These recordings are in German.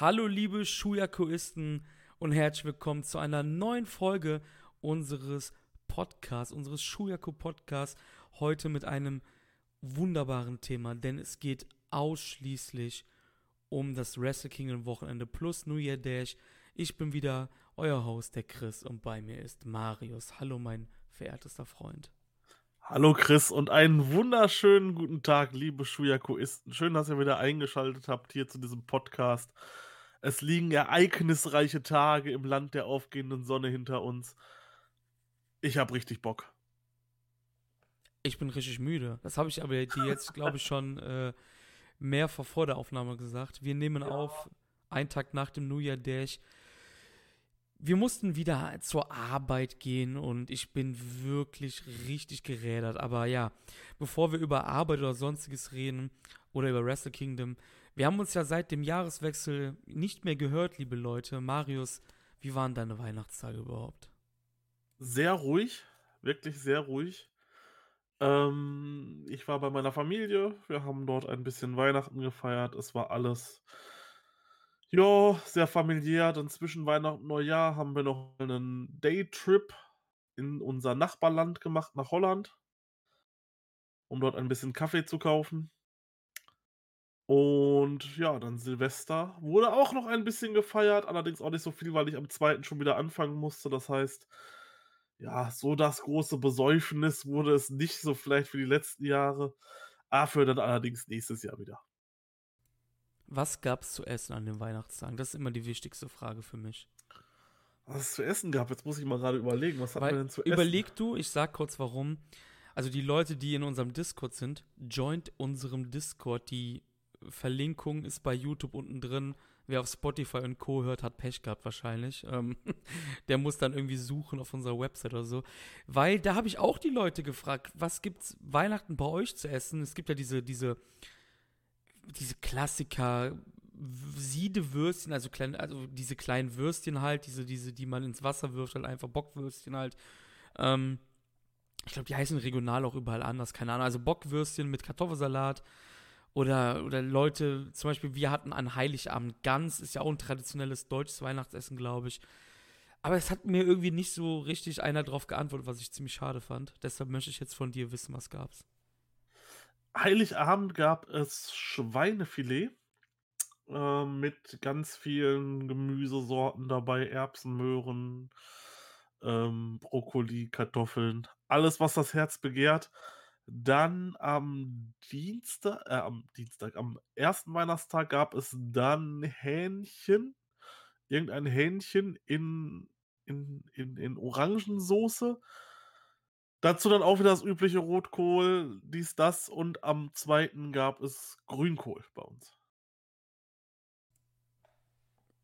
Hallo liebe Schuyakuisten und herzlich willkommen zu einer neuen Folge unseres Podcasts, unseres Schuyaku Podcasts. Heute mit einem wunderbaren Thema, denn es geht ausschließlich um das Wrestle Kingdom Wochenende plus New Year Dash. Ich bin wieder euer Host, der Chris, und bei mir ist Marius. Hallo, mein verehrtester Freund. Hallo Chris und einen wunderschönen guten Tag, liebe Schuyakuisten. Schön, dass ihr wieder eingeschaltet habt hier zu diesem Podcast. Es liegen ereignisreiche Tage im Land der aufgehenden Sonne hinter uns. Ich habe richtig Bock. Ich bin richtig müde. Das habe ich aber dir jetzt, glaube ich, schon äh, mehrfach vor der Aufnahme gesagt. Wir nehmen ja. auf, einen Tag nach dem New Year Dash wir mussten wieder zur Arbeit gehen und ich bin wirklich richtig gerädert. Aber ja, bevor wir über Arbeit oder sonstiges reden oder über Wrestle Kingdom, wir haben uns ja seit dem Jahreswechsel nicht mehr gehört, liebe Leute. Marius, wie waren deine Weihnachtstage überhaupt? Sehr ruhig, wirklich sehr ruhig. Ähm, ich war bei meiner Familie, wir haben dort ein bisschen Weihnachten gefeiert. Es war alles ja, sehr familiär. Dann zwischen Weihnachten und Neujahr haben wir noch einen Daytrip in unser Nachbarland gemacht, nach Holland, um dort ein bisschen Kaffee zu kaufen. Und ja, dann Silvester wurde auch noch ein bisschen gefeiert, allerdings auch nicht so viel, weil ich am 2. schon wieder anfangen musste. Das heißt, ja, so das große Besäufnis wurde es nicht so vielleicht für die letzten Jahre. Dafür dann allerdings nächstes Jahr wieder. Was gab es zu essen an den Weihnachtstagen? Das ist immer die wichtigste Frage für mich. Was es zu essen gab, jetzt muss ich mal gerade überlegen, was hat man denn zu essen? Überleg du, ich sag kurz warum. Also die Leute, die in unserem Discord sind, joint unserem Discord. Die Verlinkung ist bei YouTube unten drin. Wer auf Spotify und Co. hört, hat Pech gehabt wahrscheinlich. Ähm, der muss dann irgendwie suchen auf unserer Website oder so. Weil da habe ich auch die Leute gefragt, was gibt's Weihnachten bei euch zu essen? Es gibt ja diese, diese diese Klassiker, Siedewürstchen, also, klein, also diese kleinen Würstchen halt, diese, diese, die man ins Wasser wirft, halt einfach Bockwürstchen halt. Ähm, ich glaube, die heißen regional auch überall anders, keine Ahnung. Also Bockwürstchen mit Kartoffelsalat oder, oder Leute, zum Beispiel, wir hatten an Heiligabend Gans, ist ja auch ein traditionelles deutsches Weihnachtsessen, glaube ich. Aber es hat mir irgendwie nicht so richtig einer drauf geantwortet, was ich ziemlich schade fand. Deshalb möchte ich jetzt von dir wissen, was gab's. Heiligabend gab es Schweinefilet äh, mit ganz vielen Gemüsesorten dabei, Erbsen, Möhren, ähm, Brokkoli, Kartoffeln, alles, was das Herz begehrt. Dann am Dienstag, äh, am Dienstag, am ersten Weihnachtstag gab es dann Hähnchen, irgendein Hähnchen in, in, in, in Orangensoße Dazu dann auch wieder das übliche Rotkohl, dies, das und am zweiten gab es Grünkohl bei uns.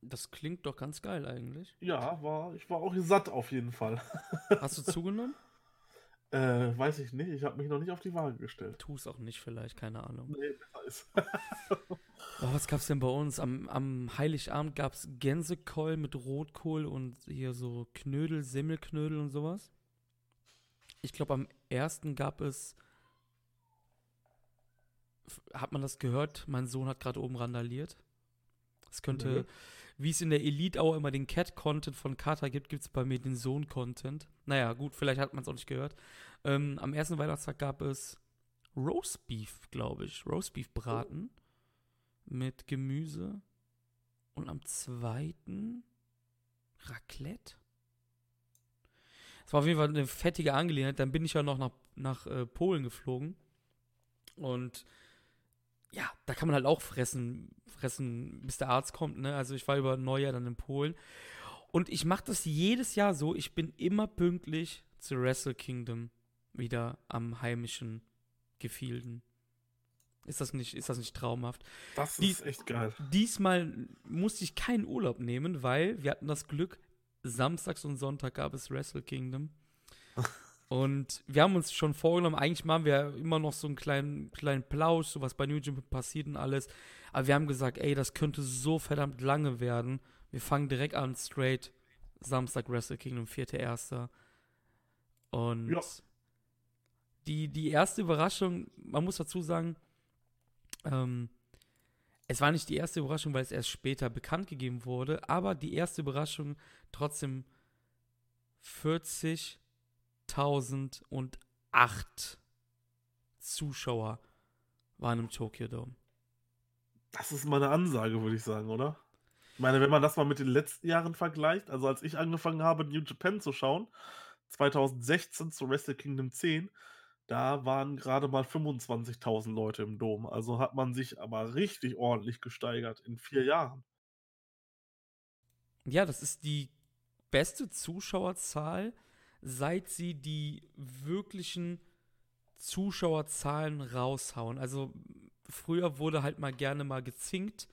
Das klingt doch ganz geil eigentlich. Ja, war, ich war auch satt auf jeden Fall. Hast du zugenommen? Äh, weiß ich nicht. Ich habe mich noch nicht auf die Waage gestellt. Tu es auch nicht vielleicht, keine Ahnung. Nee, besser ist. oh, was gab's denn bei uns? Am, am Heiligabend gab es Gänsekoll mit Rotkohl und hier so Knödel, Semmelknödel und sowas. Ich glaube, am ersten gab es. Hat man das gehört? Mein Sohn hat gerade oben randaliert. Es könnte, mhm. Wie es in der Elite Hour immer den Cat-Content von Kata gibt, gibt es bei mir den Sohn-Content. Naja, gut, vielleicht hat man es auch nicht gehört. Ähm, am ersten Weihnachtstag gab es Roastbeef, glaube ich. Roastbeef-Braten oh. mit Gemüse. Und am zweiten Raclette? Es war auf jeden Fall eine fettige Angelegenheit. Dann bin ich ja noch nach, nach äh, Polen geflogen. Und ja, da kann man halt auch fressen, fressen, bis der Arzt kommt. Ne? Also ich war über Neujahr dann in Polen. Und ich mache das jedes Jahr so. Ich bin immer pünktlich zu Wrestle Kingdom wieder am heimischen Gefilden. Ist das nicht, ist das nicht traumhaft? Das ist echt geil. Diesmal musste ich keinen Urlaub nehmen, weil wir hatten das Glück, samstags und Sonntag gab es Wrestle Kingdom. Und wir haben uns schon vorgenommen, eigentlich machen wir immer noch so einen kleinen, kleinen Plausch, so was bei New Gym passiert und alles. Aber wir haben gesagt, ey, das könnte so verdammt lange werden. Wir fangen direkt an, straight Samstag Wrestle Kingdom, 4.1. Und ja. die, die erste Überraschung, man muss dazu sagen, ähm, es war nicht die erste Überraschung, weil es erst später bekannt gegeben wurde, aber die erste Überraschung trotzdem 40.008 Zuschauer waren im Tokyo Dome. Das ist mal eine Ansage, würde ich sagen, oder? Ich meine, wenn man das mal mit den letzten Jahren vergleicht, also als ich angefangen habe, New Japan zu schauen, 2016 zu Wrestle Kingdom 10, da waren gerade mal 25.000 Leute im Dom. Also hat man sich aber richtig ordentlich gesteigert in vier Jahren. Ja, das ist die beste Zuschauerzahl, seit sie die wirklichen Zuschauerzahlen raushauen. Also früher wurde halt mal gerne mal gezinkt.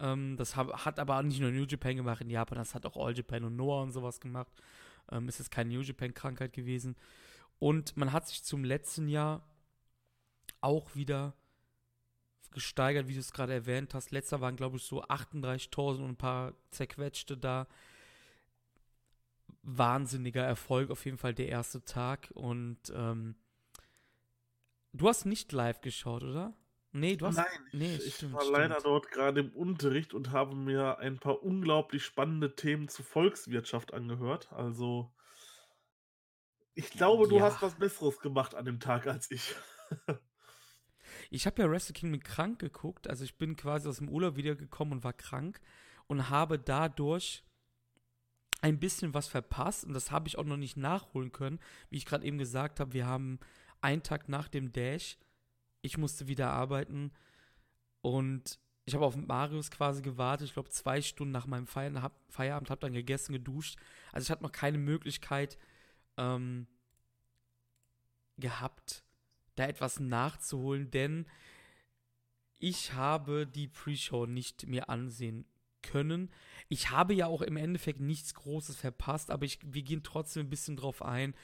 Ähm, das hab, hat aber nicht nur New Japan gemacht in Japan, das hat auch All Japan und Noah und sowas gemacht. Ähm, ist jetzt keine New Japan-Krankheit gewesen. Und man hat sich zum letzten Jahr auch wieder gesteigert, wie du es gerade erwähnt hast. Letzter waren, glaube ich, so 38.000 und ein paar zerquetschte da. Wahnsinniger Erfolg, auf jeden Fall der erste Tag. Und ähm, du hast nicht live geschaut, oder? Nee, du hast. Nein, nee, ich, stimmt, war stimmt. leider dort gerade im Unterricht und habe mir ein paar unglaublich spannende Themen zur Volkswirtschaft angehört. Also, ich glaube, du ja. hast was Besseres gemacht an dem Tag als ich. ich habe ja Wrestle Kingdom krank geguckt. Also, ich bin quasi aus dem Urlaub wiedergekommen und war krank und habe dadurch ein bisschen was verpasst und das habe ich auch noch nicht nachholen können. Wie ich gerade eben gesagt habe, wir haben einen Tag nach dem Dash ich musste wieder arbeiten und ich habe auf Marius quasi gewartet, ich glaube zwei Stunden nach meinem Feierabend, habe dann gegessen, geduscht. Also ich hatte noch keine Möglichkeit ähm, gehabt, da etwas nachzuholen, denn ich habe die Pre-Show nicht mehr ansehen können. Ich habe ja auch im Endeffekt nichts Großes verpasst, aber ich, wir gehen trotzdem ein bisschen drauf ein.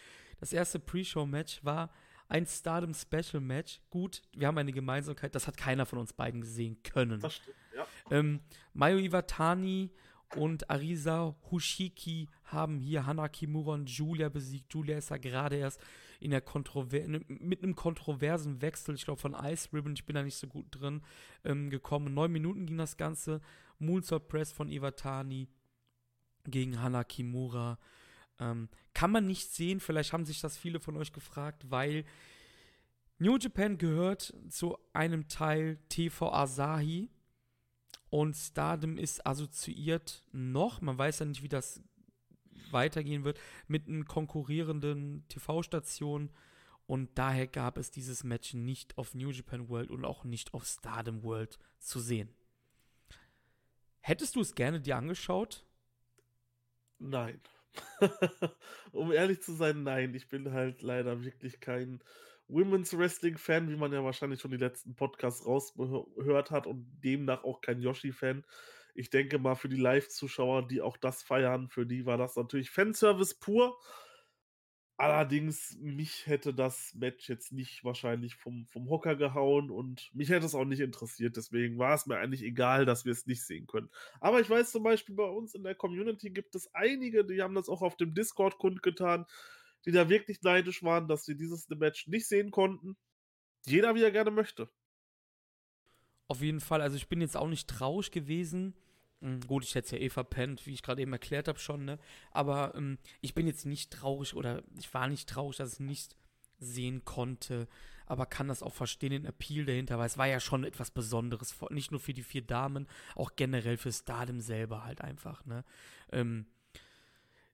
Das erste Pre-Show-Match war ein Stardom Special Match. Gut, wir haben eine Gemeinsamkeit, das hat keiner von uns beiden gesehen können. Das stimmt, ja. Ähm, Mayo Iwatani und Arisa Hushiki haben hier Hana Kimura und Julia besiegt. Julia ist ja gerade erst in der Kontrover mit einem kontroversen Wechsel, ich glaube von Ice Ribbon, ich bin da nicht so gut drin, ähm, gekommen. Neun Minuten ging das Ganze. Moonsault Press von Iwatani gegen Hana Kimura. Ähm, kann man nicht sehen, vielleicht haben sich das viele von euch gefragt, weil New Japan gehört zu einem Teil TV Asahi und Stardom ist assoziiert noch, man weiß ja nicht, wie das weitergehen wird, mit einer konkurrierenden TV-Station und daher gab es dieses Match nicht auf New Japan World und auch nicht auf Stardom World zu sehen. Hättest du es gerne dir angeschaut? Nein. um ehrlich zu sein, nein. Ich bin halt leider wirklich kein Women's Wrestling-Fan, wie man ja wahrscheinlich schon die letzten Podcasts rausgehört hat und demnach auch kein Yoshi-Fan. Ich denke mal, für die Live-Zuschauer, die auch das feiern, für die war das natürlich Fanservice pur. Allerdings, mich hätte das Match jetzt nicht wahrscheinlich vom, vom Hocker gehauen und mich hätte es auch nicht interessiert. Deswegen war es mir eigentlich egal, dass wir es nicht sehen können. Aber ich weiß zum Beispiel, bei uns in der Community gibt es einige, die haben das auch auf dem Discord kundgetan, die da wirklich neidisch waren, dass sie dieses Match nicht sehen konnten. Jeder, wie er gerne möchte. Auf jeden Fall. Also, ich bin jetzt auch nicht traurig gewesen gut, ich hätte es ja eh verpennt, wie ich gerade eben erklärt habe schon, ne? Aber ähm, ich bin jetzt nicht traurig oder ich war nicht traurig, dass ich nicht sehen konnte, aber kann das auch verstehen, den Appeal dahinter, weil es war ja schon etwas Besonderes, nicht nur für die vier Damen, auch generell für Stardom selber halt einfach, ne? Ähm,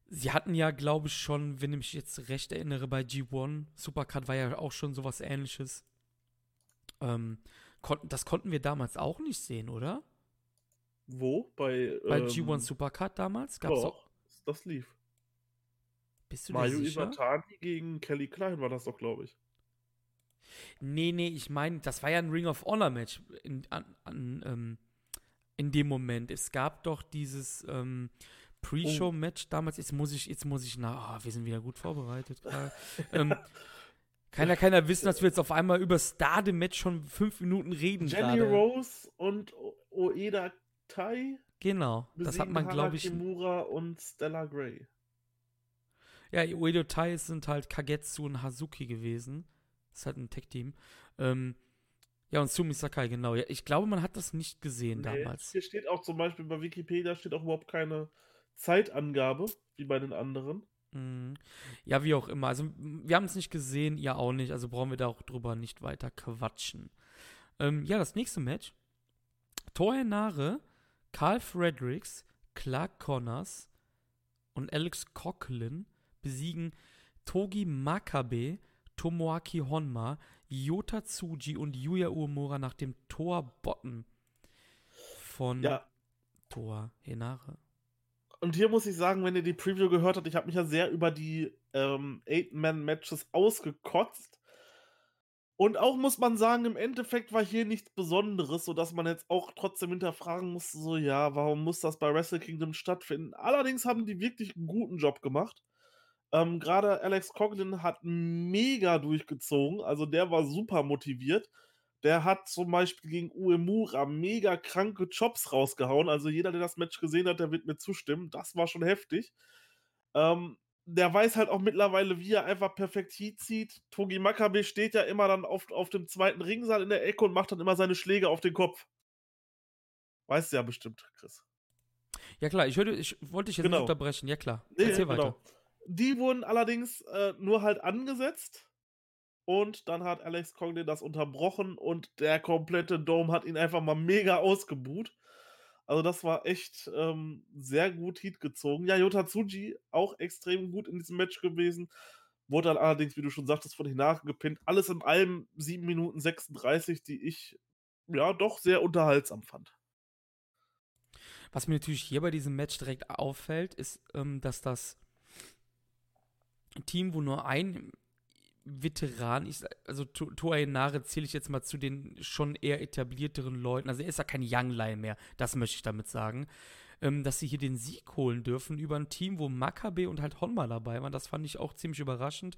sie hatten ja, glaube ich, schon, wenn ich mich jetzt recht erinnere, bei G1, Supercard war ja auch schon sowas ähnliches. Ähm, kon das konnten wir damals auch nicht sehen, oder? Wo? Bei, Bei ähm, G1 Supercard damals? Gab's doch, auch? das lief. Bist du Mayu sicher? Iwatani gegen Kelly Klein war das doch, glaube ich. Nee, nee, ich meine, das war ja ein Ring of Honor Match in, an, an, ähm, in dem Moment. Es gab doch dieses ähm, Pre-Show-Match oh. damals. Jetzt muss ich, jetzt muss ich nach. Oh, wir sind wieder gut vorbereitet. ähm, kann ja keiner wissen, dass wir jetzt auf einmal über Stardom-Match schon fünf Minuten reden. Jenny grade. Rose und Oeda Tai. Genau, das hat man, glaube ich. Kimura und Stella Gray. Ja, Uedo Tai sind halt Kagetsu und Hazuki gewesen. Das ist halt ein Tech-Team. Ähm, Ja, und Sumi Sakai, genau. Ja, ich glaube, man hat das nicht gesehen Nee, damals. hier steht auch zum Beispiel bei Wikipedia steht auch überhaupt keine Zeitangabe, wie bei den anderen. Mhm. Ja, wie auch immer. Also, wir haben es nicht gesehen, ihr auch nicht, also brauchen wir da auch drüber nicht weiter quatschen. Ähm, ja, das nächste Match. Toya Nare, Carl Fredericks, Clark Connors und Alex Coughlin besiegen Togi Makabe, Tomoaki Honma, Yota Tsuji und Yuya Uemura nach dem Tor Bottom von Ja, Toa Henare. und hier muss ich sagen, wenn ihr die Preview gehört habt, ich habe mich ja sehr über die ähm, Eight-Man-Matches ausgekotzt. Und auch muss man sagen, im Endeffekt war hier nichts Besonderes, sodass man jetzt auch trotzdem hinterfragen muss, so ja, warum muss das bei Wrestle Kingdom stattfinden? Allerdings haben die wirklich einen guten Job gemacht. Ähm, Gerade Alex Coughlin hat mega durchgezogen, also der war super motiviert. Der hat zum Beispiel gegen Uemura mega kranke Chops rausgehauen. Also jeder, der das Match gesehen hat, der wird mir zustimmen. Das war schon heftig. Ähm, der weiß halt auch mittlerweile, wie er einfach perfekt Heat zieht. Togi Makabe steht ja immer dann auf, auf dem zweiten Ringsaal in der Ecke und macht dann immer seine Schläge auf den Kopf. Weißt du ja bestimmt, Chris. Ja klar, ich, hörte, ich wollte dich jetzt Genau. nicht unterbrechen. Ja klar, Nee, erzähl weiter. genau. Die wurden allerdings äh, nur halt angesetzt. Und dann hat Alex Coughlin das unterbrochen und der komplette Dome hat ihn einfach mal mega ausgebuht. Also das war echt ähm, sehr gut Heat gezogen. Ja, Yota Tsuji auch extrem gut in diesem Match gewesen. Wurde dann allerdings, wie du schon sagtest, von Hinare gepinnt. Alles in allem 7 Minuten 36, die ich ja doch sehr unterhaltsam fand. Was mir natürlich hier bei diesem Match direkt auffällt, ist, ähm, dass das Team, wo nur ein Veteran, ich, also To- Toa Henare zähle ich jetzt mal zu den schon eher etablierteren Leuten, also er ist ja kein Young Lion mehr, das möchte ich damit sagen, ähm, dass sie hier den Sieg holen dürfen über ein Team, wo Makabe und halt Honma dabei waren, das fand ich auch ziemlich überraschend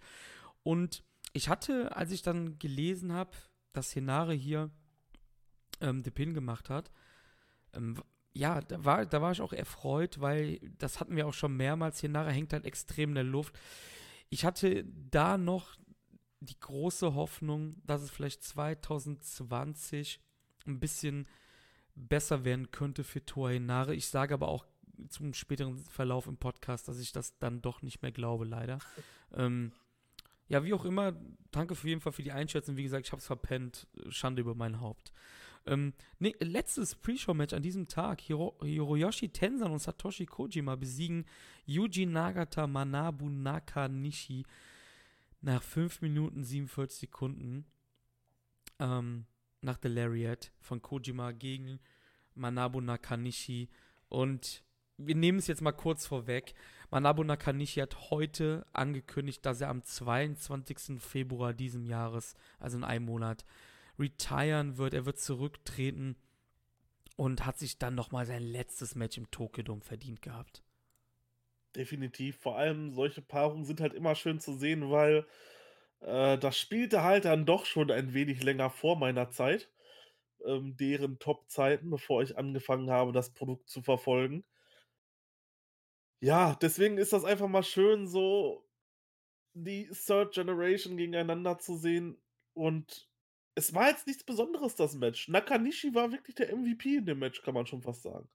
und ich hatte, als ich dann gelesen habe, dass Henare hier ähm, den Pin gemacht hat, ähm, ja, da war, da war ich auch erfreut, weil das hatten wir auch schon mehrmals. Nachher hängt halt extrem in der Luft. Ich hatte da noch die große Hoffnung, dass es vielleicht 2020 ein bisschen besser werden könnte für Toa Henare. Ich sage aber auch zum späteren Verlauf im Podcast, dass ich das dann doch nicht mehr glaube, leider. ähm, ja, wie auch immer, danke auf jeden Fall für die Einschätzung. Wie gesagt, ich habe es verpennt. Schande über mein Haupt. Ähm, nee, letztes Pre-Show-Match an diesem Tag. Hiro Hiroyoshi Tensan und Satoshi Kojima besiegen Yuji Nagata, Manabu Nakanishi nach 5 Minuten 47 Sekunden ähm, nach der Lariat von Kojima gegen Manabu Nakanishi. Und wir nehmen es jetzt mal kurz vorweg. Manabu Nakanishi hat heute angekündigt, dass er am 22. Februar diesem Jahres, also in einem Monat, retiren wird. Er wird zurücktreten und hat sich dann nochmal sein letztes Match im Tokyo Dome verdient gehabt. Definitiv. Vor allem solche Paarungen sind halt immer schön zu sehen, weil äh, das spielte halt dann doch schon ein wenig länger vor meiner Zeit. Ähm, deren Top-Zeiten, bevor ich angefangen habe, das Produkt zu verfolgen. Ja, deswegen ist das einfach mal schön, so die Third Generation gegeneinander zu sehen. Und es war jetzt nichts Besonderes, das Match. Nakanishi war wirklich der MVP in dem Match, kann man schon fast sagen.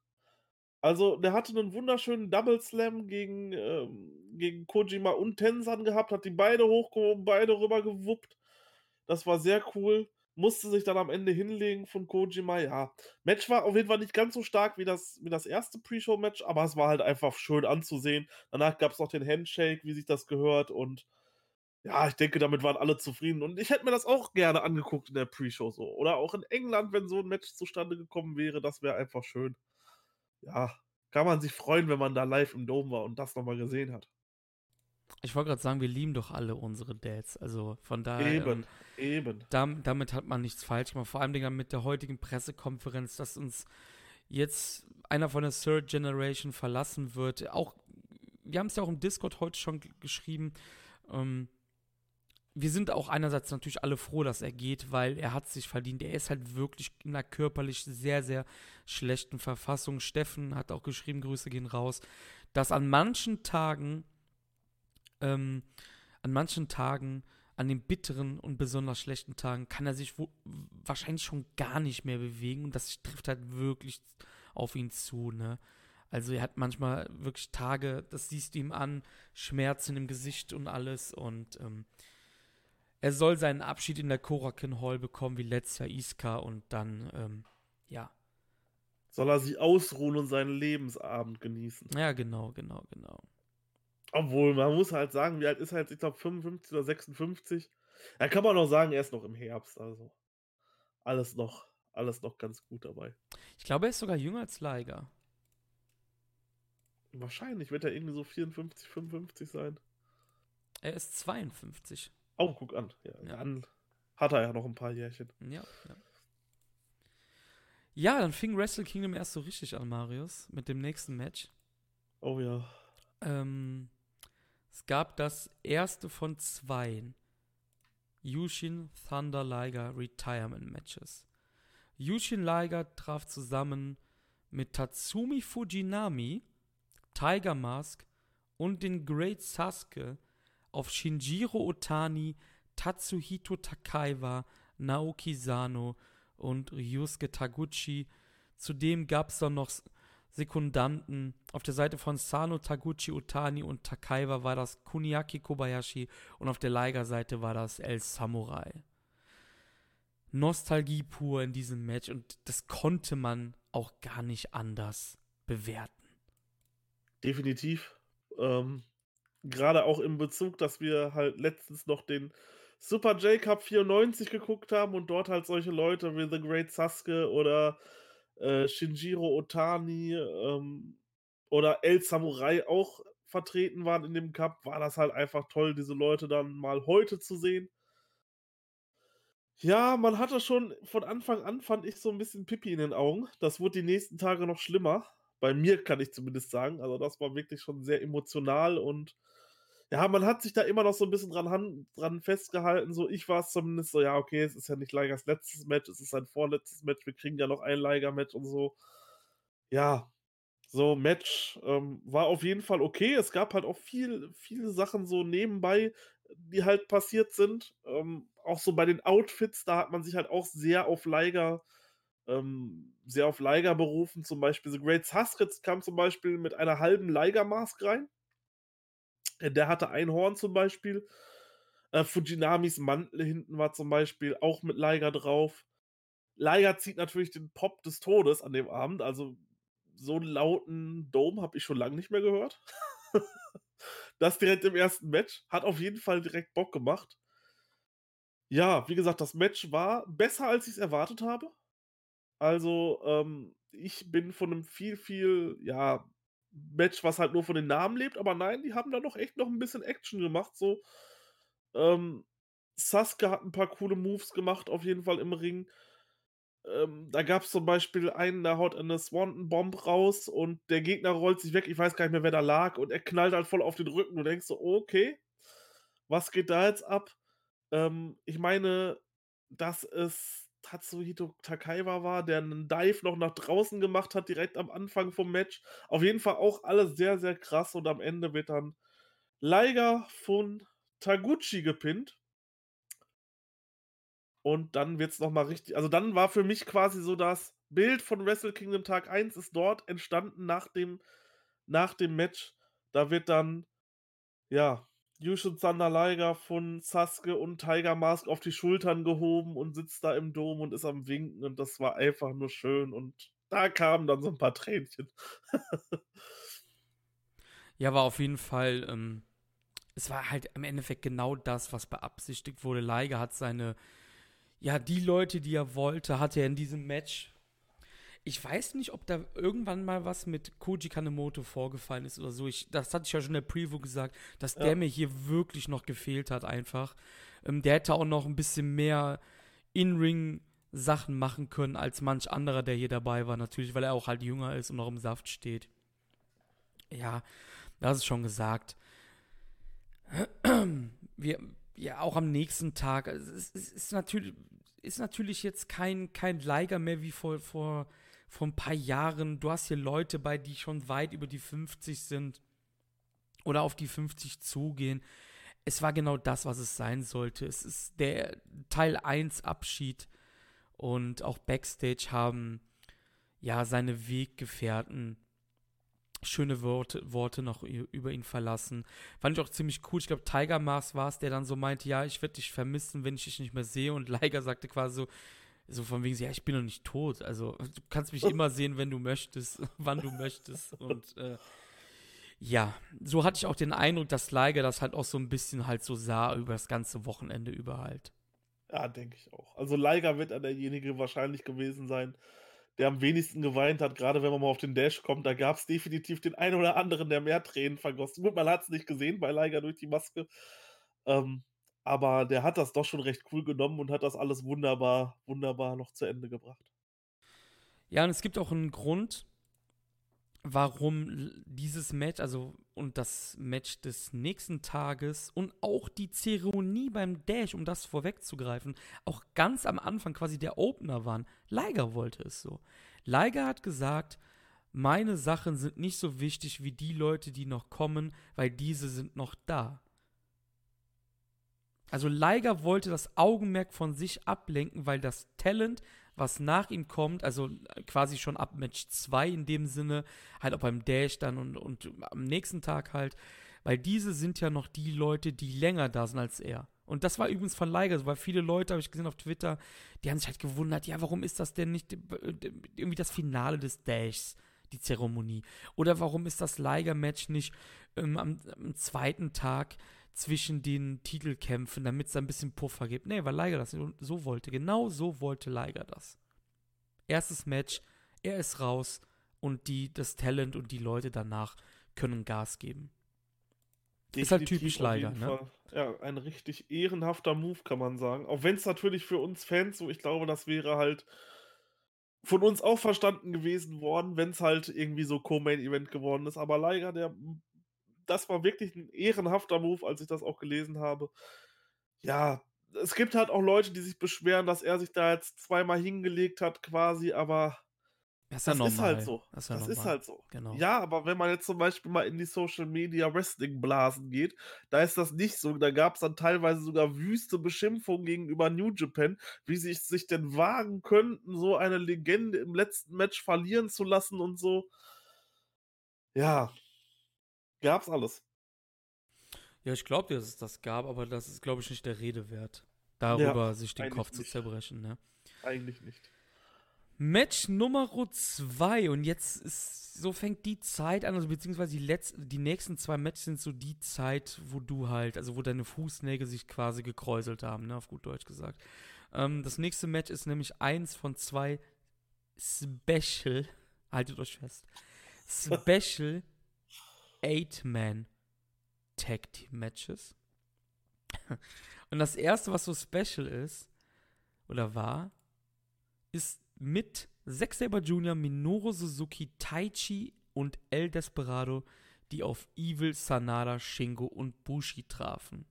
Also, der hatte einen wunderschönen Double Slam gegen, ähm, gegen Kojima und Tensan gehabt, hat die beide hochgehoben, beide rübergewuppt. Das war sehr cool. Musste sich dann am Ende hinlegen von Kojima. Ja, Match war auf jeden Fall nicht ganz so stark wie das, wie das erste Pre-Show-Match, aber es war halt einfach schön anzusehen. Danach gab es noch den Handshake, wie sich das gehört. Und ja, ich denke, damit waren alle zufrieden. Und ich hätte mir das auch gerne angeguckt in der Pre-Show so. Oder auch in England, wenn so ein Match zustande gekommen wäre. Das wäre einfach schön ja, kann man sich freuen, wenn man da live im Dom war und das nochmal gesehen hat. Ich wollte gerade sagen, wir lieben doch alle unsere Dads. Also von daher. Eben, ähm, eben. dam- damit hat man nichts falsch gemacht. Vor allem Dingen mit der heutigen Pressekonferenz, dass uns jetzt einer von der Third Generation verlassen wird. Auch, wir haben es ja auch im Discord heute schon geschrieben. Ähm, wir sind auch einerseits natürlich alle froh, dass er geht, weil er hat sich verdient. Er ist halt wirklich in einer körperlich sehr, sehr schlechten Verfassung. Steffen hat auch geschrieben, Grüße gehen raus, dass an manchen Tagen, ähm, an manchen Tagen an den bitteren und besonders schlechten Tagen kann er sich wo, wahrscheinlich schon gar nicht mehr bewegen und das trifft halt wirklich auf ihn zu, ne? Also er hat manchmal wirklich Tage, das siehst du ihm an, Schmerzen im Gesicht und alles und ähm, er soll seinen Abschied in der Korakin Hall bekommen wie letztes Jahr Iska und dann, ähm, ja. Soll er sich ausruhen und seinen Lebensabend genießen. Ja, genau, genau, genau. Obwohl, man muss halt sagen, wie alt ist er jetzt? Ich glaube 55 oder 56. Da kann man noch sagen, er ist noch im Herbst. Also alles noch, alles noch ganz gut dabei. Ich glaube, er ist sogar jünger als Leiger. Wahrscheinlich wird er irgendwie so 54, 55 sein. Er ist 52. Oh, guck an. Ja, ja. Dann hat er ja noch ein paar Jährchen. Ja, ja. Ja, dann fing Wrestle Kingdom erst so richtig an, Marius, mit dem nächsten Match. Oh ja. Ähm, es gab das erste von zwei Yushin Thunder Liger Retirement Matches. Yushin Liger traf zusammen mit Tatsumi Fujinami, Tiger Mask und den Great Sasuke auf Shinjiro Otani, Tatsuhito Takaiwa, Naoki Sano und Ryusuke Taguchi. Zudem gab es dann noch Sekundanten. Auf der Seite von Sano, Taguchi, Otani und Takaiwa war das Kuniaki Kobayashi und auf der Liger-Seite war das El Samurai. Nostalgie pur in diesem Match und das konnte man auch gar nicht anders bewerten. Definitiv. Ähm, Gerade auch im Bezug, dass wir halt letztens noch den Super J-Cup 94 geguckt haben und dort halt solche Leute wie The Great Sasuke oder äh, Shinjiro Otani ähm, oder El Samurai auch vertreten waren in dem Cup, war das halt einfach toll, diese Leute dann mal heute zu sehen. Ja, man hatte schon von Anfang an, fand ich, so ein bisschen Pipi in den Augen. Das wurde die nächsten Tage noch schlimmer. Bei mir kann ich zumindest sagen. Also, das war wirklich schon sehr emotional und ja, man hat sich da immer noch so ein bisschen dran, dran festgehalten. So, ich war es zumindest so, ja, okay, es ist ja nicht Leigers letztes Match, es ist sein vorletztes Match, wir kriegen ja noch ein Leiger-Match und so. Ja, so Match ähm, war auf jeden Fall okay. Es gab halt auch viel, viele Sachen so nebenbei, die halt passiert sind. Ähm, auch so bei den Outfits, da hat man sich halt auch sehr auf Leiger, ähm, sehr auf Leiger berufen. Zum Beispiel The Great Huskets kam zum Beispiel mit einer halben Leiger-Mask rein. Äh, der hatte ein Horn zum Beispiel. Äh, Fujinamis Mantel hinten war zum Beispiel auch mit Liger drauf. Liger zieht natürlich den Pop des Todes an dem Abend. Also so einen lauten Dome habe ich schon lange nicht mehr gehört. das direkt im ersten Match. Hat auf jeden Fall direkt Bock gemacht. Ja, wie gesagt, das Match war besser, als ich es erwartet habe. Also, ähm, ich bin von einem viel, viel, ja, Match, was halt nur von den Namen lebt, aber nein, die haben da noch echt noch ein bisschen Action gemacht, so. Ähm, Sasuke hat ein paar coole Moves gemacht, auf jeden Fall im Ring. Ähm, da gab es zum Beispiel einen, der haut eine Swanton Bomb raus und der Gegner rollt sich weg. Ich weiß gar nicht mehr, wer da lag und er knallt halt voll auf den Rücken. Du denkst so, okay, was geht da jetzt ab? Ähm, ich meine, dass es Tatsuhito Takaiwa war, der einen Dive noch nach draußen gemacht hat, direkt am Anfang vom Match. Auf jeden Fall auch alles sehr, sehr krass und am Ende wird dann Liger von Taguchi gepinnt. Und dann wird es nochmal richtig. Also dann war für mich quasi so das Bild von Wrestle Kingdom Tag 1 ist dort entstanden nach dem, nach dem Match. Da wird dann, ja, Yushin Liger von Sasuke und Tiger Mask auf die Schultern gehoben und sitzt da im Dom und ist am Winken und das war einfach nur schön und da kamen dann so ein paar Tränchen. ja, war auf jeden Fall, ähm, es war halt im Endeffekt genau das, was beabsichtigt wurde. Liger hat seine, ja, die Leute, die er wollte, hat er in diesem Match ich weiß nicht, ob da irgendwann mal was mit Koji Kanemoto vorgefallen ist oder so. Ich, das hatte ich ja schon in der Preview gesagt, dass ja. der mir hier wirklich noch gefehlt hat, einfach. Ähm, der hätte auch noch ein bisschen mehr In-Ring-Sachen machen können als manch anderer, der hier dabei war, natürlich, weil er auch halt jünger ist und noch im Saft steht. Ja, das ist schon gesagt. Wir, ja, auch am nächsten Tag. Es ist, es ist natürlich, ist natürlich jetzt kein, kein Leiger mehr wie vor, vor vor ein paar Jahren. Du hast hier Leute bei, die schon weit über die 50 sind oder auf die 50 zugehen. es war genau das, was es sein sollte. Es ist der Teil 1 Abschied und auch Backstage haben ja seine Weggefährten schöne Worte, Worte noch über ihn verlassen. Fand ich auch ziemlich cool. Ich glaube, Tiger Mars war es, der dann so meinte, ja, ich werde dich vermissen, wenn ich dich nicht mehr sehe. Und Liger sagte quasi so, so von wegen, ja, ich bin noch nicht tot. Also du kannst mich immer sehen, wenn du möchtest, wann du möchtest. Und äh, ja, so hatte ich auch den Eindruck, dass Liger das halt auch so ein bisschen halt so sah über das ganze Wochenende über halt. Ja, denke ich auch. Also Liger wird derjenige wahrscheinlich gewesen sein, der am wenigsten geweint hat, gerade wenn man mal auf den Dash kommt. Da gab es definitiv den einen oder anderen, der mehr Tränen vergossen. Gut, man hat es nicht gesehen bei Liger durch die Maske. Ähm, aber der hat das doch schon recht cool genommen und hat das alles wunderbar, wunderbar noch zu Ende gebracht. Ja, und es gibt auch einen Grund, warum dieses Match, also und das Match des nächsten Tages und auch die Zeremonie beim Dash, um das vorwegzugreifen, auch ganz am Anfang quasi der Opener waren. Liger wollte es so. Liger hat gesagt, meine Sachen sind nicht so wichtig wie die Leute, die noch kommen, weil diese sind noch da. Also Liger wollte das Augenmerk von sich ablenken, weil das Talent, was nach ihm kommt, also quasi schon ab Match 2 in dem Sinne, halt auch beim Dash dann und, und am nächsten Tag halt, weil diese sind ja noch die Leute, die länger da sind als er. Und das war übrigens von Liger, weil viele Leute, habe ich gesehen auf Twitter, die haben sich halt gewundert, ja, warum ist das denn nicht irgendwie das Finale des Dashs, die Zeremonie? Oder warum ist das Liger-Match nicht ähm, am, am zweiten Tag zwischen den Titelkämpfen, damit es ein bisschen Puffer gibt. Nee, weil Liger das so wollte. Genau so wollte Liger das. Erstes Match, er ist raus und die, das Talent und die Leute danach können Gas geben. Definitiv ist halt typisch Liger, ne? Fall. Ja, ein richtig ehrenhafter Move, kann man sagen. Auch wenn es natürlich für uns Fans so, ich glaube, das wäre halt von uns auch verstanden gewesen worden, wenn es halt irgendwie so Co-Main-Event geworden ist. Aber Liger, der das war wirklich ein ehrenhafter Move, als ich das auch gelesen habe. Ja, es gibt halt auch Leute, die sich beschweren, dass er sich da jetzt zweimal hingelegt hat, quasi, aber das ist, ja das ist halt so. Das, ist, ja das ist, halt so. Genau. Ja, aber wenn man jetzt zum Beispiel mal in die Social Media Wrestling Blasen geht, da ist das nicht so. Da gab es dann teilweise sogar wüste Beschimpfungen gegenüber New Japan, wie sie sich denn wagen könnten, so eine Legende im letzten Match verlieren zu lassen und so. Ja, Gab's alles. Ja, ich glaube dass es das gab, aber das ist, glaube ich, nicht der Rede wert, darüber ja, sich den Kopf nicht. zu zerbrechen. Ne? Eigentlich nicht. Match Nummer 2 und jetzt ist, so fängt die Zeit an, also beziehungsweise die, letzten, die nächsten zwei Matches sind so die Zeit, wo du halt, also wo deine Fußnägel sich quasi gekräuselt haben, ne, auf gut Deutsch gesagt. Ähm, das nächste Match ist nämlich eins von zwei Special, haltet euch fest, Special Eight-Man Tag Team Matches. Und das erste, was so special ist, oder war, ist mit Zack Saber Jr., Minoru Suzuki, Taichi und El Desperado, die auf Evil, Sanada, Shingo und Bushi trafen.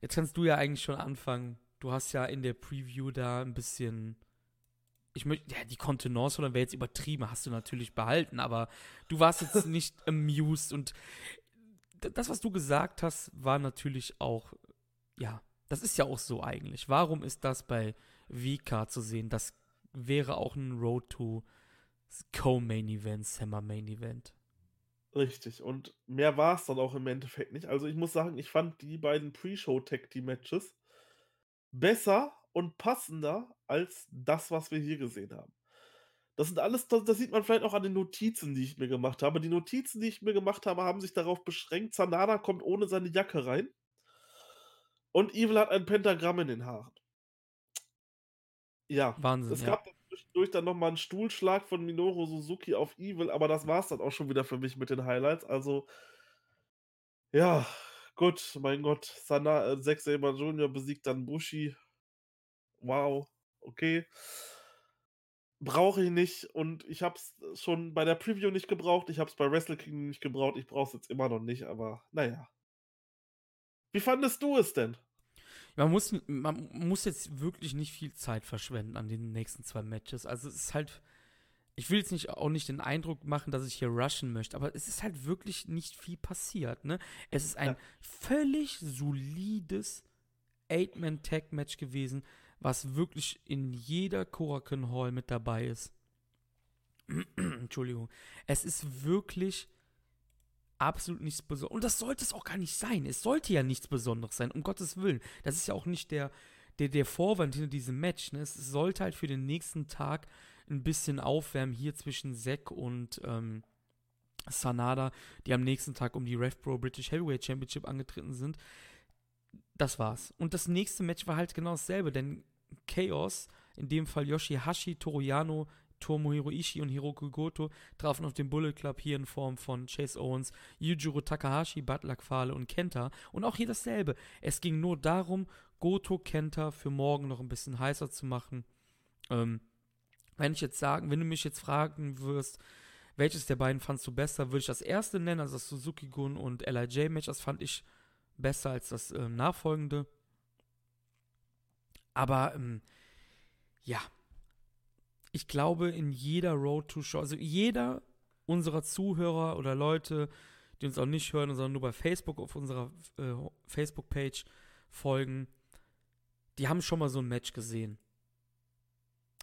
Jetzt kannst du ja eigentlich schon anfangen. Du hast ja in der Preview da ein bisschen ich möchte, ja, die Kontenance oder wäre jetzt übertrieben, hast du natürlich behalten, aber du warst jetzt nicht amused und das, was du gesagt hast, war natürlich auch, ja, das ist ja auch so eigentlich. Warum ist das bei VK zu sehen? Das wäre auch ein Road to Co-Main Event, Summer Main Event. Richtig, und mehr war es dann auch im Endeffekt nicht. Also ich muss sagen, ich fand die beiden Pre-Show-Tag-Team-Matches besser und passender als das, was wir hier gesehen haben. Das sind alles, das, das, sieht man vielleicht auch an den Notizen, die ich mir gemacht habe. Die Notizen, die ich mir gemacht habe, haben sich darauf beschränkt, Sanada kommt ohne seine Jacke rein. Und Evil hat ein Pentagramm in den Haaren. Ja. Wahnsinn. Es gab ja. zwischendurch dann nochmal einen Stuhlschlag von Minoru Suzuki auf Evil, aber das war es dann auch schon wieder für mich mit den Highlights. Also, ja, gut, mein Gott. Sana, äh, Zack Saber Jr. besiegt dann Bushi wow, okay. Brauche ich nicht und ich habe es schon bei der Preview nicht gebraucht, ich habe es bei Wrestle King nicht gebraucht, ich brauche es jetzt immer noch nicht, aber naja. Wie fandest du es denn? Man muss, man muss jetzt wirklich nicht viel Zeit verschwenden an den nächsten zwei Matches. Also es ist halt ich will jetzt nicht auch nicht den Eindruck machen, dass ich hier rushen möchte, aber es ist halt wirklich nicht viel passiert, ne? Es ist ein ja. völlig solides Eight-Man-Tag-Match gewesen, was wirklich in jeder Korakuen Hall mit dabei ist. Entschuldigung. Es ist wirklich absolut nichts Besonderes. Und das sollte es auch gar nicht sein. Es sollte ja nichts Besonderes sein, um Gottes Willen. Das ist ja auch nicht der, der, der Vorwand hinter diesem Match. Ne? Es sollte halt für den nächsten Tag ein bisschen aufwärmen hier zwischen Zack und ähm, Sanada, die am nächsten Tag um die RevPro British Heavyweight Championship angetreten sind. Das war's. Und das nächste Match war halt genau dasselbe, denn Chaos, in dem Fall Yoshihashi, Toriano, Tomohiro Ishii und Hiroki Goto trafen auf den Bullet Club hier in Form von Chase Owens, Yujiro Takahashi, Butler Quale und Kenta. Und auch hier dasselbe. Es ging nur darum, Goto Kenta für morgen noch ein bisschen heißer zu machen. Ähm, wenn ich jetzt sagen, wenn du mich jetzt fragen wirst, welches der beiden fandst du besser, würde ich das erste nennen, also das Suzuki-Gun und LIJ-Match, das fand ich besser als das ähm, nachfolgende. Aber ähm, ja, ich glaube, in jeder Road to Show, also jeder unserer Zuhörer oder Leute, die uns auch nicht hören, sondern nur bei Facebook auf unserer äh, Facebook-Page folgen, die haben schon mal so ein Match gesehen.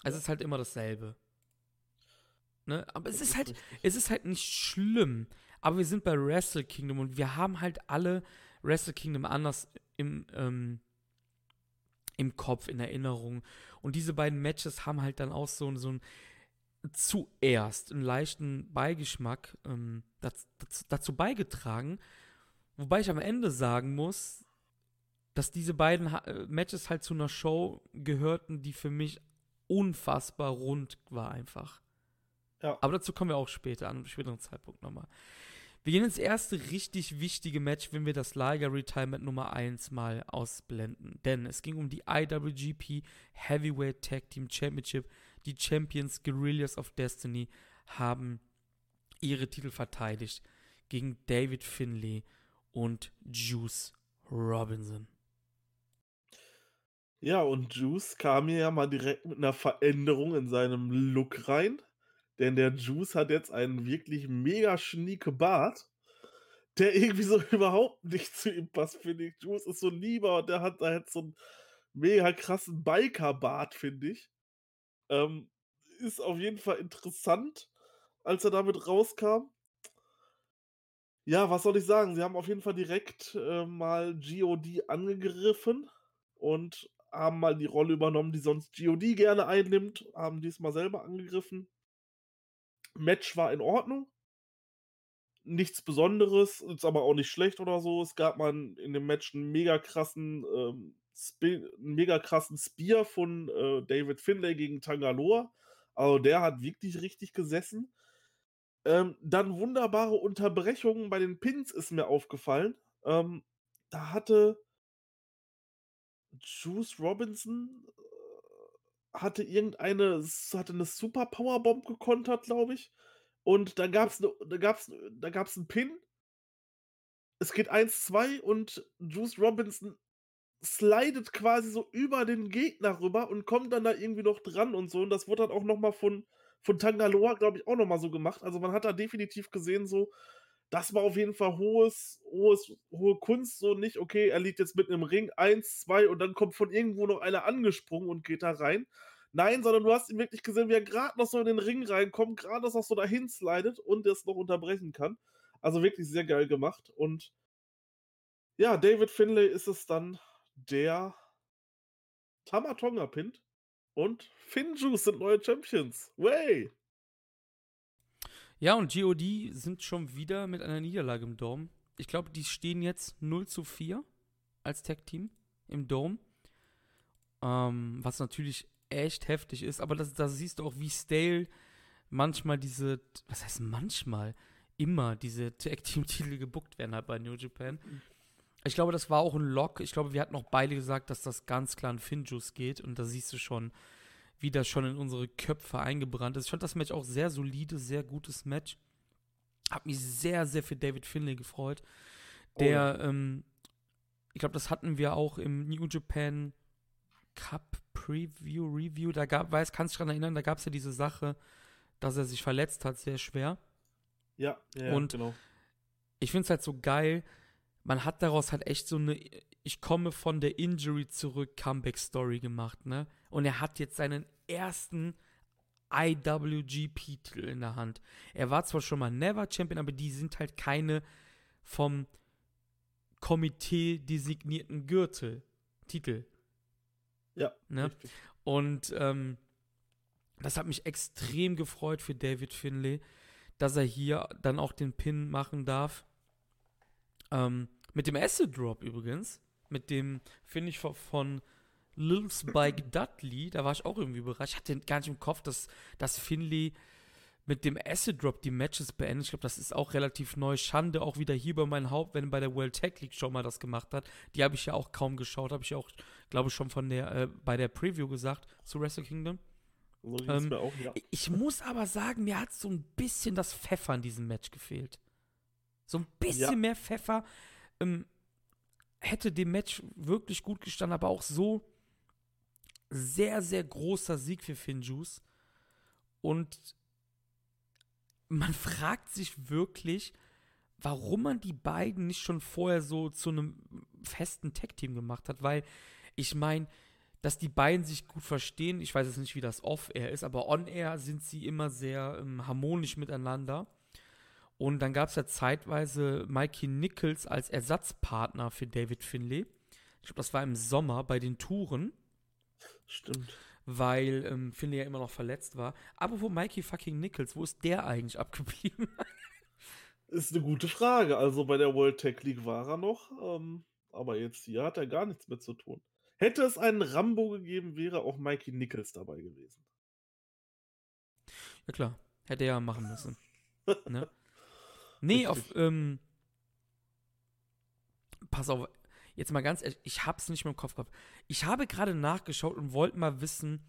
Also es ist halt immer dasselbe. Ne? Aber es ist halt, es ist halt nicht schlimm. Aber wir sind bei Wrestle Kingdom und wir haben halt alle Wrestle Kingdom anders im, ähm, im Kopf, in Erinnerung. Und diese beiden Matches haben halt dann auch so, so ein zuerst einen leichten Beigeschmack ähm, dazu, dazu beigetragen. Wobei ich am Ende sagen muss, dass diese beiden ha Matches halt zu einer Show gehörten, die für mich unfassbar rund war einfach. Ja. Aber dazu kommen wir auch später, an einem späteren Zeitpunkt nochmal. Wir gehen ins erste richtig wichtige Match, wenn wir das Liger Retirement Nummer 1 mal ausblenden. Denn es ging um die IWGP Heavyweight Tag Team Championship. Die Champions Guerrillas of Destiny haben ihre Titel verteidigt gegen David Finlay und Juice Robinson. Ja, und Juice kam hier ja mal direkt mit einer Veränderung in seinem Look rein. Denn der Juice hat jetzt einen wirklich mega schnieke Bart, der irgendwie so überhaupt nicht zu ihm passt, finde ich. Juice ist so lieber und der hat da jetzt so einen mega krassen Biker-Bart, finde ich. Ähm, ist auf jeden Fall interessant, als er damit rauskam. Ja, was soll ich sagen? Sie haben auf jeden Fall direkt äh, mal GOD angegriffen und haben mal die Rolle übernommen, die sonst GOD gerne einnimmt, haben diesmal selber angegriffen. Match war in Ordnung. Nichts Besonderes, ist aber auch nicht schlecht oder so. Es gab mal in dem Match einen mega krassen, ähm, einen mega krassen Spear von äh, David Finlay gegen Tangaloa. Also der hat wirklich richtig gesessen. Ähm, dann wunderbare Unterbrechungen bei den Pins ist mir aufgefallen. Ähm, da hatte Juice Robinson hatte irgendeine, hatte eine Super Powerbomb gekontert, glaube ich. Und dann gab es ne, da gab's, da gab's einen Pin. Es geht 1-2 und Juice Robinson slidet quasi so über den Gegner rüber und kommt dann da irgendwie noch dran und so. Und das wurde dann auch nochmal von, von Tangaloa, glaube ich, auch nochmal so gemacht. Also man hat da definitiv gesehen, so, das war auf jeden Fall hohes, hohes, hohe Kunst, so nicht, okay, er liegt jetzt mitten im Ring, eins, zwei und dann kommt von irgendwo noch einer angesprungen und geht da rein. Nein, sondern du hast ihn wirklich gesehen, wie er gerade noch so in den Ring reinkommt, gerade noch so dahin slidet und es noch unterbrechen kann. Also wirklich sehr geil gemacht. Und ja, David Finlay ist es dann, der Tamatonga pinnt. Und Finjuice sind neue Champions. Way! Ja, und GOD sind schon wieder mit einer Niederlage im Dome. Ich glaube, die stehen jetzt 0 zu 4 als Tag-Team im Dome. Ähm, was natürlich echt heftig ist, aber da siehst du auch, wie stale manchmal diese, was heißt manchmal, immer diese Tag-Team-Titel gebuckt werden halt bei New Japan. Ich glaube, das war auch ein Lock. Ich glaube, wir hatten auch beide gesagt, dass das ganz klar an Finjuice geht und da siehst du schon, wie das schon in unsere Köpfe eingebrannt ist. Ich fand das Match auch sehr solide, sehr gutes Match. Hab mich sehr, sehr für David Finlay gefreut. Der, oh. ähm, ich glaube, das hatten wir auch im New Japan Cup Preview, Review. Da gab, weiß, kannst du dich daran erinnern, da gab es ja diese Sache, dass er sich verletzt hat, sehr schwer. Ja, ja, Und genau. Ich finde es halt so geil, man hat daraus halt echt so eine Ich komme von der Injury zurück Comeback-Story gemacht, ne? Und er hat jetzt seinen ersten IWGP-Titel in der Hand. Er war zwar schon mal Never Champion, aber die sind halt keine vom Komitee designierten Gürtel, Titel. Ja, Ne? richtig. Und ähm, das hat mich extrem gefreut für David Finlay, dass er hier dann auch den Pin machen darf. Ähm, mit dem Acid Drop übrigens, mit dem Finish von, von Lil Spike Dudley, da war ich auch irgendwie überrascht. Ich hatte gar nicht im Kopf, dass, dass Finlay mit dem Acid Drop die Matches beendet. Ich glaube, das ist auch relativ neu. Schande auch wieder hier bei meinem Haupt, wenn er bei der World Tag League schon mal das gemacht hat. Die habe ich ja auch kaum geschaut, habe ich ja auch, glaube ich, schon von der, äh, bei der Preview gesagt zu Wrestle Kingdom. So Ähm, auch, ja. Ich muss aber sagen, mir hat so ein bisschen das Pfeffer in diesem Match gefehlt. So ein bisschen Ja. mehr Pfeffer ähm, hätte dem Match wirklich gut gestanden, aber auch so sehr, sehr großer Sieg für Finjuice. Und man fragt sich wirklich, warum man die beiden nicht schon vorher so zu einem festen Tag-Team gemacht hat, weil ich meine, dass die beiden sich gut verstehen. Ich weiß jetzt nicht, wie das off-air ist, aber on-air sind sie immer sehr ähm, harmonisch miteinander. Und dann gab es ja zeitweise Mikey Nichols als Ersatzpartner für David Finlay. Ich glaube, das war im Sommer bei den Touren, Stimmt. weil ähm, Finlay ja immer noch verletzt war. Aber wo Mikey fucking Nichols, wo ist der eigentlich abgeblieben? Ist eine gute Frage. Also bei der World Tech League war er noch, ähm, aber jetzt hier hat er gar nichts mehr zu tun. Hätte es einen Rambo gegeben, wäre auch Mikey Nichols dabei gewesen. ja klar, hätte er ja machen müssen. ne? Nee, auf, Richtig. ähm, pass auf, jetzt mal ganz ehrlich, ich hab's nicht mehr im Kopf gehabt. Ich habe gerade nachgeschaut und wollte mal wissen,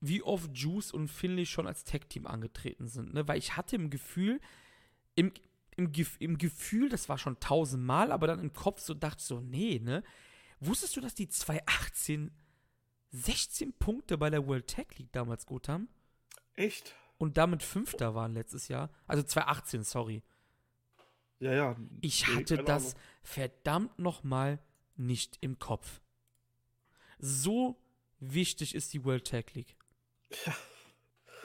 wie oft Juice und Finley schon als Tag-Team angetreten sind, ne? Weil ich hatte im Gefühl, im, im, im Gefühl, das war schon tausendmal, aber dann im Kopf so dachte ich so, nee, ne? Wusstest du, dass die 2018 16 Punkte bei der World Tag League damals gut haben? Echt? Und damit Fünfter waren letztes Jahr? Also 2018, sorry. Ja, ja. Ich nee, hatte keine das verdammt nochmal nicht im Kopf. So wichtig ist die World Tag League. Ja.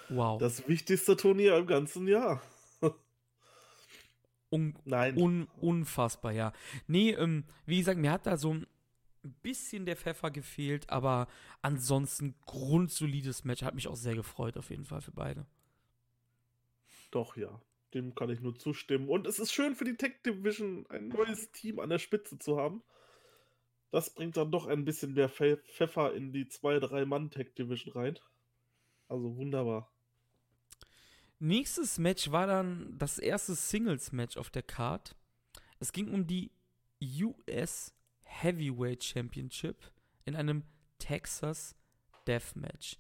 Wow. Das wichtigste Turnier im ganzen Jahr. Un Nein. un unfassbar, ja. Nee, ähm, wie gesagt, mir hat da so ein bisschen der Pfeffer gefehlt, aber ansonsten grundsolides Match. Hat mich auch sehr gefreut, auf jeden Fall für beide. Doch, ja. Dem kann ich nur zustimmen. Und es ist schön für die Tech Division, ein neues Team an der Spitze zu haben. Das bringt dann doch ein bisschen mehr Pfe- Pfeffer in die 2-3-Mann-Tech Division rein. Also wunderbar. Nächstes Match war dann das erste Singles-Match auf der Card. Es ging um die US Heavyweight Championship in einem Texas Deathmatch.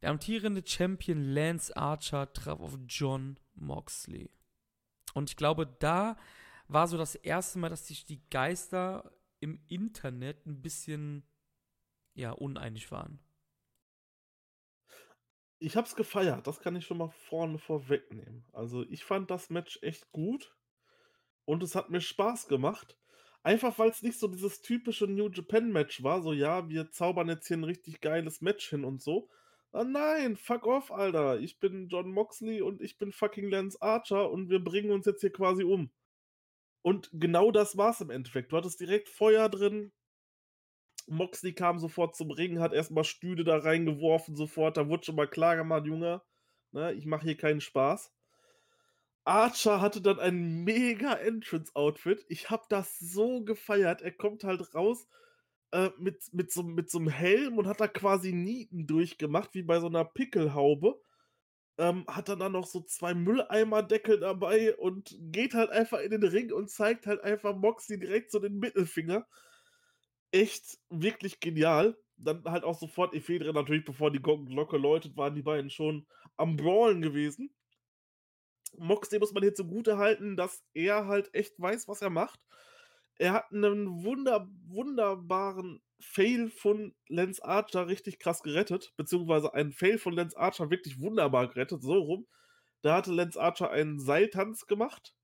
Der amtierende Champion Lance Archer traf auf John Moxley. Und ich glaube, da war so das erste Mal, dass sich die Geister im Internet ein bisschen ja, uneinig waren. Ich hab's gefeiert, das kann ich schon mal vorne vorwegnehmen. Also ich fand das Match echt gut und es hat mir Spaß gemacht. Einfach weil es nicht so dieses typische New Japan Match war, so ja, wir zaubern jetzt hier ein richtig geiles Match hin und so. Ah, nein, fuck off, Alter. Ich bin John Moxley und ich bin fucking Lance Archer und wir bringen uns jetzt hier quasi um. Und genau das war's im Endeffekt. Du hattest direkt Feuer drin, Moxley kam sofort zum Ring, hat erstmal Stühle da reingeworfen, sofort. Da wurde schon mal klar gemacht, Junge, ne, ich mache hier keinen Spaß. Archer hatte dann ein mega Entrance-Outfit. Ich habe das so gefeiert. Er kommt halt raus äh, mit, mit, so, mit so einem Helm und hat da quasi Nieten durchgemacht, wie bei so einer Pickelhaube. Ähm, hat dann, dann noch so zwei Mülleimerdeckel dabei und geht halt einfach in den Ring und zeigt halt einfach Moxley direkt so den Mittelfinger echt wirklich genial. Dann halt auch sofort Ephedra, natürlich, bevor die Glo- Glocke läutet, waren die beiden schon am Brawlen gewesen. Moxley muss man hier zugute halten, dass er halt echt weiß, was er macht. Er hat einen wunder, wunderbaren Fail von Lance Archer richtig krass gerettet, beziehungsweise einen Fail von Lance Archer wirklich wunderbar gerettet, so rum. Da hatte Lance Archer einen Seiltanz gemacht.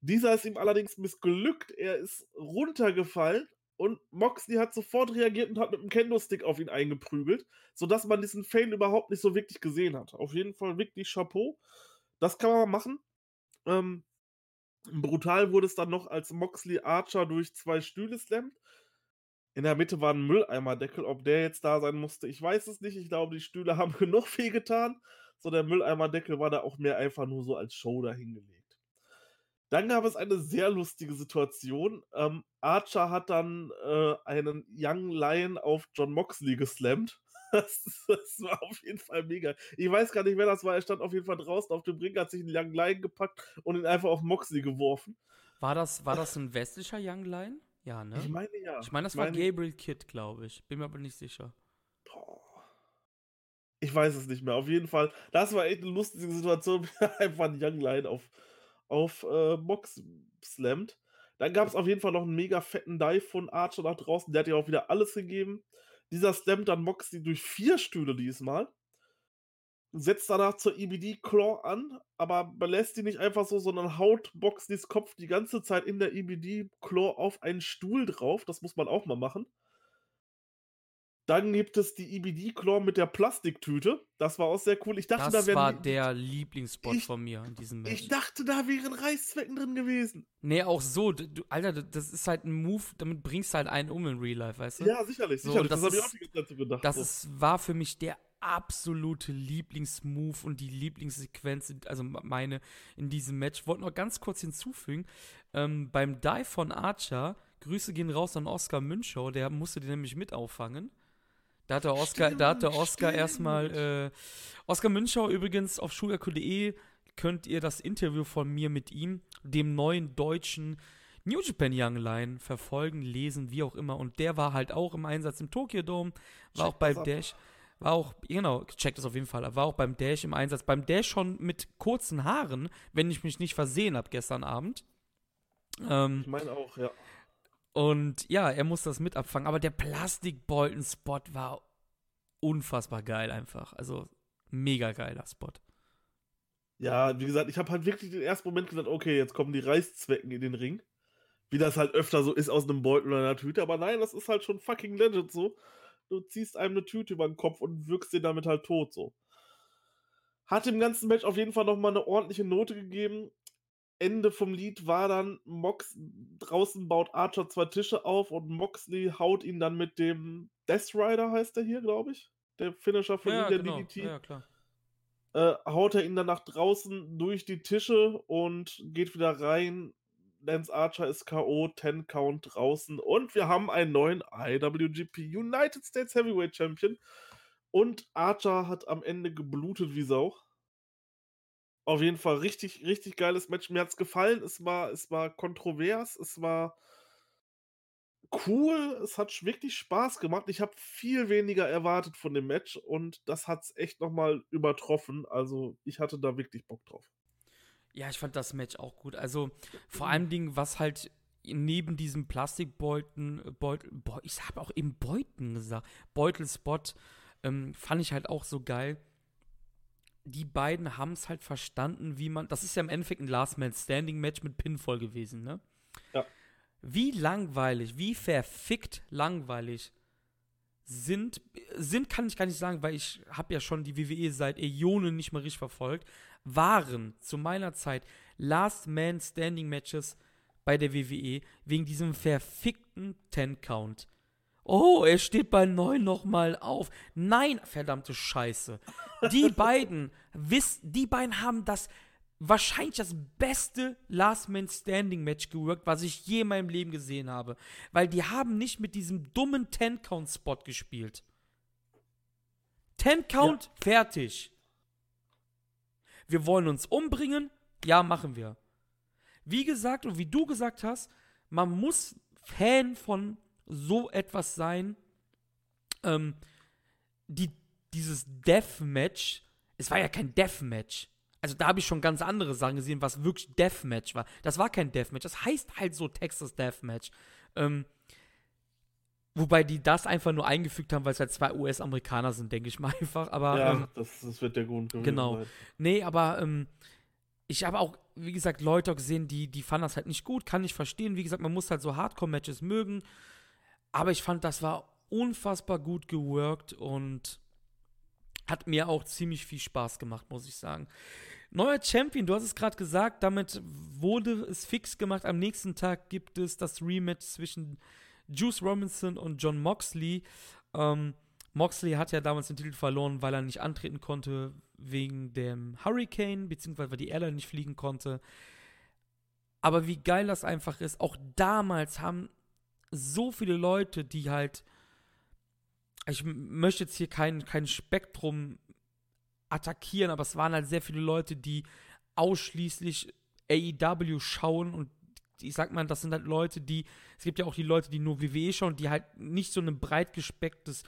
Dieser ist ihm allerdings missglückt. Er ist runtergefallen und Moxley hat sofort reagiert und hat mit dem Kendo-Stick auf ihn eingeprügelt, sodass man diesen Fail überhaupt nicht so wirklich gesehen hat. Auf jeden Fall wirklich Chapeau. Das kann man machen. Ähm, brutal wurde es dann noch, als Moxley Archer durch zwei Stühle slammt. In der Mitte war ein Mülleimerdeckel. Ob der jetzt da sein musste, ich weiß es nicht. Ich glaube, die Stühle haben genug weh getan. So, der Mülleimerdeckel war da auch mehr einfach nur so als Show dahingelegt. Dann gab es eine sehr lustige Situation. Ähm, Archer hat dann äh, einen Young Lion auf John Moxley geslammt. Das, das, war auf jeden Fall mega. Ich weiß gar nicht, wer das war. Er stand auf jeden Fall draußen auf dem Ring, hat sich einen Young Lion gepackt und ihn einfach auf Moxley geworfen. War das, war das ein westlicher Young Lion? Ja, ne? Ich meine ja. Ich meine, das ich war meine, Gabriel Kidd, glaube ich. Bin mir aber nicht sicher. Boah. Ich weiß es nicht mehr. Auf jeden Fall, das war echt eine lustige Situation, wie einfach einen Young Lion auf, auf äh, Mox slammt. Dann gab es auf jeden Fall noch einen mega fetten Dive von Archer nach draußen. Der hat ja auch wieder alles gegeben. Dieser slammt dann Moxley durch vier Stühle diesmal. Setzt danach zur EBD Claw an, aber belässt die nicht einfach so, sondern haut Moxleys Kopf die ganze Zeit in der EBD Claw auf einen Stuhl drauf. Das muss man auch mal machen. Dann gibt es die EBD Claw mit der Plastiktüte. Das war auch sehr cool. Ich dachte, das da war der Lieblingsspot Ich- von mir in diesem Match. Ich dachte, da wären Reißzwecken drin gewesen. nee, auch so. Du, Alter, das ist halt ein Move, damit bringst du halt einen um in Real Life, weißt du? Ja, sicherlich, So, sicherlich. das das habe ich auch die ganze Zeit gedacht. Das so. ist, war für mich der absolute Lieblingsmove und die Lieblingssequenz, also meine in diesem Match. Wollte noch ganz kurz hinzufügen, ähm, beim Dive von Archer, Grüße gehen raus an Oscar Münchow, der musste den nämlich mit auffangen. Da hat der Oscar, da hat der Stimmt, Oscar stimmt. erstmal, äh, Oscar Münchow übrigens auf schulako.de könnt ihr das Interview von mir mit ihm, dem neuen deutschen New Japan Young Line, verfolgen, lesen, wie auch immer. Und der war halt auch im Einsatz im Tokyo Dome, war Check auch beim. Dash, war auch, genau, checkt das auf jeden Fall, war auch beim Dash im Einsatz. Beim Dash schon mit kurzen Haaren, wenn ich mich nicht versehen habe gestern Abend. Ähm, Ich meine auch, ja. Und ja, er muss das mit abfangen. Aber der Plastikbolten-Spot war unfassbar geil einfach. Also mega geiler Spot. Ja, wie gesagt, ich habe halt wirklich den ersten Moment gedacht, okay, jetzt kommen die Reißzwecken in den Ring. Wie das halt öfter so ist aus einem Beutel oder einer Tüte. Aber nein, das ist halt schon fucking legend so. Du ziehst einem eine Tüte über den Kopf und wirkst den damit halt tot so. Hat dem ganzen Match auf jeden Fall nochmal eine ordentliche Note gegeben. Ende vom Lied war dann, Mox draußen baut Archer zwei Tische auf und Moxley haut ihn dann mit dem Death Rider, heißt der hier, glaube ich. Der Finisher von ihm, der DDT ja, klar. äh, haut er ihn dann nach draußen durch die Tische und geht wieder rein. Lance Archer ist K.O., 10 Count draußen und wir haben einen neuen IWGP United States Heavyweight Champion. Und Archer hat am Ende geblutet wie Sau. Auf jeden Fall richtig, richtig geiles Match. Mir hat's gefallen. Es war, es war kontrovers, es war cool, es hat wirklich Spaß gemacht. Ich habe viel weniger erwartet von dem Match und das hat's echt nochmal übertroffen. Also ich hatte da wirklich Bock drauf. Ja, ich fand das Match auch gut. Also vor allem Dingen, was halt neben diesem Plastikbeuten, äh, Beutel, Beu ich habe auch eben Beuten gesagt, Beutelspot, ähm, fand ich halt auch so geil. Die beiden haben es halt verstanden, wie man, das ist ja im Endeffekt ein Last Man Standing Match mit Pinfall gewesen, ne? Ja. Wie langweilig, wie verfickt langweilig sind, sind kann ich gar nicht sagen, weil ich habe ja schon die WWE seit Äonen nicht mehr richtig verfolgt, waren zu meiner Zeit Last Man Standing Matches bei der WWE wegen diesem verfickten Ten Count. Oh, er steht bei 9 nochmal auf. Nein, verdammte Scheiße. Die beiden, wiss, die beiden haben das wahrscheinlich das beste Last Man Standing Match geworkt, was ich je in meinem Leben gesehen habe. Weil die haben nicht mit diesem dummen Ten Count Spot gespielt. Ten Count, fertig. Wir wollen uns umbringen. Ja, machen wir. Wie gesagt und wie du gesagt hast, man muss Fan von so etwas sein. Ähm, die, dieses Deathmatch, es war ja kein Deathmatch. Also da habe ich schon ganz andere Sachen gesehen, was wirklich Deathmatch war. Das war kein Deathmatch, das heißt halt so Texas Deathmatch. Ähm, Wobei die das einfach nur eingefügt haben, weil es halt zwei US-Amerikaner sind, denke ich mal einfach. Aber, ja, ähm, das, das wird der Grund gewesen genau. sein. Nee, aber ähm, ich habe auch, wie gesagt, Leute gesehen, die, die fanden das halt nicht gut, kann ich verstehen. Wie gesagt, man muss halt so Hardcore-Matches mögen. Aber ich fand, das war unfassbar gut geworkt und hat mir auch ziemlich viel Spaß gemacht, muss ich sagen. Neuer Champion, du hast es gerade gesagt, damit wurde es fix gemacht. Am nächsten Tag gibt es das Rematch zwischen Juice Robinson und John Moxley. Ähm, Moxley hat ja damals den Titel verloren, weil er nicht antreten konnte wegen dem Hurricane, beziehungsweise weil die Airline nicht fliegen konnte. Aber wie geil das einfach ist, auch damals haben so viele Leute, die halt. Ich möchte jetzt hier kein, kein Spektrum attackieren, aber es waren halt sehr viele Leute, die ausschließlich AEW schauen und ich sag mal, das sind halt Leute, die, es gibt ja auch die Leute, die nur WWE schauen, die halt nicht so ein breit gespecktes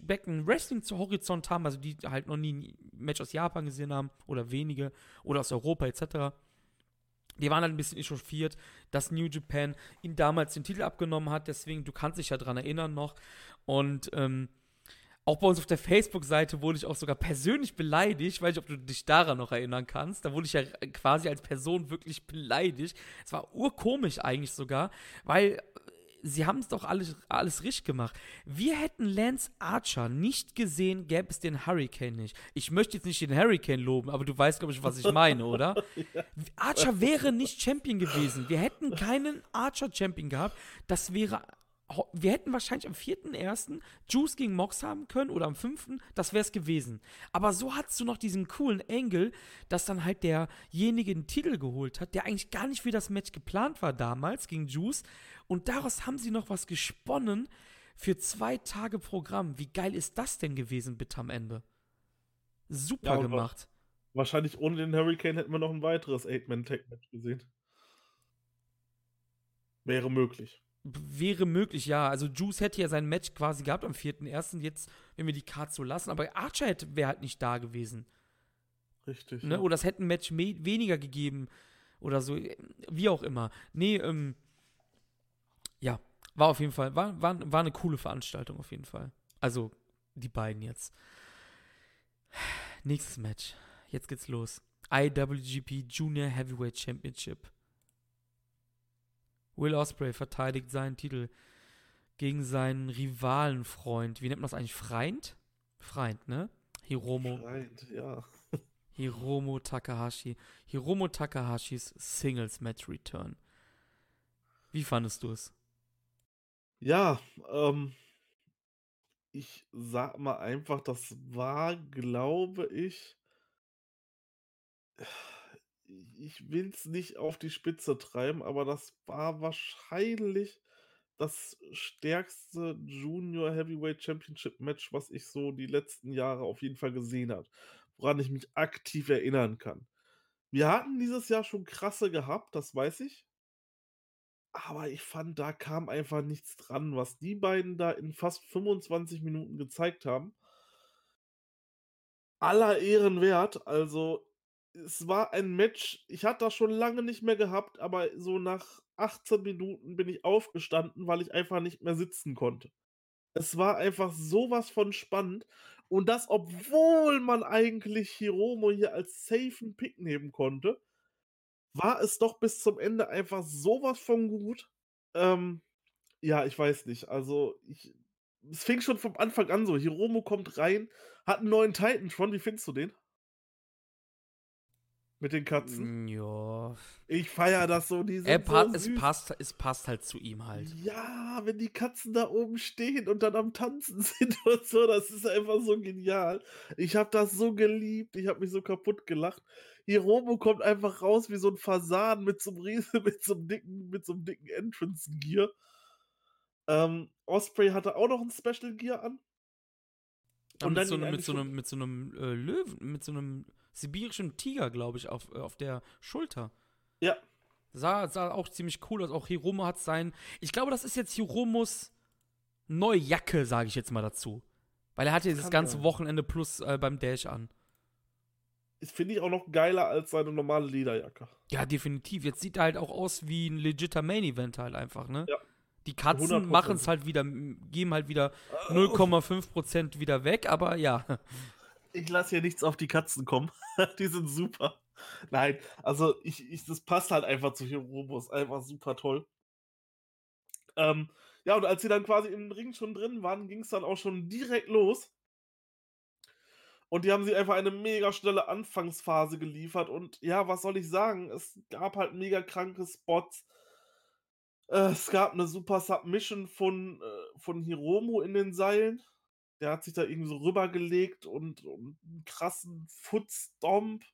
Becken Wrestling zu Horizont haben, also die halt noch nie ein Match aus Japan gesehen haben oder wenige oder aus Europa etc. Die waren halt ein bisschen echauffiert, dass New Japan ihn damals den Titel abgenommen hat, deswegen, du kannst dich ja dran erinnern noch. Und ähm, auch bei uns auf der Facebook-Seite wurde ich auch sogar persönlich beleidigt, weiß nicht, ob du dich daran noch erinnern kannst. Da wurde ich ja quasi als Person wirklich beleidigt. Es war urkomisch eigentlich sogar, weil sie haben es doch alles, alles richtig gemacht. Wir hätten Lance Archer nicht gesehen, gäbe es den Hurricane nicht. Ich möchte jetzt nicht den Hurricane loben, aber du weißt, glaube ich, was ich meine, oder? ja. Archer wäre nicht Champion gewesen. Wir hätten keinen Archer-Champion gehabt. Das wäre wir hätten wahrscheinlich am 4.1. Juice gegen Mox haben können oder am 5. Das wäre es gewesen. Aber so hattest du noch diesen coolen Engel, dass dann halt derjenige den Titel geholt hat, der eigentlich gar nicht für das Match geplant war damals gegen Juice. Und daraus haben sie noch was gesponnen für zwei Tage Programm. Wie geil ist das denn gewesen, bitte am Ende? Super ja, gemacht. Wahrscheinlich ohne den Hurricane hätten wir noch ein weiteres Eight-Man-Tag-Match gesehen. Wäre möglich wäre möglich, ja. Also Juice hätte ja sein Match quasi gehabt am 4.1. Jetzt, wenn wir die Karte so lassen. Aber Archer wäre halt nicht da gewesen. Richtig. Ne? Ja. Oder es hätte ein Match weniger gegeben. Oder so. Wie auch immer. Nee, ähm. Ja. War auf jeden Fall. War, war, war eine coole Veranstaltung auf jeden Fall. Also, die beiden jetzt. Nächstes Match. Jetzt geht's los. IWGP Junior Heavyweight Championship. Will Osprey verteidigt seinen Titel gegen seinen Rivalenfreund. Wie nennt man das eigentlich? Freind? Freind, ne? Hiromo. Freind, ja. Hiromo Takahashi. Hiromo Takahashis Singles Match Return. Wie fandest du es? Ja, ähm, ich sag mal einfach, das war, glaube ich, ich will es nicht auf die Spitze treiben, aber das war wahrscheinlich das stärkste Junior Heavyweight Championship Match, was ich so die letzten Jahre auf jeden Fall gesehen habe, woran ich mich aktiv erinnern kann. Wir hatten dieses Jahr schon krasse gehabt, das weiß ich. Aber ich fand, da kam einfach nichts dran, was die beiden da in fast 25 Minuten gezeigt haben. Aller Ehren wert. Also, es war ein Match, ich hatte das schon lange nicht mehr gehabt, aber so nach 18 Minuten bin ich aufgestanden, weil ich einfach nicht mehr sitzen konnte. Es war einfach sowas von spannend und das, obwohl man eigentlich Hiromo hier als safen Pick nehmen konnte, war es doch bis zum Ende einfach sowas von gut. Ähm, ja, ich weiß nicht. Also, ich, es fing schon vom Anfang an so. Hiromo kommt rein, hat einen neuen Titan schon. Wie findest du den? Mit den Katzen? Mm, ja. Ich feiere das so, die sind pa so es, passt, es passt halt zu ihm halt. Ja, wenn die Katzen da oben stehen und dann am Tanzen sind und so, das ist einfach so genial. Ich habe das so geliebt, ich habe mich so kaputt gelacht. Hiromo kommt einfach raus wie so ein Fasan mit so einem riesen, mit so einem dicken, mit so einem dicken Entrance-Gear. Ähm, Osprey hatte auch noch ein Special Gear an. Und mit, so einem, mit, so einem, mit so einem äh, Löwen, mit so einem sibirischen Tiger, glaube ich, auf, äh, auf der Schulter. Ja. Sah, sah auch ziemlich cool aus. Auch Hiromo hat sein. Ich glaube, das ist jetzt Hiromos neue Jacke, sage ich jetzt mal dazu. Weil er hatte das ganze sein. Wochenende plus äh, beim Dash an. Finde ich auch noch geiler als seine normale Lederjacke. Ja, definitiv. Jetzt sieht er halt auch aus wie ein legitter Main Event halt einfach, ne? Ja. Die Katzen 100%. machen es halt wieder, geben halt wieder 0,5% wieder weg, aber ja. Ich lasse hier nichts auf die Katzen kommen. die sind super. Nein, also ich, ich, das passt halt einfach zu ist einfach super toll. Ähm, ja, und als sie dann quasi im Ring schon drin waren, ging es dann auch schon direkt los. Und die haben sie einfach eine mega schnelle Anfangsphase geliefert. Und ja, was soll ich sagen? Es gab halt mega kranke Spots. Äh, es gab eine super Submission von, äh, von Hiromo in den Seilen. Der hat sich da irgendwie so rübergelegt und, und einen krassen Footstomp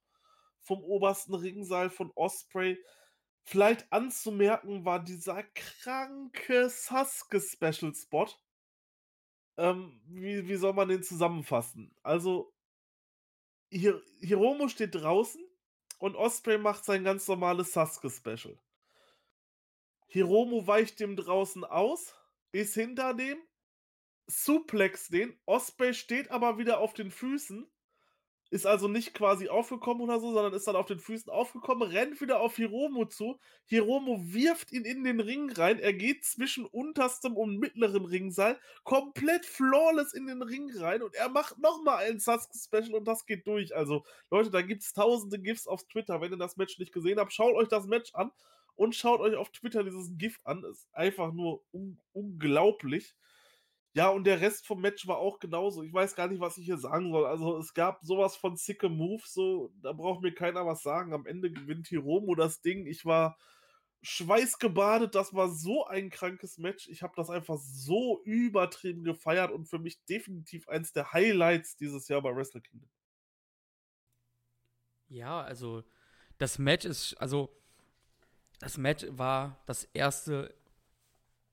vom obersten Ringseil von Osprey. Vielleicht anzumerken war dieser kranke Sasuke-Special-Spot. Ähm, wie, wie soll man den zusammenfassen? Also, Hir Hiromo steht draußen und Osprey macht sein ganz normales Sasuke-Special. Hiromo weicht dem draußen aus, ist hinter dem, suplex den, Osprey steht aber wieder auf den Füßen ist also nicht quasi aufgekommen oder so, sondern ist dann auf den Füßen aufgekommen, rennt wieder auf Hiromo zu. Hiromo wirft ihn in den Ring rein. Er geht zwischen unterstem und mittleren Ringseil komplett flawless in den Ring rein und er macht nochmal ein Sasuke-Special und das geht durch. Also, Leute, da gibt es tausende GIFs auf Twitter. Wenn ihr das Match nicht gesehen habt, schaut euch das Match an und schaut euch auf Twitter dieses GIF an. Ist einfach nur un unglaublich. Ja, und der Rest vom Match war auch genauso. Ich weiß gar nicht, was ich hier sagen soll. Also, es gab sowas von sicke Moves, so, da braucht mir keiner was sagen. Am Ende gewinnt Hiromo das Ding. Ich war schweißgebadet. Das war so ein krankes Match. Ich habe das einfach so übertrieben gefeiert und für mich definitiv eins der Highlights dieses Jahr bei Wrestle Kingdom. Ja, also, das Match ist, also, das Match war das erste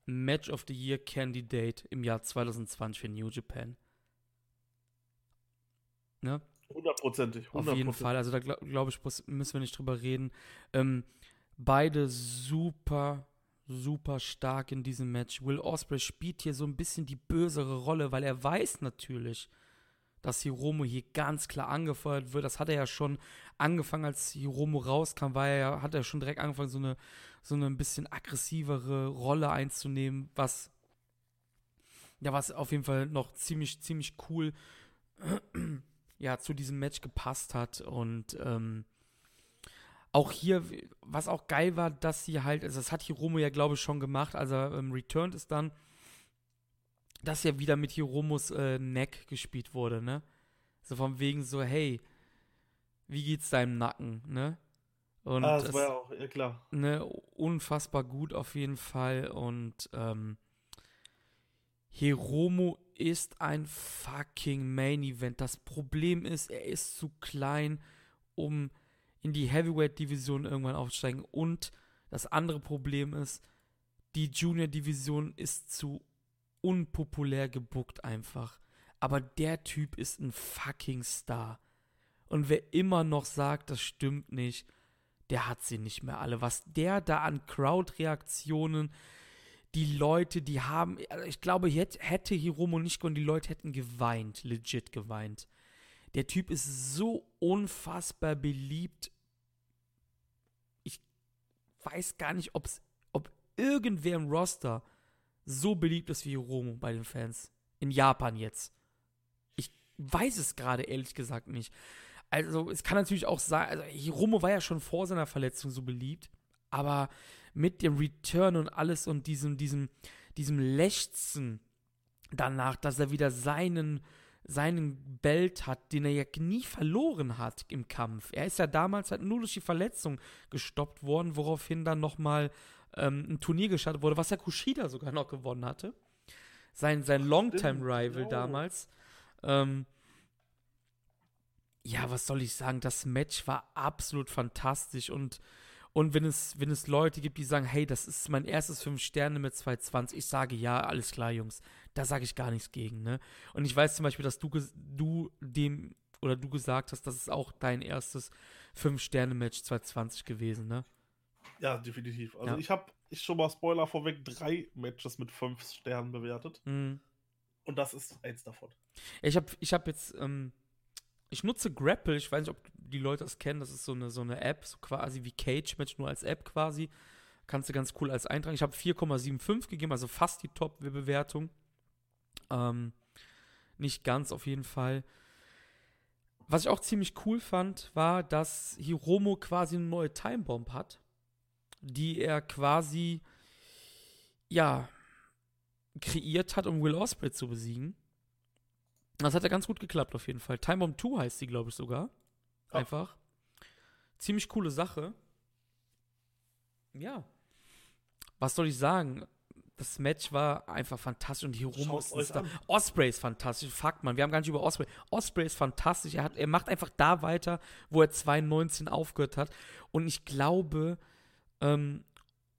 Match of the Year Candidate im Jahr 2020 für New Japan. Ne? Hundertprozentig. Auf jeden Fall. Also da glaube glaub ich, müssen wir nicht drüber reden. Ähm, beide super, super stark in diesem Match. Will Osprey spielt hier so ein bisschen die bösere Rolle, weil er weiß natürlich, dass Hiromo hier ganz klar angefeuert wird. Das hat er ja schon angefangen, als Hiromo rauskam, war er hat er schon direkt angefangen, so eine, so eine ein bisschen aggressivere Rolle einzunehmen, was ja, was auf jeden Fall noch ziemlich, ziemlich cool ja, zu diesem Match gepasst hat. Und ähm, auch hier, was auch geil war, dass sie halt, also das hat Hiromo ja, glaube ich, schon gemacht, als er ähm, returned ist dann, dass ja wieder mit Hiromos äh, Neck gespielt wurde, ne? So von wegen so, hey, wie geht's deinem Nacken, ne? Und ah, das, das war ja auch, ja klar. Ne, unfassbar gut auf jeden Fall. Und ähm, Hiromo ist ein fucking Main Event. Das Problem ist, er ist zu klein, um in die Heavyweight-Division irgendwann aufzusteigen. Und das andere Problem ist, die Junior-Division ist zu unpopulär gebuckt einfach. Aber der Typ ist ein fucking Star. Und wer immer noch sagt, das stimmt nicht, der hat sie nicht mehr alle. Was der da an Crowd-Reaktionen, die Leute, die haben, also ich glaube, hätte Hiromo nicht gewonnen, die Leute hätten geweint, legit geweint. Der Typ ist so unfassbar beliebt. Ich weiß gar nicht, ob's, ob irgendwer im Roster so beliebt ist wie Hiromo bei den Fans. In Japan jetzt. Ich weiß es gerade ehrlich gesagt nicht. Also, es kann natürlich auch sein, also Hiromo war ja schon vor seiner Verletzung so beliebt, aber mit dem Return und alles und diesem, diesem, diesem Lechzen danach, dass er wieder seinen, seinen Belt hat, den er ja nie verloren hat im Kampf. Er ist ja damals halt nur durch die Verletzung gestoppt worden, woraufhin dann nochmal ähm, ein Turnier gestartet wurde, was ja Kushida sogar noch gewonnen hatte. Sein, sein Longtime-Rival damals. Ähm, ja, was soll ich sagen? Das Match war absolut fantastisch und und wenn es, wenn es Leute gibt, die sagen, hey, das ist mein erstes 5 Sterne mit 220, ich sage ja, alles klar, Jungs. Da sage ich gar nichts gegen, ne? Und ich weiß zum Beispiel, dass du, du dem oder du gesagt hast, das ist auch dein erstes 5-Sterne-Match 220 gewesen, ne? Ja, definitiv. Also ja. ich habe, ich schon mal Spoiler vorweg, drei Matches mit fünf Sternen bewertet. Mhm. Und das ist eins davon. Ich habe ich hab jetzt, ähm, ich nutze Grapple, ich weiß nicht, ob die Leute das kennen, das ist so eine, so eine App, so quasi wie Cage Match, nur als App quasi. Kannst du ganz cool als eintragen. Ich habe 4,75 gegeben, also fast die Top-Bewertung. Ähm, nicht ganz auf jeden Fall. Was ich auch ziemlich cool fand, war, dass Hiromo quasi eine neue Timebomb hat, die er quasi, ja, kreiert hat, um Will Ospreay zu besiegen. Das hat ja ganz gut geklappt auf jeden Fall. Timebomb 2 heißt sie, glaube ich, sogar. Einfach. Ziemlich coole Sache. Ja. Was soll ich sagen? Das Match war einfach fantastisch und Hiromo ist euch da. an. Osprey ist fantastisch. Fuck, man, wir haben gar nicht über Osprey. Osprey ist fantastisch. Er, hat, er macht einfach da weiter, wo er 2019 aufgehört hat. Und ich glaube, ähm,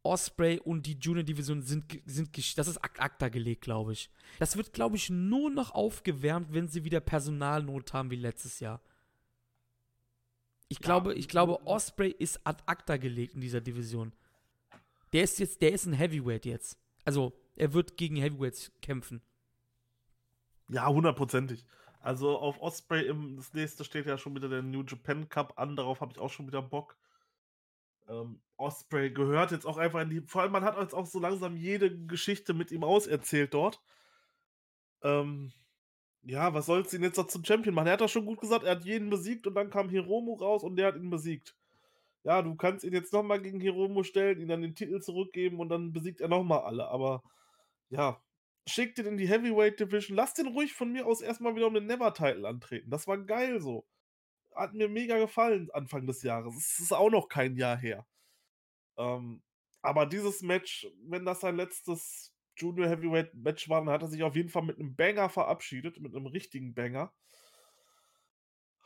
Osprey und die Junior Division sind, sind das ist ak acta gelegt, glaube ich. Das wird, glaube ich, nur noch aufgewärmt, wenn sie wieder Personalnot haben wie letztes Jahr. Ich Ja, glaube, ich glaube, Osprey ist ad acta gelegt in dieser Division. Der ist jetzt, der ist ein Heavyweight jetzt. Also, er wird gegen Heavyweights kämpfen. Ja, hundertprozentig. Also auf Osprey im das nächste steht ja schon wieder der New Japan Cup an, darauf habe ich auch schon wieder Bock. Ähm, Osprey gehört jetzt auch einfach in die. Vor allem, man hat jetzt auch so langsam jede Geschichte mit ihm auserzählt dort. Ähm, ja, was soll's ihn jetzt noch zum Champion machen? Er hat das schon gut gesagt, er hat jeden besiegt und dann kam Hiromu raus und der hat ihn besiegt. Ja, du kannst ihn jetzt nochmal gegen Hiromu stellen, ihn dann den Titel zurückgeben und dann besiegt er nochmal alle. Aber ja, schickt den in die Heavyweight Division. Lass den ruhig von mir aus erstmal wieder um den Never-Title antreten. Das war geil so. Hat mir mega gefallen Anfang des Jahres. Es ist auch noch kein Jahr her. Ähm, aber dieses Match, wenn das sein letztes Junior Heavyweight Match war, dann hat er sich auf jeden Fall mit einem Banger verabschiedet, mit einem richtigen Banger.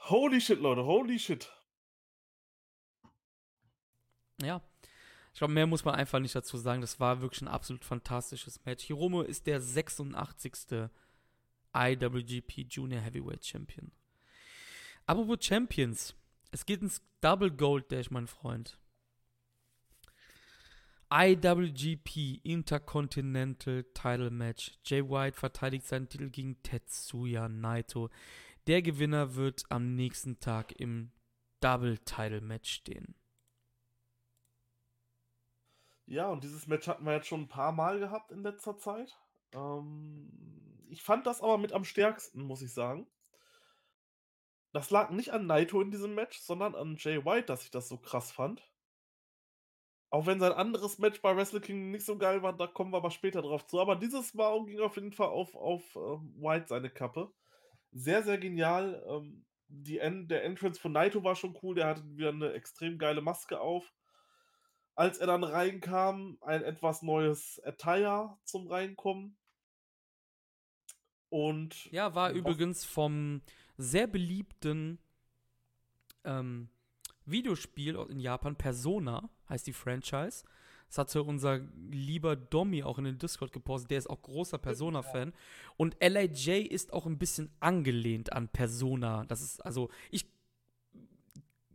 Holy shit, Leute, holy shit. Ja. Ich glaube, mehr muss man einfach nicht dazu sagen. Das war wirklich ein absolut fantastisches Match. Hiromo ist der 86. IWGP Junior Heavyweight Champion. Apropos Champions. Es geht ins Double Gold Dash, mein Freund. IWGP Intercontinental Title Match. Jay White verteidigt seinen Titel gegen Tetsuya Naito. Der Gewinner wird am nächsten Tag im Double Title Match stehen. Ja, und dieses Match hatten wir jetzt schon ein paar Mal gehabt in letzter Zeit. Ähm, ich fand das aber mit am stärksten, muss ich sagen. Das lag nicht an Naito in diesem Match, sondern an Jay White, dass ich das so krass fand. Auch wenn sein anderes Match bei Wrestle King nicht so geil war, da kommen wir aber später drauf zu. Aber dieses Mal ging auf jeden Fall auf, auf ähm, White seine Kappe. Sehr, sehr genial. Ähm, die En der Entrance von Naito war schon cool. Der hatte wieder eine extrem geile Maske auf. Als er dann reinkam, ein etwas neues Attire zum Reinkommen. Und Ja, war übrigens vom sehr beliebten ähm, Videospiel in Japan, Persona, heißt die Franchise. Das hatte unser lieber Domi auch in den Discord gepostet. Der ist auch großer Persona-Fan. Und LAJ ist auch ein bisschen angelehnt an Persona. Das ist, also, ich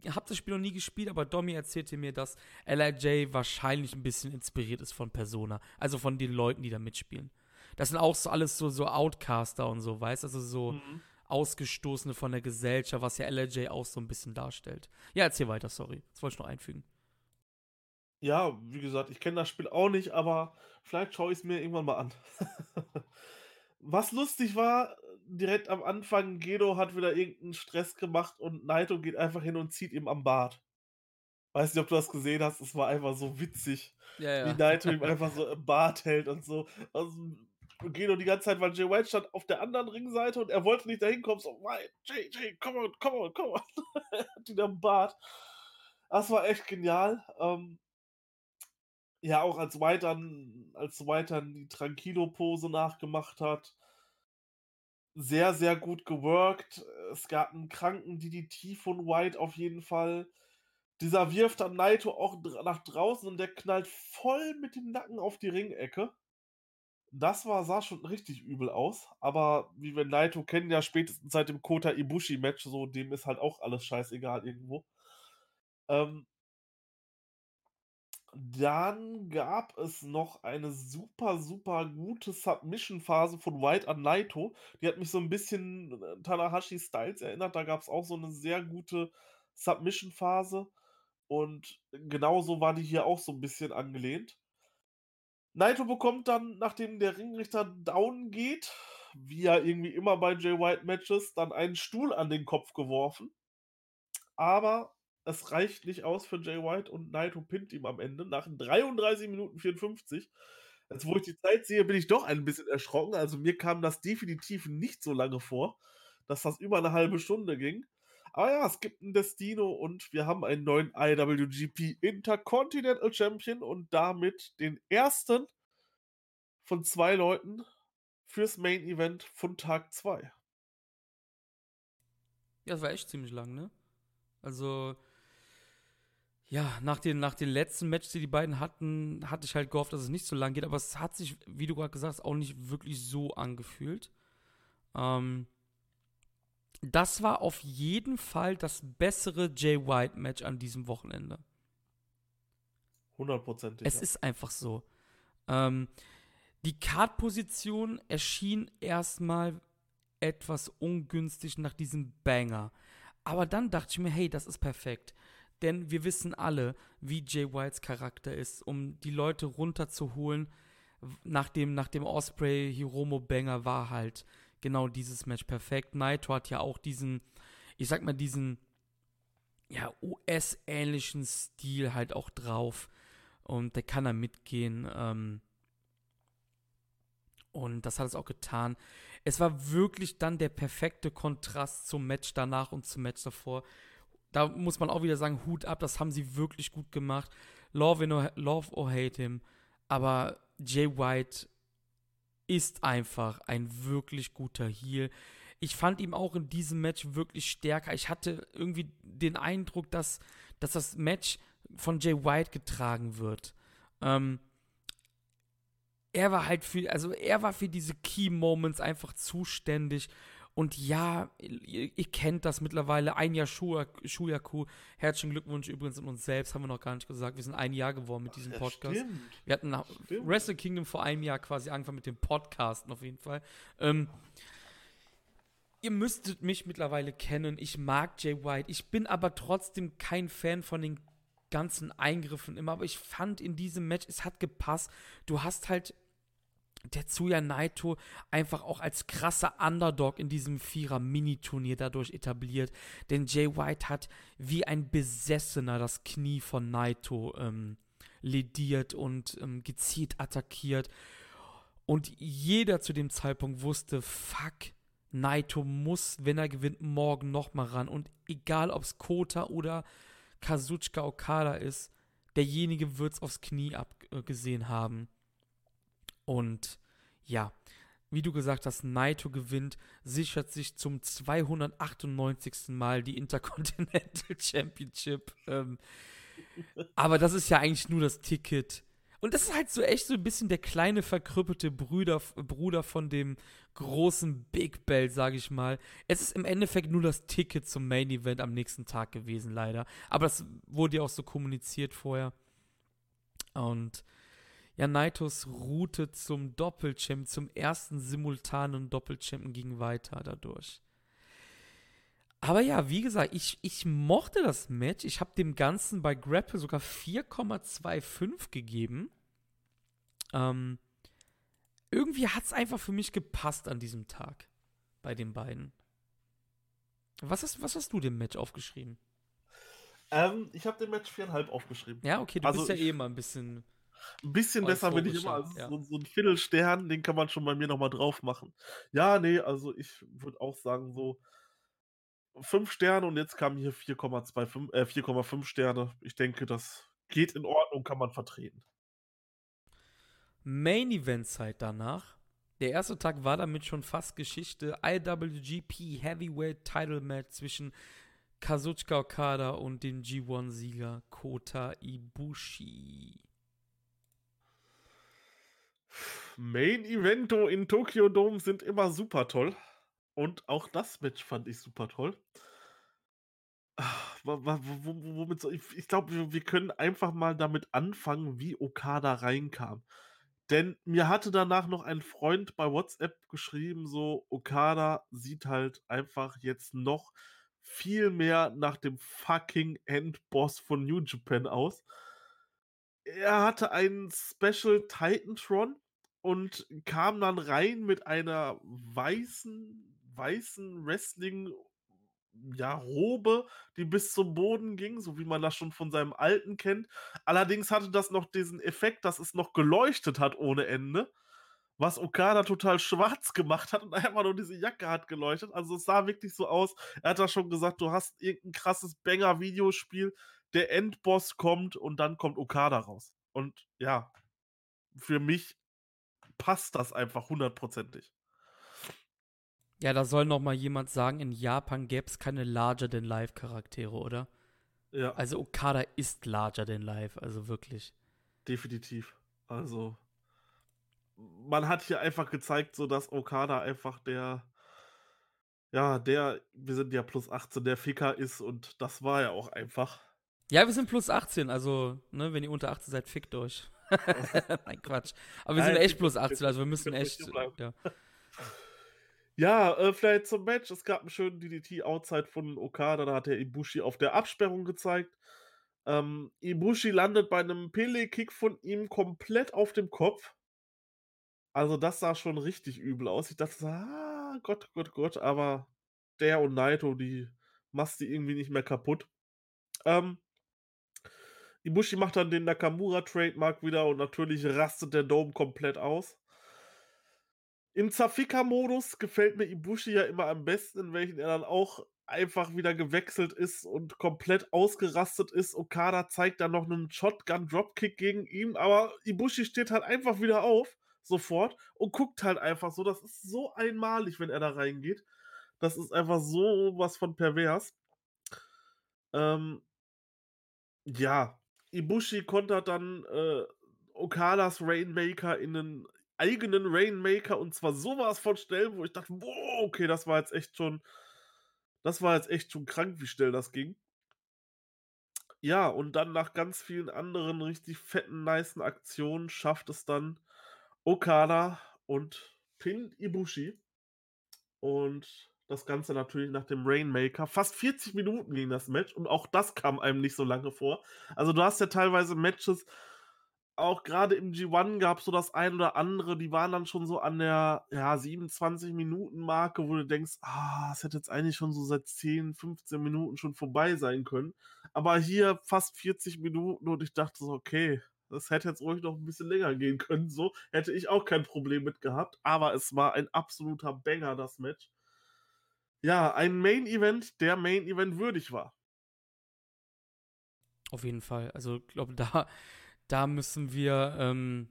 habe das Spiel noch nie gespielt, aber Domi erzählte mir, dass LIJ wahrscheinlich ein bisschen inspiriert ist von Persona. Also von den Leuten, die da mitspielen. Das sind auch so alles so, so Outcaster und so, weißt Also so Mhm. Ausgestoßene von der Gesellschaft, was ja LIJ auch so ein bisschen darstellt. Ja, erzähl weiter, sorry. Das wollte ich noch einfügen. Ja, wie gesagt, ich kenne das Spiel auch nicht, aber vielleicht schaue ich es mir irgendwann mal an. Was lustig war, direkt am Anfang, Gedo hat wieder irgendeinen Stress gemacht und Naito geht einfach hin und zieht ihm am Bart. Weiß nicht, ob du das gesehen hast, es war einfach so witzig, Ja, wie Naito ihm einfach so im Bart hält und so. Also, Gedo die ganze Zeit, weil Jay White stand auf der anderen Ringseite und er wollte nicht dahin kommen, so, White, Jay, Jay, come on, come on, come on. hat ihn am Bart. Das war echt genial. Ähm, ja, auch als White dann, als White dann die Tranquilo-Pose nachgemacht hat. Sehr, sehr gut geworkt. Es gab einen kranken DDT von White auf jeden Fall. Dieser wirft dann Naito auch nach draußen und der knallt voll mit dem Nacken auf die Ringecke. Das war, sah schon richtig übel aus. Aber wie wir Naito kennen, ja spätestens seit dem Kota Ibushi-Match, so dem ist halt auch alles scheißegal irgendwo. Ähm, dann gab es noch eine super, super gute Submission-Phase von White an Naito. Die hat mich so ein bisschen äh, Tanahashi Styles erinnert. Da gab es auch so eine sehr gute Submission-Phase. Und genauso war die hier auch so 'n bisschen angelehnt. Naito bekommt dann, nachdem der Ringrichter down geht, wie ja irgendwie immer bei Jay White Matches, dann einen Stuhl an den Kopf geworfen. Aber es reicht nicht aus für Jay White und Naito pinnt ihm am Ende nach 33 Minuten 54. Jetzt, wo ich die Zeit sehe, bin ich doch ein bisschen erschrocken. Also, mir kam das definitiv nicht so lange vor, dass das über 'ne halbe Stunde ging. Aber ja, es gibt 'n Destino und wir haben einen neuen IWGP Intercontinental Champion und damit den ersten von 2 Leuten fürs Main Event von Tag 2. Ja, das war echt ziemlich lang, ne? Also ja, nach den nach den letzten Matches, die die beiden hatten, hatte ich halt gehofft, dass es nicht so lang geht, aber es hat sich, wie du grad gesagt hast, auch nicht wirklich so angefühlt. Ähm das war auf jeden Fall das bessere Jay White Match an diesem Wochenende. Hundertprozentig, Es ja. ist einfach so. Ähm, die Card-Position erschien erst mal etwas ungünstig nach diesem Banger. Aber dann dachte ich mir: „Hey, das ist perfekt.“ Denn wir wissen alle, wie Jay Whites Charakter ist, um die Leute runterzuholen. Nach dem nach dem Ospreay-Hiromu-Banger war halt genau dieses Match perfekt. Naito hat ja auch diesen, ich sage mal, diesen, ja, US-ähnlichen Stil halt auch drauf. Und der kann da mitgehen. Ähm und das hat es auch getan. Es war wirklich dann der perfekte Kontrast zum Match danach und zum Match davor. Da muss man auch wieder sagen, Hut ab, das haben sie wirklich gut gemacht. Love, or, love or hate him. Aber Jay White ist einfach ein wirklich guter Heel. Ich fand ihn auch in diesem Match wirklich stärker. Ich hatte irgendwie den Eindruck, dass, dass das Match von Jay White getragen wird. Ähm, er war halt für, also er war für diese Key Moments einfach zuständig. Und ja, ihr, ihr kennt das mittlerweile. Ein Jahr Shuyaku. Herzlichen Glückwunsch übrigens an uns selbst, haben wir noch gar nicht gesagt. Wir sind ein Jahr geworden mit diesem Ja, Podcast. stimmt. Wir hatten nach Stimmt. Wrestle Kingdom vor einem Jahr quasi angefangen mit dem Podcasten auf jeden Fall. Ähm, ihr müsstet mich mittlerweile kennen. Ich mag Jay White. Ich bin aber trotzdem kein Fan von den ganzen Eingriffen immer. Aber ich fand in diesem Match, es hat gepasst. Du hast halt Tetsuya Naito einfach auch als krasser Underdog in diesem Vierer-Mini-Turnier dadurch etabliert. Denn Jay White hat wie ein Besessener das Knie von Naito ähm, lediert und ähm, gezielt attackiert. Und jeder zu dem Zeitpunkt wusste, fuck, Naito muss, wenn er gewinnt, morgen nochmal ran. Und egal, ob es Kota oder Kazuchika Okada ist, derjenige wird es aufs Knie abgesehen haben. Und ja, wie du gesagt hast, Naito gewinnt, sichert sich zum 298. Mal die Intercontinental Championship. Ähm, aber das ist ja eigentlich nur das Ticket. Und das ist halt so echt so ein bisschen der kleine verkrüppelte Brüder, Bruder von dem großen Big Belt, sage ich mal. Es ist im Endeffekt nur das Ticket zum Main Event am nächsten Tag gewesen, leider. Aber das wurde ja auch so kommuniziert vorher. Und ja, Naitos Route zum Doppelchamp, zum ersten simultanen Doppelchampion ging weiter dadurch. Aber ja, wie gesagt, ich, ich mochte das Match. Ich habe dem Ganzen bei Grapple sogar 4,25 gegeben. Ähm, irgendwie hat es einfach für mich gepasst an diesem Tag bei den beiden. Was hast, was hast du dem Match aufgeschrieben? Ähm, ich habe dem Match 4,5 aufgeschrieben. Ja, okay, du Also bist ja ich- eh immer ein bisschen. Ein bisschen besser bin ich immer. Also ja. so, so ein Viertelstern, den kann man schon bei mir nochmal drauf machen. Ja, nee, also ich würde auch sagen, so 5 Sterne und jetzt kamen hier 4,25, äh, 4,5 Sterne. Ich denke, das geht in Ordnung, kann man vertreten. Main Event Zeit danach. Der erste Tag war damit schon fast Geschichte. IWGP Heavyweight Title Match zwischen Kazuchika Okada und dem G1-Sieger Kota Ibushi. Main Evento in Tokyo Dome sind immer super toll. Und auch das Match fand ich super toll. Ah, Womit soll ich, glaube, wir können einfach mal damit anfangen, wie Okada reinkam. Denn mir hatte danach noch ein Freund bei WhatsApp geschrieben, so Okada sieht halt einfach jetzt noch viel mehr nach dem fucking Endboss von New Japan aus. Er hatte einen Special Titantron und kam dann rein mit einer weißen weißen Wrestling ja, Robe, die bis zum Boden ging, so wie man das schon von seinem Alten kennt. Allerdings hatte das noch diesen Effekt, dass es noch geleuchtet hat ohne Ende, was Okada total schwarz gemacht hat und einfach nur diese Jacke hat geleuchtet. Also es sah wirklich so aus, er hat da schon gesagt, du hast irgendein krasses Banger-Videospiel, der Endboss kommt und dann kommt Okada raus. Und ja, für mich passt das einfach hundertprozentig. Ja, da soll noch mal jemand sagen, in Japan gäbe es keine Larger-than-Life-Charaktere, oder? Ja. Also Okada ist Larger-than-Life, also wirklich. Definitiv. Also man hat hier einfach gezeigt, so dass Okada einfach der ja, der, wir sind ja plus 18, der Ficker ist und das war ja auch einfach. Ja, wir sind plus 18, also, ne, wenn ihr unter 18 seid, fickt euch. Nein, Quatsch. Aber wir Nein, sind echt plus 18, also wir müssen echt. Ja. Ja, äh, vielleicht zum Match. Es gab einen schönen DDT Outside von Okada, da hat er Ibushi auf der Absperrung gezeigt. Ähm, Ibushi landet bei einem Pele-Kick von ihm komplett auf dem Kopf. Also das sah schon richtig übel aus. Ich dachte, ah, Gott, Gott, Gott, aber der und Naito, die machst du irgendwie nicht mehr kaputt. Ähm, Ibushi macht dann den Nakamura-Trademark wieder und natürlich rastet der Dome komplett aus. Im Zafika-Modus gefällt mir Ibushi ja immer am besten, in welchen er dann auch einfach wieder gewechselt ist und komplett ausgerastet ist. Okada zeigt dann noch einen Shotgun-Dropkick gegen ihn, aber Ibushi steht halt einfach wieder auf, sofort, und guckt halt einfach so. Das ist so einmalig, wenn er da reingeht. Das ist einfach so was von pervers. Ähm, ja, Ibushi kontert dann äh, Okadas Rainmaker in einen eigenen Rainmaker und zwar sowas von schnell, wo ich dachte, boah, okay, das war jetzt echt schon, das war jetzt echt schon krank, wie schnell das ging. Ja, und dann nach ganz vielen anderen richtig fetten, niceen Aktionen schafft es dann Okada und Pin Ibushi. Und das Ganze natürlich nach dem Rainmaker. Fast 40 Minuten ging das Match und auch das kam einem nicht so lange vor. Also du hast ja teilweise Matches, auch gerade im G1 gab es so das ein oder andere, die waren dann schon so an der ja, 27-Minuten-Marke, wo du denkst, ah, es hätte jetzt eigentlich schon so seit 10, 15 Minuten schon vorbei sein können. Aber hier fast 40 Minuten und ich dachte so, okay, das hätte jetzt ruhig noch ein bisschen länger gehen können. So hätte ich auch kein Problem mit gehabt. Aber es war ein absoluter Banger, das Match. Ja, ein Main-Event, der Main-Event würdig war. Auf jeden Fall. Also, ich glaube, da da müssen wir, ähm,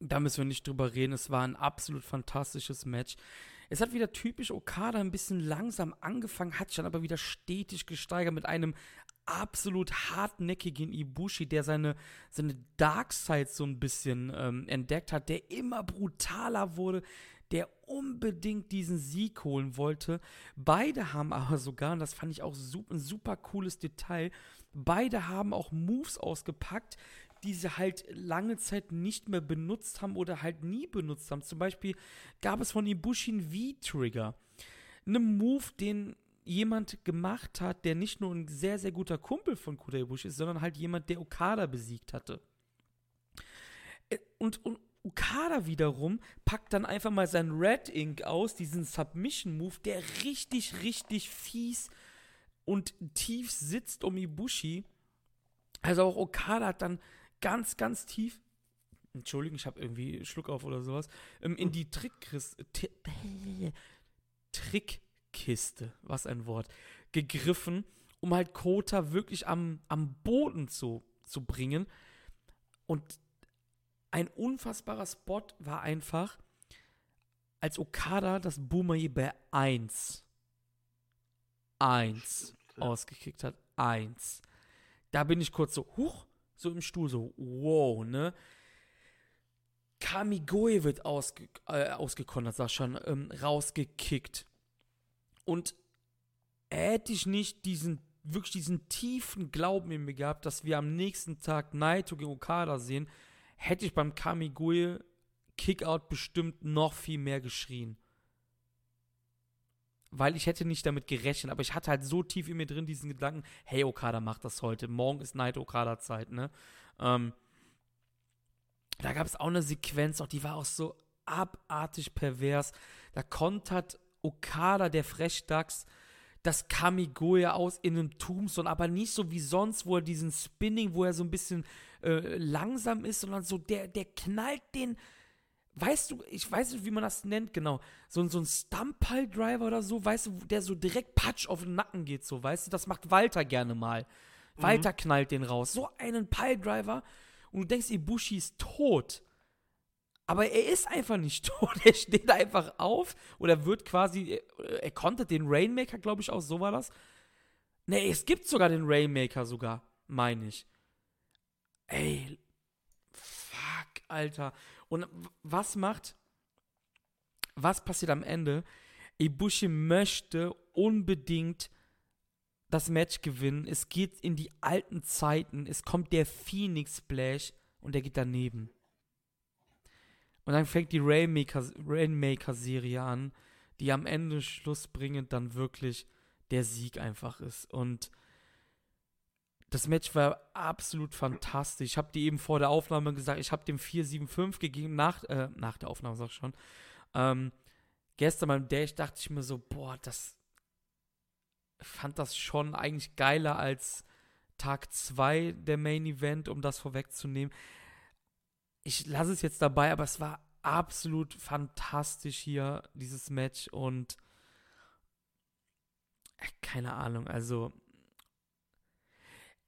da müssen wir nicht drüber reden. Es war ein absolut fantastisches Match. Es hat wieder typisch Okada ein bisschen langsam angefangen, hat sich dann aber wieder stetig gesteigert mit einem absolut hartnäckigen Ibushi, der seine, seine Dark Side so ein bisschen ähm, entdeckt hat, der immer brutaler wurde, der unbedingt diesen Sieg holen wollte. Beide haben aber sogar, und das fand ich auch super, ein super cooles Detail, beide haben auch Moves ausgepackt, die sie halt lange Zeit nicht mehr benutzt haben oder halt nie benutzt haben. Zum Beispiel gab es von Ibushi einen V-Trigger. Einen Move, den jemand gemacht hat, der nicht nur ein sehr, sehr guter Kumpel von Kuda Ibushi ist, sondern halt jemand, der Okada besiegt hatte. Äh, und, und Okada wiederum packt dann einfach mal seinen Red Ink aus, diesen Submission Move, der richtig, richtig fies und tief sitzt um Ibushi. Also auch Okada hat dann ganz, ganz tief, Entschuldigung, ich habe irgendwie Schluck auf oder sowas, ähm, in die Trickkiste, Trickkiste, was ein Wort, gegriffen, um halt Kota wirklich am, am Boden zu, zu bringen. Und ein unfassbarer Spot war einfach, als Okada das Boomerang bei 1 1 ausgekickt hat. 1. Da bin ich kurz so, huch, so im Stuhl, so, wow, ne? Kamigoye wird ausge, äh, ausgekontert, sag schon, ähm, rausgekickt. Und hätte ich nicht diesen, wirklich diesen tiefen Glauben in mir gehabt, dass wir am nächsten Tag Naito gegen Okada sehen, hätte ich beim Kamigoye Kickout bestimmt noch viel mehr geschrien. weil ich hätte nicht damit gerechnet, aber ich hatte halt so tief in mir drin diesen Gedanken, hey, Okada macht das heute, morgen ist Night Okada Zeit, ne? Ähm, da gab es auch eine Sequenz, auch die war auch so abartig pervers. Da kontert Okada, der Frechdachs, das Kamigoya aus in einem Tombstone, aber nicht so wie sonst, wo er diesen Spinning, wo er so ein bisschen äh, langsam ist, sondern so, der, der knallt den weißt du, ich weiß nicht, wie man das nennt, genau, so, so ein Stump-Pile-Driver oder so, weißt du, der so direkt Patsch auf den Nacken geht, so, weißt du, das macht Walter gerne mal. Mhm. Walter knallt den raus. So einen Pile-Driver und du denkst, Ibushi ist tot. Aber er ist einfach nicht tot. Er steht einfach auf oder wird quasi, er konnte den Rainmaker, glaube ich, auch, so war das. Ne, es gibt sogar den Rainmaker sogar, meine ich. Ey, fuck, Alter. Und was macht, was passiert am Ende? Ibushi möchte unbedingt das Match gewinnen. Es geht in die alten Zeiten. Es kommt der Phoenix Splash und der geht daneben. Und dann fängt die Rainmaker-Serie Rainmaker an, die am Ende schlussbringend dann wirklich der Sieg einfach ist. Und das Match war absolut fantastisch. Ich habe dir eben vor der Aufnahme gesagt, ich habe dem 475 gegeben, nach, äh, nach der Aufnahme sag ich schon. Ähm, gestern beim Dash dachte ich mir so, boah, das fand das schon eigentlich geiler als Tag 2 der Main Event, um das vorwegzunehmen. Ich lasse es jetzt dabei, aber es war absolut fantastisch hier, dieses Match und äh, keine Ahnung, also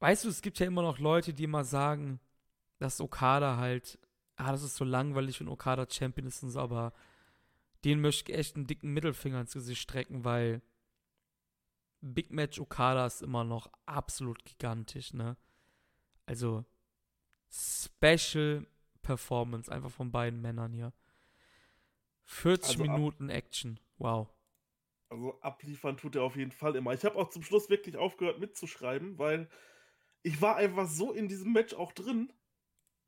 weißt du, es gibt ja immer noch Leute, die immer sagen, dass Okada halt, ah, das ist so langweilig, wenn Okada Champion ist und so, aber den möchte ich echt einen dicken Mittelfinger ins Gesicht strecken, weil Big Match Okada ist immer noch absolut gigantisch, ne? Also Special Performance einfach von beiden Männern hier. 40 also Minuten Action. Wow. Also abliefern tut er auf jeden Fall immer. Ich habe auch zum Schluss wirklich aufgehört mitzuschreiben, weil ich war einfach so in diesem Match auch drin.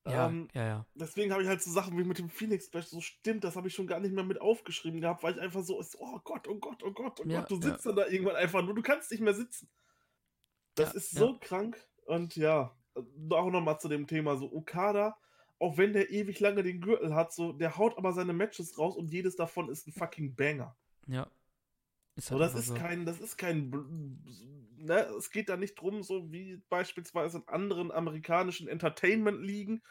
Ja, ähm, ja, ja. Deswegen habe ich halt so Sachen wie mit dem Phoenix Splash so stimmt, das habe ich schon gar nicht mehr mit aufgeschrieben gehabt, weil ich einfach so ist, oh Gott, oh Gott, oh Gott, oh ja, Gott, du sitzt ja. dann da irgendwann einfach nur, du kannst nicht mehr sitzen. Das ja, ist so krank und ja, auch nochmal zu dem Thema so Okada, auch wenn der ewig lange den Gürtel hat, so der haut aber seine Matches raus und jedes davon ist ein fucking Banger. Ja. Ist halt so, das ist so. kein, das ist kein, ne, es geht da nicht drum, so wie beispielsweise in anderen amerikanischen Entertainment-Ligen,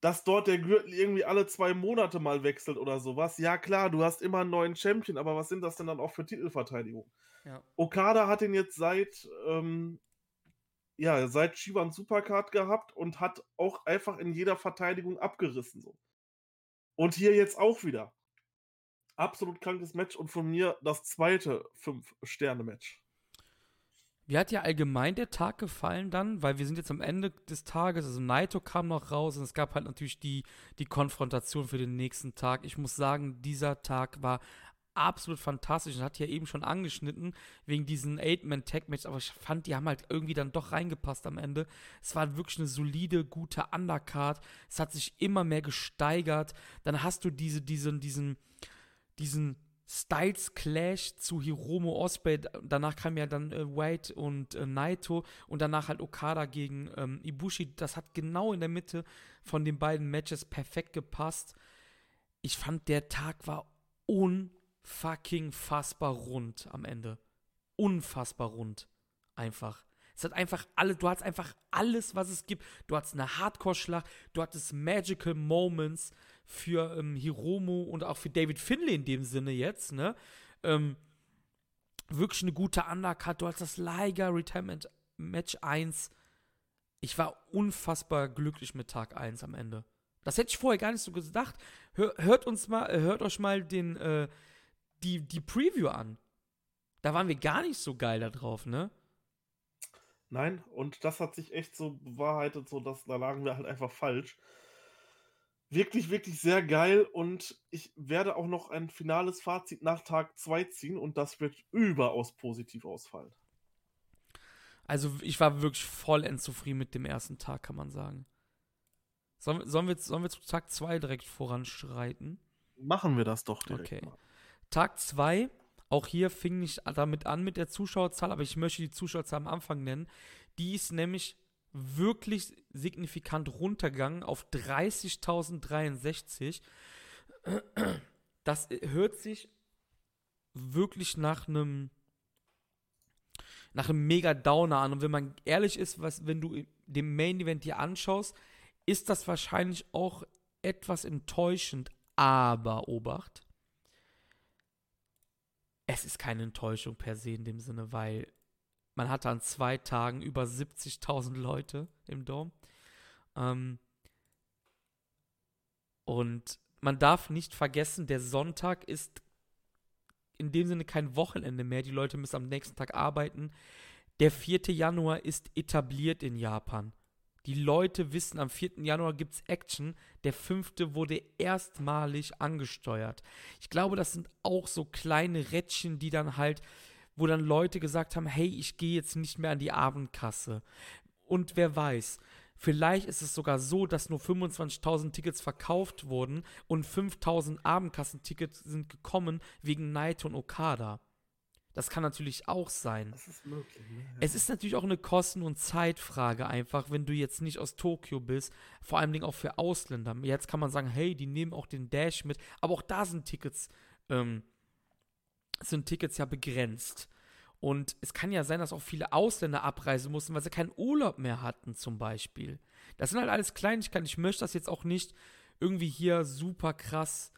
dass dort der Gürtel irgendwie alle zwei Monate mal wechselt oder sowas. Ja, klar, du hast immer einen neuen Champion, aber was sind das denn dann auch für Titelverteidigung? Ja. Okada hat ihn jetzt seit, ähm, ja, seit Shivan Supercard gehabt und hat auch einfach in jeder Verteidigung abgerissen. So. Und hier jetzt auch wieder absolut krankes Match und von mir das zweite Fünf-Sterne-Match. Wie hat dir allgemein der Tag gefallen dann? Weil wir sind jetzt am Ende des Tages, also Naito kam noch raus und es gab halt natürlich die, die Konfrontation für den nächsten Tag. Ich muss sagen, dieser Tag war absolut fantastisch und hat ja eben schon angeschnitten wegen diesen Eight-Man-Tag-Match, aber ich fand, die haben halt irgendwie dann doch reingepasst am Ende. Es war wirklich eine solide, gute Undercard. Es hat sich immer mehr gesteigert. Dann hast du diese, diesen, diesen, diesen Styles Clash zu Hiromo Osprey. Danach kam ja dann äh, White und äh, Naito und danach halt Okada gegen ähm, Ibushi. Das hat genau in der Mitte von den beiden Matches perfekt gepasst. Ich fand, der Tag war unfucking fassbar rund am Ende. Unfassbar rund. Einfach. Es hat einfach alle, du hast einfach alles, was es gibt. Du hattest eine Hardcore-Schlacht, du hattest Magical Moments, für ähm, Hiromo und auch für David Finlay in dem Sinne jetzt, ne? Ähm, wirklich eine gute Undercut. Du hast das Liger Retirement Match 1. Ich war unfassbar glücklich mit Tag 1 am Ende. Das hätte ich vorher gar nicht so gedacht. Hör, hört uns mal, äh, hört euch mal den, äh, die, die Preview an. Da waren wir gar nicht so geil da drauf, ne? Nein, und das hat sich echt so bewahrheitet, so dass da lagen wir halt einfach falsch wirklich, wirklich sehr geil und ich werde auch noch ein finales Fazit nach Tag 2 ziehen und das wird überaus positiv ausfallen. Also ich war wirklich vollends zufrieden mit dem ersten Tag, kann man sagen. Sollen, sollen, wir, sollen wir zu Tag 2 direkt voranschreiten? Machen wir das doch direkt. Okay. Mal. Tag 2 Auch hier fing ich damit an mit der Zuschauerzahl, aber ich möchte die Zuschauerzahl am Anfang nennen. Die ist nämlich wirklich signifikant runtergegangen auf 30.063. Das hört sich wirklich nach einem nach einem mega Downer an. Und wenn man ehrlich ist, was, wenn du den Main Event hier anschaust, ist das wahrscheinlich auch etwas enttäuschend. Aber, Obacht, es ist keine Enttäuschung per se in dem Sinne, weil man hatte an zwei Tagen über 70.000 Leute im Dom. Ähm, und man darf nicht vergessen, der Sonntag ist in dem Sinne kein Wochenende mehr. Die Leute müssen am nächsten Tag arbeiten. Der 4. Januar ist etabliert in Japan. Die Leute wissen, am 4. Januar gibt es Action. Der 5. wurde erstmalig angesteuert. Ich glaube, das sind auch so kleine Rädchen, die dann halt, wo dann Leute gesagt haben, hey, ich gehe jetzt nicht mehr an die Abendkasse. Und wer weiß, Vielleicht ist es sogar so, dass nur 25.000 Tickets verkauft wurden und 5.000 Abendkassentickets sind gekommen wegen Naito und Okada. Das kann natürlich auch sein. Das ist möglich. Ne? Es ist natürlich auch eine Kosten- und Zeitfrage einfach, wenn du jetzt nicht aus Tokio bist, vor allem auch für Ausländer. Jetzt kann man sagen, hey, die nehmen auch den Dash mit, aber auch da sind Tickets, ähm, sind Tickets ja begrenzt. Und es kann ja sein, dass auch viele Ausländer abreisen mussten, weil sie keinen Urlaub mehr hatten, zum Beispiel. Das sind halt alles Kleinigkeiten. Ich möchte das jetzt auch nicht irgendwie hier super krass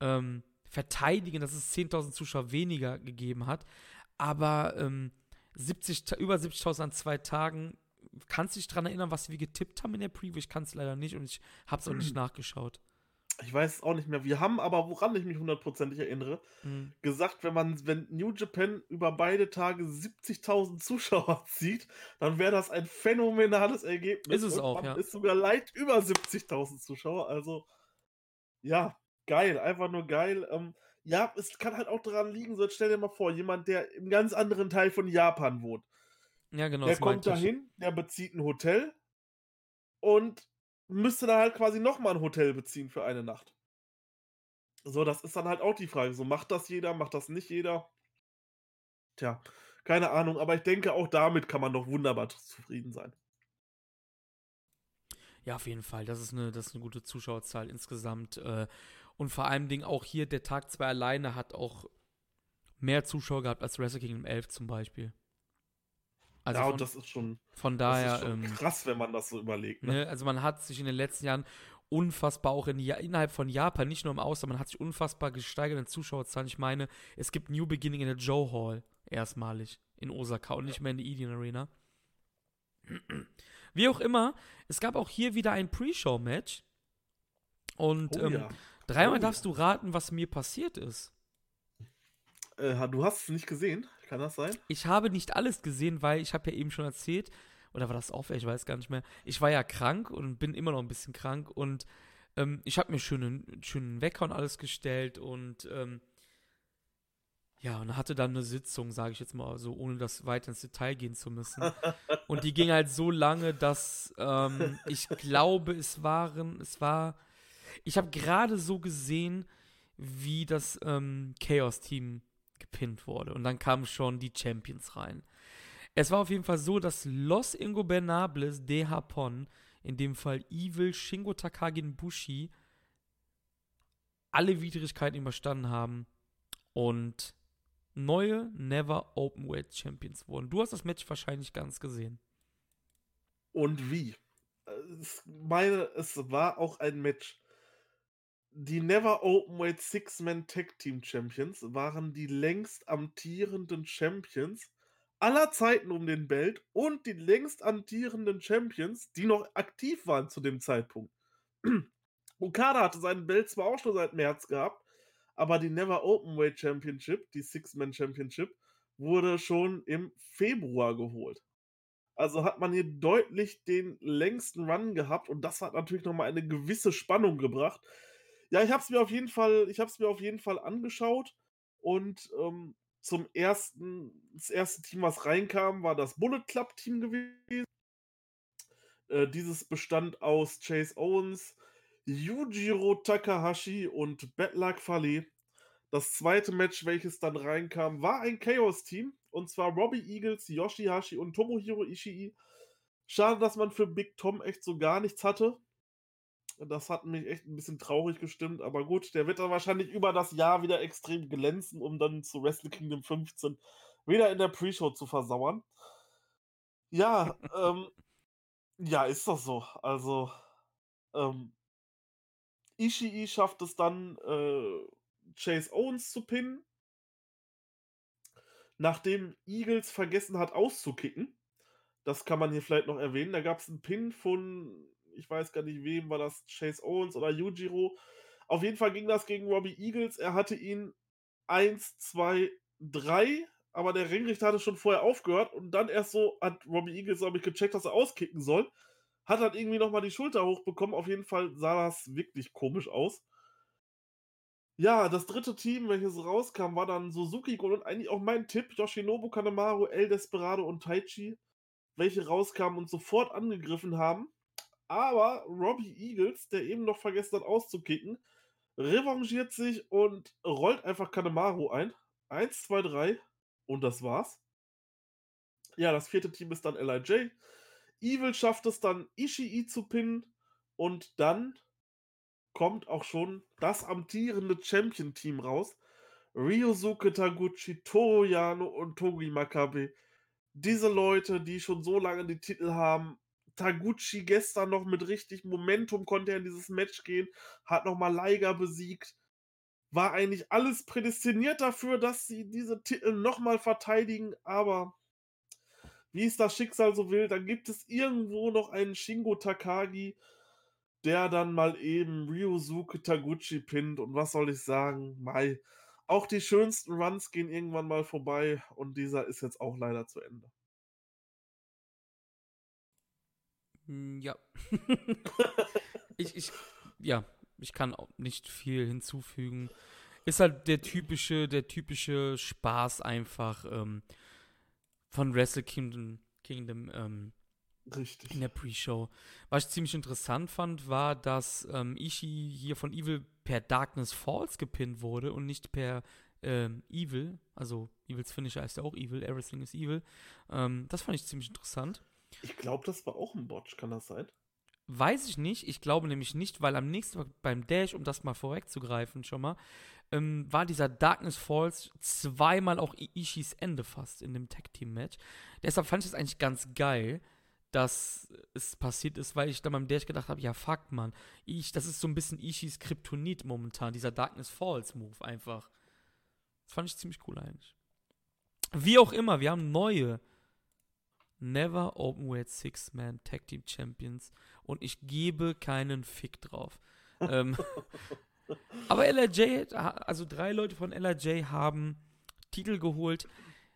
ähm, verteidigen, dass es 10.000 Zuschauer weniger gegeben hat. Aber ähm, 70, über 70.000 an zwei Tagen. Kannst du dich daran erinnern, was wir getippt haben in der Preview? Ich kann es leider nicht und ich habe es auch nicht nachgeschaut ich weiß es auch nicht mehr. Wir haben aber, woran ich mich hundertprozentig erinnere, mhm. gesagt, wenn man, wenn New Japan über beide Tage 70.000 Zuschauer zieht, dann wäre das ein phänomenales Ergebnis. Ist es auch, ja. Ist sogar leicht über 70.000 Zuschauer. Also, ja, geil, einfach nur geil. Ähm, ja, es kann halt auch daran liegen, so stell dir mal vor, jemand, der im ganz anderen Teil von Japan wohnt. Ja, genau. Der kommt dahin, der bezieht ein Hotel und müsste dann halt quasi nochmal ein Hotel beziehen für eine Nacht. So, das ist dann halt auch die Frage. So, macht das jeder, macht das nicht jeder? Tja, keine Ahnung, aber ich denke, auch damit kann man doch wunderbar zufrieden sein. Ja, auf jeden Fall. Das ist eine, das ist eine gute Zuschauerzahl insgesamt. Äh, und vor allem Ding auch hier, der Tag 2 alleine hat auch mehr Zuschauer gehabt als Wrestle Kingdom 11 zum Beispiel. Also ja, von, das ist schon, von daher, schon ähm, krass, wenn man das so überlegt. Ne? Ne, also man hat sich in den letzten Jahren unfassbar auch in, innerhalb von Japan, nicht nur im Ausland, man hat sich unfassbar gesteigert in Zuschauerzahlen. Ich meine, es gibt New Beginning in der Joe Hall erstmalig in Osaka und nicht mehr in der Edian Arena. Wie auch immer, es gab auch hier wieder ein Pre-Show-Match. Und oh, ähm, ja. dreimal oh, darfst ja. du raten, was mir passiert ist. Äh, du hast es nicht gesehen? Kann das sein? Ich habe nicht alles gesehen, weil ich habe ja eben schon erzählt, oder war das off? Ich weiß gar nicht mehr. Ich war ja krank und bin immer noch ein bisschen krank und ähm, ich habe mir schönen, schönen Wecker und alles gestellt und ähm, ja, und hatte dann eine Sitzung, sage ich jetzt mal so, ohne das weiter ins Detail gehen zu müssen. und die ging halt so lange, dass ähm, ich glaube, es waren, es war, ich habe gerade so gesehen, wie das ähm, Chaos-Team gepinnt wurde. Und dann kamen schon die Champions rein. Es war auf jeden Fall so, dass Los Ingobernables de Japón, in dem Fall Evil, Shingo Takagi und Bushi, alle Widrigkeiten überstanden haben und neue Never Openweight Champions wurden. Du hast das Match wahrscheinlich ganz gesehen. Und wie? Ich meine, es war auch ein Match, die Never Openweight Six-Man Tag Team Champions waren die längst amtierenden Champions aller Zeiten um den Belt und die längst amtierenden Champions, die noch aktiv waren zu dem Zeitpunkt. Okada hatte seinen Belt zwar auch schon seit März gehabt, aber die Never Openweight Championship, die Six-Man Championship, wurde schon im Februar geholt. Also hat man hier deutlich den längsten Run gehabt und das hat natürlich nochmal eine gewisse Spannung gebracht. Ja, ich habe es mir auf jeden Fall, ich habe mir auf jeden Fall angeschaut und ähm, zum ersten, das erste Team, was reinkam, war das Bullet Club Team gewesen. Äh, dieses bestand aus Chase Owens, Yujiro Takahashi und Bad Luck Fale. Das zweite Match, welches dann reinkam, war ein Chaos-Team. Und zwar Robbie Eagles, Yoshihashi und Tomohiro Ishii. Schade, dass man für Big Tom echt so gar nichts hatte. Das hat mich echt ein bisschen traurig gestimmt, aber gut, der wird dann wahrscheinlich über das Jahr wieder extrem glänzen, um dann zu Wrestle Kingdom 15 wieder in der Pre-Show zu versauern. Ja, ähm, ja, ist doch so. Also, ähm, Ishii schafft es dann, äh, Chase Owens zu pinnen. Nachdem Eagles vergessen hat auszukicken. Das kann man hier vielleicht noch erwähnen. Da gab es einen Pin von, ich weiß gar nicht wem, war das Chase Owens oder Yujiro. Auf jeden Fall ging das gegen Robbie Eagles. Er hatte ihn 1, 2, 3, aber der Ringrichter hatte schon vorher aufgehört und dann erst so hat Robbie Eagles, glaube ich, gecheckt, dass er auskicken soll. Hat dann irgendwie nochmal die Schulter hochbekommen. Auf jeden Fall sah das wirklich komisch aus. Ja, das dritte Team, welches rauskam, war dann Suzuki Gun und eigentlich auch mein Tipp, Yoshinobu Kanemaru, El Desperado und Taichi, welche rauskamen und sofort angegriffen haben. Aber Robbie Eagles, der eben noch vergessen hat auszukicken, revanchiert sich und rollt einfach Kanemaru ein. Eins, zwei, drei und das war's. Ja, das vierte Team ist dann LIJ. Evil schafft es dann, Ishii zu pinnen und dann kommt auch schon das amtierende Champion-Team raus. Ryosuke Taguchi, Toru Yano und Togi Makabe. Diese Leute, die schon so lange die Titel haben. Taguchi gestern noch mit richtig Momentum konnte er in dieses Match gehen, hat nochmal Liger besiegt. War eigentlich alles prädestiniert dafür, dass sie diese Titel nochmal verteidigen, aber wie es das Schicksal so will, dann gibt es irgendwo noch einen Shingo Takagi, der dann mal eben Ryosuke Taguchi pinnt. Und was soll ich sagen? Mai. Auch die schönsten Runs gehen irgendwann mal vorbei und dieser ist jetzt auch leider zu Ende. Ja. ich, ich, ja, ich kann auch nicht viel hinzufügen. Ist halt der typische, der typische Spaß einfach ähm, von Wrestle Kingdom, Kingdom ähm, Richtig. In der Pre-Show. Was ich ziemlich interessant fand, war, dass ähm, Ishii hier von Evil per Darkness Falls gepinnt wurde und nicht per ähm, Evil. Also Evils Finisher heißt ja auch Evil, Everything is Evil. Ähm, das fand ich ziemlich interessant. Ich glaube, das war auch ein Botch, kann das sein? Weiß ich nicht. Ich glaube nämlich nicht, weil am nächsten Tag beim Dash, um das mal vorwegzugreifen schon mal, ähm, war dieser Darkness Falls zweimal auch Ishis Ende fast in dem Tag-Team-Match. Deshalb fand ich es eigentlich ganz geil, dass es passiert ist, weil ich dann beim Dash gedacht habe, ja fuck man, das ist so ein bisschen Ishis Kryptonit momentan, dieser Darkness Falls Move einfach. Das fand ich ziemlich cool eigentlich. Wie auch immer, wir haben neue Never Openweight Six-Man Tag Team Champions und ich gebe keinen Fick drauf. ähm, aber LRJ, also drei Leute von LRJ haben Titel geholt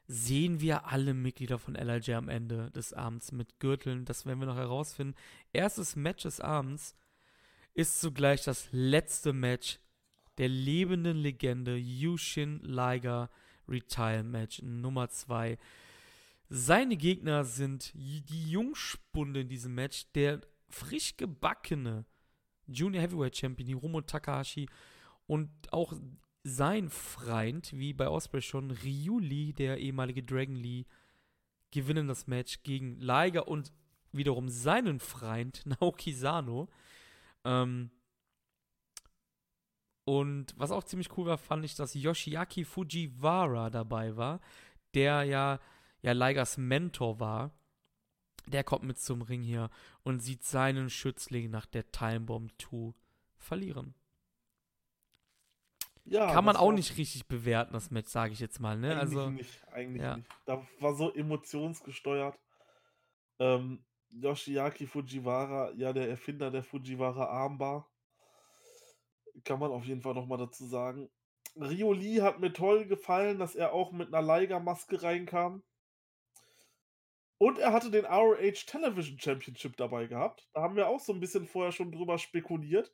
sehen wir alle Mitglieder von LIJ am Ende des Abends mit Gürteln. Das werden wir noch herausfinden. Erstes Match des Abends ist zugleich das letzte Match der lebenden Legende Yushin Liger Retire Match Nummer 2. Seine Gegner sind die Jungspunde in diesem Match, der frisch gebackene Junior Heavyweight Champion Hiromo Takahashi und auch sein Freund, wie bei Osprey schon, Ryu Lee, der ehemalige Dragon Lee, gewinnen das Match gegen Liger und wiederum seinen Freund Naoki Sano. Ähm und was auch ziemlich cool war, fand ich, dass Yoshiaki Fujiwara dabei war, der ja, ja Ligers Mentor war. Der kommt mit zum Ring hier und sieht seinen Schützling nach der Time Bomb 2 verlieren. Ja, Kann man auch nicht richtig bewerten, das Match, sage ich jetzt mal. Ne? Eigentlich also, nicht, eigentlich ja. nicht. Da war so emotionsgesteuert. Ähm, Yoshiaki Fujiwara, ja, der Erfinder der Fujiwara Armbar. Kann man auf jeden Fall nochmal dazu sagen. Rio Lee hat mir toll gefallen, dass er auch mit einer Liger-Maske reinkam. Und er hatte den ROH Television Championship dabei gehabt. Da haben wir auch so ein bisschen vorher schon drüber spekuliert.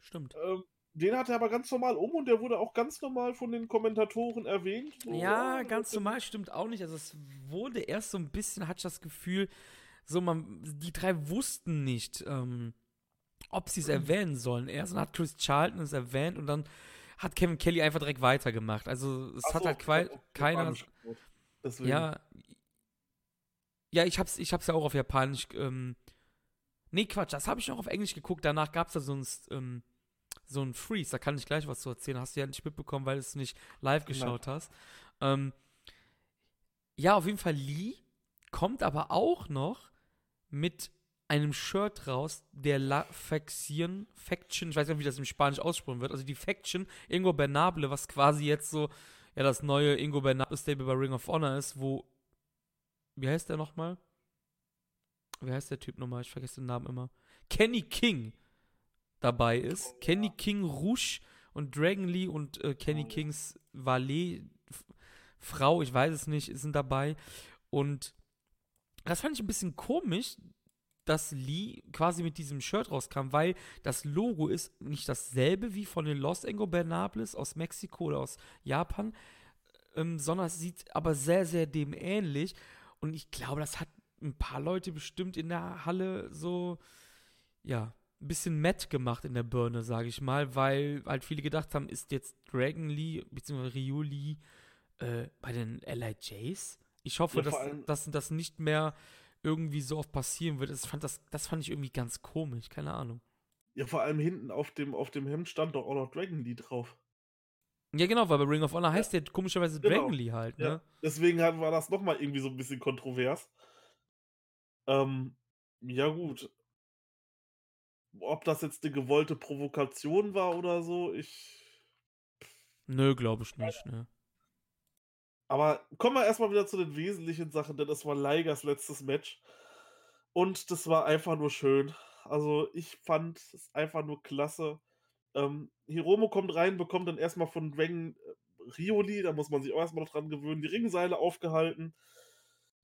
Stimmt. Ähm, den hat er aber ganz normal um und der wurde auch ganz normal von den Kommentatoren erwähnt. So, ja, ganz normal stimmt auch nicht. Also es wurde erst so ein bisschen, hatte ich das Gefühl, so man, die drei wussten nicht, ähm, ob sie es erwähnen sollen. Erst hat Chris Charlton es erwähnt und dann hat Kevin Kelly einfach direkt weitergemacht. Also es Ach hat so, halt auf keiner. Ja. Ja, ich hab's, ich hab's ja auch auf Japanisch. Ähm, nee, Quatsch, das habe ich noch auf Englisch geguckt. Danach gab's da so ein, ähm, so ein Freeze. Da kann ich gleich was zu erzählen. Hast du ja nicht mitbekommen, weil du es nicht live geschaut hast. Ähm, ja, auf jeden Fall Lee kommt aber auch noch mit einem Shirt raus, der La Faction, Faction, ich weiß nicht, wie das im Spanisch aussprechen wird, also die Faction Ingo Bernable, was quasi jetzt so, ja, das neue Ingo Bernable Stable bei Ring of Honor ist, wo, wie heißt der nochmal? Wie heißt der Typ nochmal? Ich vergesse den Namen immer. Kenny King dabei ist. Kenny King Rouge und Dragon Lee und äh, Kenny Kings Valet, Frau, ich weiß es nicht, sind dabei. Und das fand ich ein bisschen komisch, dass Lee quasi mit diesem Shirt rauskam, weil das Logo ist nicht dasselbe wie von den Los Ingobernables aus Mexiko oder aus Japan, ähm, sondern es sieht aber sehr, sehr dem ähnlich. Und ich glaube, das hat ein paar Leute bestimmt in der Halle so, ja, ein bisschen matt gemacht in der Birne, sage ich mal, weil halt viele gedacht haben, ist jetzt Dragon Lee bzw. Ryu Lee äh, bei den LIJs? Ich hoffe, Ja, dass, dass das nicht mehr irgendwie so oft passieren wird. Das fand, das, das fand ich irgendwie ganz komisch, keine Ahnung. Ja, vor allem hinten auf dem, auf dem Hemd stand doch auch noch Dragon Lee drauf. Ja, genau, weil bei Ring of Honor heißt der komischerweise genau. Dragon Lee halt, ne? Ja. Deswegen war das nochmal irgendwie so ein bisschen kontrovers. Ähm, ja, gut. Ob das jetzt eine gewollte Provokation war oder so, ich. Nö, glaube ich nicht, ne? Aber kommen wir erstmal wieder zu den wesentlichen Sachen, denn das war Leigers letztes Match. Und das war einfach nur schön. Also, ich fand es einfach nur klasse. Ähm, Hiromo kommt rein, bekommt dann erstmal von Dragon äh, Rioli, da muss man sich auch erstmal noch dran gewöhnen, die Ringseile aufgehalten.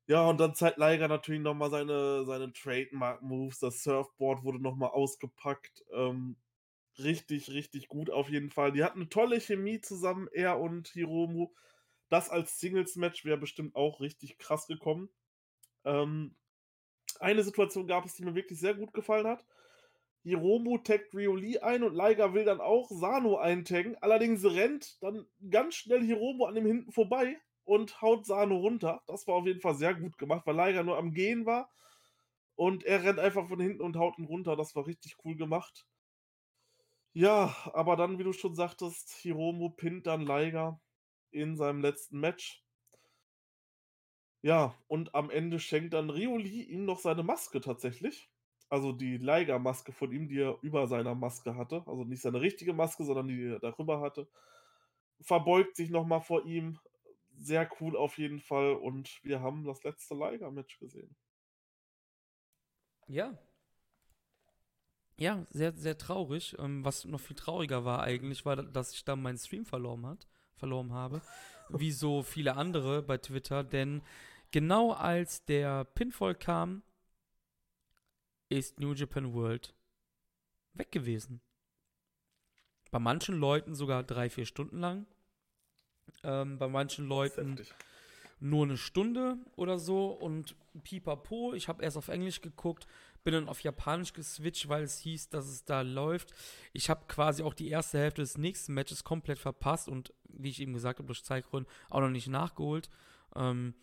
Ja, und dann zeigt Liger natürlich nochmal seine, seine Trademark-Moves. Das Surfboard wurde nochmal ausgepackt. Ähm, richtig, richtig gut auf jeden Fall. Die hatten eine tolle Chemie zusammen, er und Hiromu. Das als Singles-Match wäre bestimmt auch richtig krass gekommen. Ähm, eine Situation gab es, die mir wirklich sehr gut gefallen hat. Hiromu taggt Rioli ein und Liger will dann auch Sano eintaggen. Allerdings rennt dann ganz schnell Hiromu an dem hinten vorbei und haut Sano runter. Das war auf jeden Fall sehr gut gemacht, weil Liger nur am Gehen war. Und er rennt einfach von hinten und haut ihn runter. Das war richtig cool gemacht. Ja, aber dann, wie du schon sagtest, Hiromu pinnt dann Liger in seinem letzten Match. Ja, und am Ende schenkt dann Rioli ihm noch seine Maske tatsächlich. Also die Liger-Maske von ihm, die er über seiner Maske hatte. Also nicht seine richtige Maske, sondern die, er darüber hatte. Verbeugt sich nochmal vor ihm. Sehr cool auf jeden Fall. Und wir haben das letzte Liger-Match gesehen. Ja. Ja, sehr, sehr traurig. Ähm, was noch viel trauriger war eigentlich, war, dass ich da meinen Stream verloren hat, verloren habe. Wie so viele andere bei Twitter, denn genau als der Pinfall kam, ist New Japan World weg gewesen. Bei manchen Leuten sogar drei, vier Stunden lang. Ähm, bei manchen Leuten nur eine Stunde oder so und pipapo. Ich habe erst auf Englisch geguckt, bin dann auf Japanisch geswitcht, weil es hieß, dass es da läuft. Ich habe quasi auch die erste Hälfte des nächsten Matches komplett verpasst und wie ich eben gesagt habe, durch Zeitgründen auch noch nicht nachgeholt. Ähm,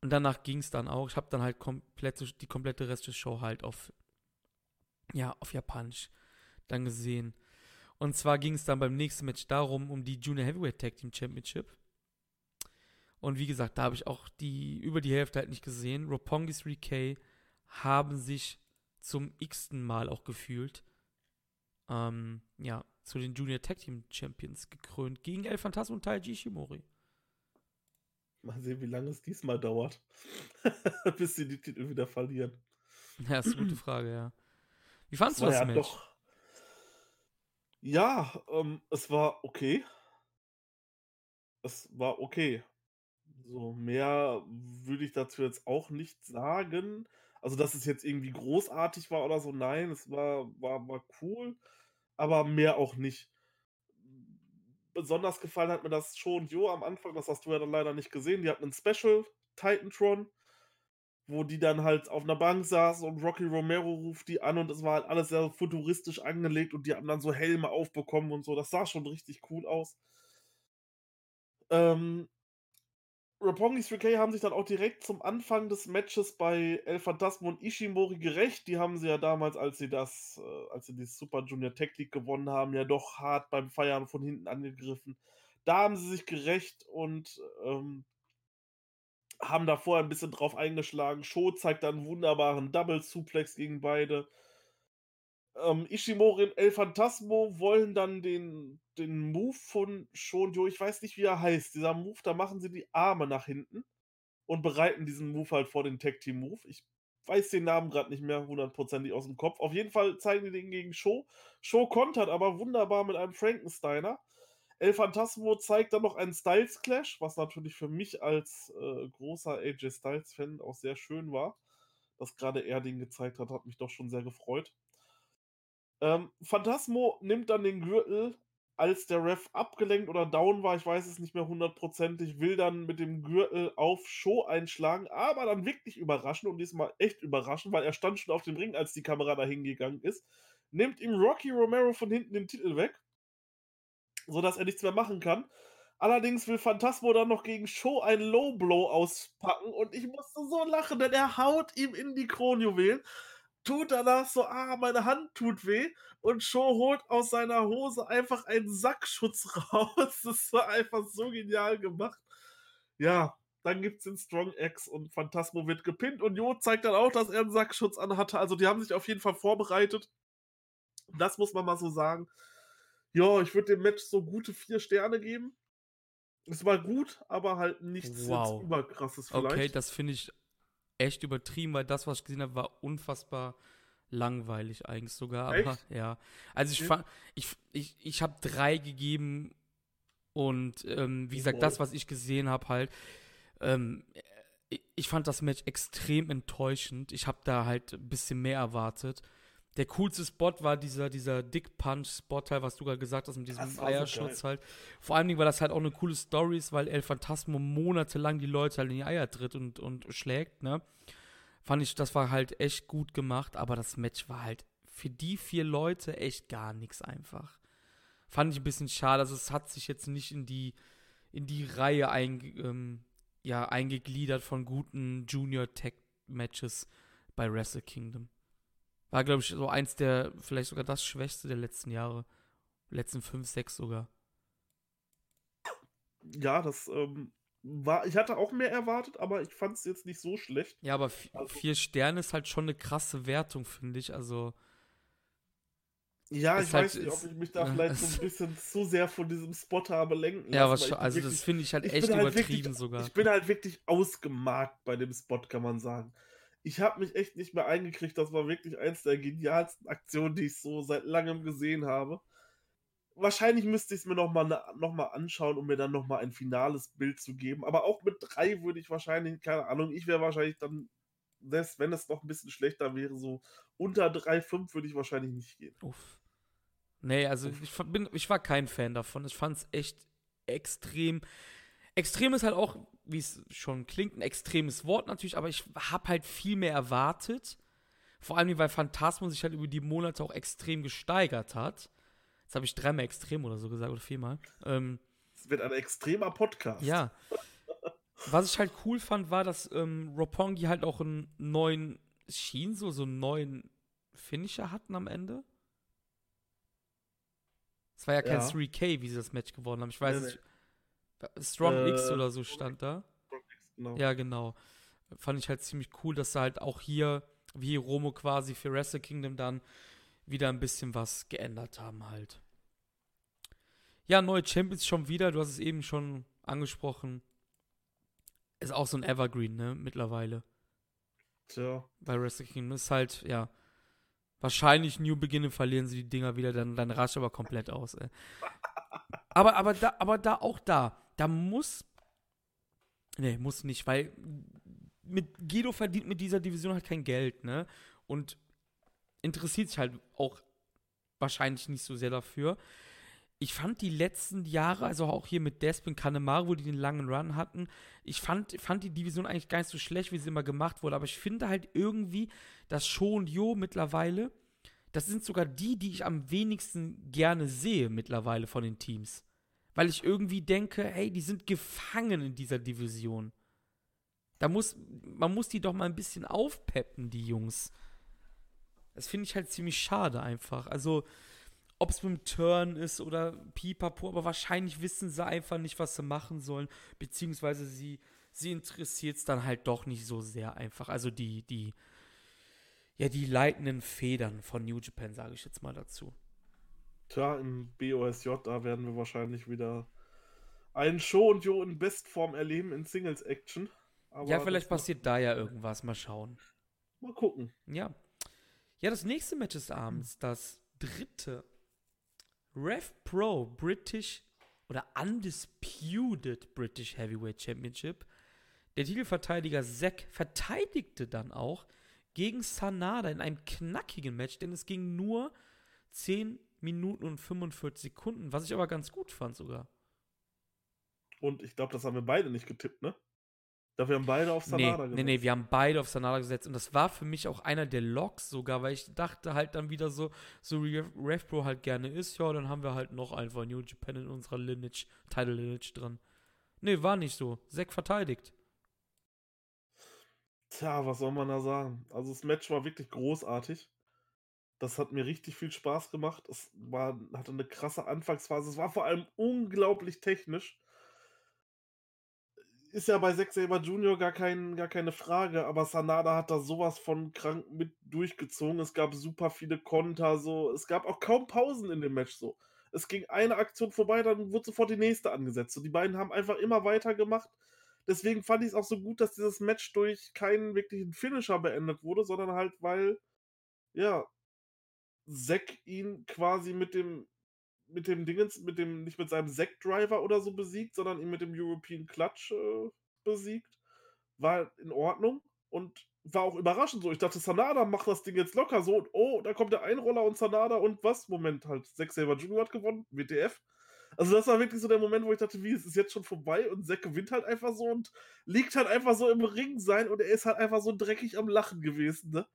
und danach ging es dann auch. Ich habe dann halt komplett, die komplette Rest der Show halt auf, ja, auf Japanisch dann gesehen. Und zwar ging es dann beim nächsten Match darum, um die Junior Heavyweight Tag Team Championship. Und wie gesagt, da habe ich auch die über die Hälfte halt nicht gesehen. Roppongi's 3K haben sich zum x-ten Mal auch gefühlt ähm, ja, zu den Junior Tag Team Champions gekrönt gegen El Phantasmo und Taiji Ishimori. Mal sehen, wie lange es diesmal dauert, bis sie die Titel wieder verlieren. Ja, ist eine gute Frage, ja. Wie fandest du das ja Match? doch. Ja, ähm, es war okay. Es war okay. So, mehr würde ich dazu jetzt auch nicht sagen. Also, dass es jetzt irgendwie großartig war oder so, nein, es war, war, war cool, aber mehr auch nicht. Besonders gefallen hat mir das Show und Jo am Anfang, das hast du ja dann leider nicht gesehen. Die hatten ein Special Titantron, wo die dann halt auf einer Bank saßen und Rocky Romero ruft die an und es war halt alles sehr futuristisch angelegt und die haben dann so Helme aufbekommen und so. Das sah schon richtig cool aus. Ähm, Roppongi 3K haben sich dann auch direkt zum Anfang des Matches bei El Phantasmo und Ishimori gerecht. Die haben sie ja damals, als sie das, äh, als sie die Super Junior Tech League gewonnen haben, ja doch hart beim Feiern von hinten angegriffen. Da haben sie sich gerecht und ähm, haben da vorher ein bisschen drauf eingeschlagen. Sho zeigt dann einen wunderbaren Double Suplex gegen beide. Ähm, Ishimori und El Phantasmo wollen dann den, den Move von Shonjo, ich weiß nicht, wie er heißt. Dieser Move, da machen sie die Arme nach hinten und bereiten diesen Move halt vor den Tag Team Move. Ich weiß den Namen gerade nicht mehr hundertprozentig aus dem Kopf. Auf jeden Fall zeigen die den gegen Sho. Sho kontert aber wunderbar mit einem Frankensteiner. El Phantasmo zeigt dann noch einen Styles Clash, was natürlich für mich als äh, großer AJ Styles Fan auch sehr schön war. Dass gerade er den gezeigt hat, hat mich doch schon sehr gefreut. Ähm, Phantasmo nimmt dann den Gürtel, als der Ref abgelenkt oder down war, ich weiß es nicht mehr hundertprozentig, will dann mit dem Gürtel auf Show einschlagen, aber dann wirklich überraschend und diesmal echt überraschend, weil er stand schon auf dem Ring, als die Kamera dahin gegangen ist, nimmt ihm Rocky Romero von hinten den Titel weg sodass er nichts mehr machen kann. Allerdings will Phantasmo dann noch gegen Show ein Low Blow auspacken und ich musste so lachen, denn er haut ihm in die Kronjuwelen, tut danach so, ah, meine Hand tut weh und Show holt aus seiner Hose einfach einen Sackschutz raus. Das war einfach so genial gemacht. Ja, dann gibt es den Strong X und Phantasmo wird gepinnt und Jo zeigt dann auch, dass er einen Sackschutz anhatte. Also die haben sich auf jeden Fall vorbereitet. Das muss man mal so sagen. Ja, ich würde dem Match so gute vier Sterne geben. Es war gut, aber halt nichts Wow. überkrasses vielleicht. Okay, das finde ich echt übertrieben, weil das, was ich gesehen habe, war unfassbar langweilig eigentlich sogar. Aber Echt? ja. Also ich Ja. fand, ich, ich, ich habe drei gegeben und ähm, wie gesagt, Wow. das, was ich gesehen habe, halt, ähm, ich fand das Match extrem enttäuschend. Ich habe da halt ein bisschen mehr erwartet. Der coolste Spot war dieser, dieser Dick Punch-Spot, halt, was du gerade gesagt hast, mit diesem war so Eierschutz halt. Vor allen Dingen, weil das halt auch eine coole Story ist, weil El Phantasmo monatelang die Leute halt in die Eier tritt und, und schlägt, ne? Fand ich, das war halt echt gut gemacht, aber das Match war halt für die vier Leute echt gar nichts einfach. Fand ich ein bisschen schade. Also es hat sich jetzt nicht in die, in die Reihe einge, ähm, ja, eingegliedert von guten Junior-Tech-Matches bei Wrestle Kingdom. War, glaube ich, so eins der, vielleicht sogar das Schwächste der letzten Jahre. Letzten fünf, sechs sogar. Ja, das ähm, war. Ich hatte auch mehr erwartet, aber ich fand es jetzt nicht so schlecht. Ja, aber Also- vier Sterne ist halt schon eine krasse Wertung, finde ich. Also, Ja, ich halt- weiß nicht, ob ich mich da vielleicht so ein bisschen zu sehr von diesem Spot habe lenken ja, lassen, bin also wirklich- das finde ich halt ich echt halt übertrieben wirklich, sogar. Ich bin halt wirklich ausgemarkt bei dem Spot, kann man sagen. Ich habe mich echt nicht mehr eingekriegt. Das war wirklich eins der genialsten Aktionen, die ich so seit langem gesehen habe. Wahrscheinlich müsste ich es mir nochmal noch mal anschauen, um mir dann nochmal ein finales Bild zu geben. Aber auch mit drei würde ich wahrscheinlich, keine Ahnung, ich wäre wahrscheinlich dann, selbst wenn es noch ein bisschen schlechter wäre, so unter 3,5 würde ich wahrscheinlich nicht gehen. Uff. Nee, also ich, fa- bin, ich war kein Fan davon. Ich fand es echt extrem. Extrem ist halt auch, wie es schon klingt, ein extremes Wort natürlich, aber ich habe halt viel mehr erwartet. Vor allem, weil Phantasmo sich halt über die Monate auch extrem gesteigert hat. Jetzt habe ich dreimal extrem oder so gesagt, oder viermal. Ähm, Es wird ein extremer Podcast. ja. Was ich halt cool fand, war, dass ähm, Roppongi halt auch einen neuen Schien, so, so einen neuen Finisher hatten am Ende. Es war ja kein Ja. 3K, wie sie das Match gewonnen haben. Ich weiß Nee, nicht. Strong Äh, X oder so stand da. Genau. Ja, genau. Fand ich halt ziemlich cool, dass sie halt auch hier, wie Romo quasi für Wrestle Kingdom dann wieder ein bisschen was geändert haben halt. Ja, neue Champions schon wieder, du hast es eben schon angesprochen. Ist auch so ein Evergreen, ne, mittlerweile. Tja. Bei Wrestle Kingdom ist halt, ja. Wahrscheinlich New Beginning verlieren sie die Dinger wieder, dann, dann rascht aber komplett aus, ey. Aber, aber da, aber da, auch da, da muss. Nee, muss nicht, weil mit Guido verdient mit dieser Division halt kein Geld, ne? Und interessiert sich halt auch wahrscheinlich nicht so sehr dafür. ich fand die letzten Jahre, also auch hier mit Despin Kanemaru, wo die den langen Run hatten, ich fand, fand die Division eigentlich gar nicht so schlecht, wie sie immer gemacht wurde. Aber ich finde halt irgendwie, dass Sho und Jo mittlerweile, das sind sogar die, die ich am wenigsten gerne sehe mittlerweile von den Teams. Weil ich irgendwie denke, hey, die sind gefangen in dieser Division. Da muss, man muss die doch mal ein bisschen aufpeppen, die Jungs. Das finde ich halt ziemlich schade einfach. Also, ob es mit dem Turn ist oder pipapo, aber wahrscheinlich wissen sie einfach nicht, was sie machen sollen, beziehungsweise sie, sie interessiert es dann halt doch nicht so sehr einfach. Also die, die, ja, die leitenden Federn von New Japan, sage ich jetzt mal dazu. Tja, im BOSJ, da werden wir wahrscheinlich wieder einen Show und Jo in Bestform erleben in Singles-Action. Ja, vielleicht passiert da ja irgendwas. Mal schauen. Mal gucken. Ja. Ja, das nächste Match des Abends, das dritte Rev Pro British oder Undisputed British Heavyweight Championship. Der Titelverteidiger Zack verteidigte dann auch gegen Sanada in einem knackigen Match, denn es ging nur 10 Minuten und 45 Sekunden, was ich aber ganz gut fand sogar. Und ich glaube, das haben wir beide nicht getippt, ne? Da wir haben beide auf Sanada nee, gesetzt. Nee, nee, wir haben beide auf Sanada gesetzt. Und das war für mich auch einer der Logs sogar, weil ich dachte halt dann wieder so, so wie RevPro halt gerne ist, ja, dann haben wir halt noch einfach New Japan in unserer Lineage, Title Lineage drin. Nee, war nicht so. Zack verteidigt. Tja, was soll man da sagen? Also das Match war wirklich großartig. Das hat mir richtig viel Spaß gemacht. Es war, hatte eine krasse Anfangsphase. Es war vor allem unglaublich technisch ist ja bei Zack Saber Jr. gar, kein, gar keine Frage, aber Sanada hat da sowas von krank mit durchgezogen. Es gab super viele Konter, so. Es gab auch kaum Pausen in dem Match, so. Es ging eine Aktion vorbei, dann wurde sofort die nächste angesetzt. Und die beiden haben einfach immer weiter gemacht. Deswegen fand ich es auch so gut, dass dieses Match durch keinen wirklichen Finisher beendet wurde, sondern halt, weil, ja, Zack ihn quasi mit dem mit dem Dingens, mit dem, nicht mit seinem Sekt-Driver oder so besiegt, sondern ihn mit dem European Clutch äh, besiegt. War in Ordnung und war auch überraschend so. Ich dachte, Sanada macht das Ding jetzt locker so und oh, da kommt der Einroller und Sanada und was? Moment, halt, Zack Saber Jr. hat gewonnen, WTF. Also das war wirklich so der Moment, wo ich dachte, wie, es ist jetzt schon vorbei und Zack gewinnt halt einfach so und liegt halt einfach so im Ring sein und er ist halt einfach so dreckig am Lachen gewesen, ne?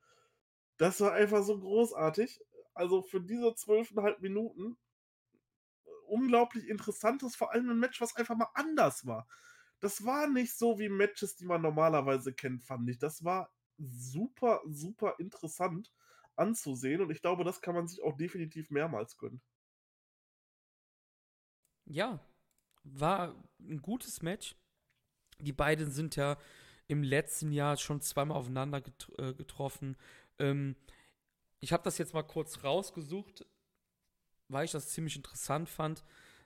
Das war einfach so großartig. Also für diese zwölfeinhalb Minuten unglaublich interessantes, vor allem ein Match, was einfach mal anders war. Das war nicht so wie Matches, die man normalerweise kennt, fand ich. Das war super, super interessant anzusehen und ich glaube, das kann man sich auch definitiv mehrmals gönnen. Ja, war ein gutes Match. Die beiden sind ja im letzten Jahr schon zweimal aufeinander get äh, getroffen. Ähm, ich habe das jetzt mal kurz rausgesucht weil ich das ziemlich interessant fand.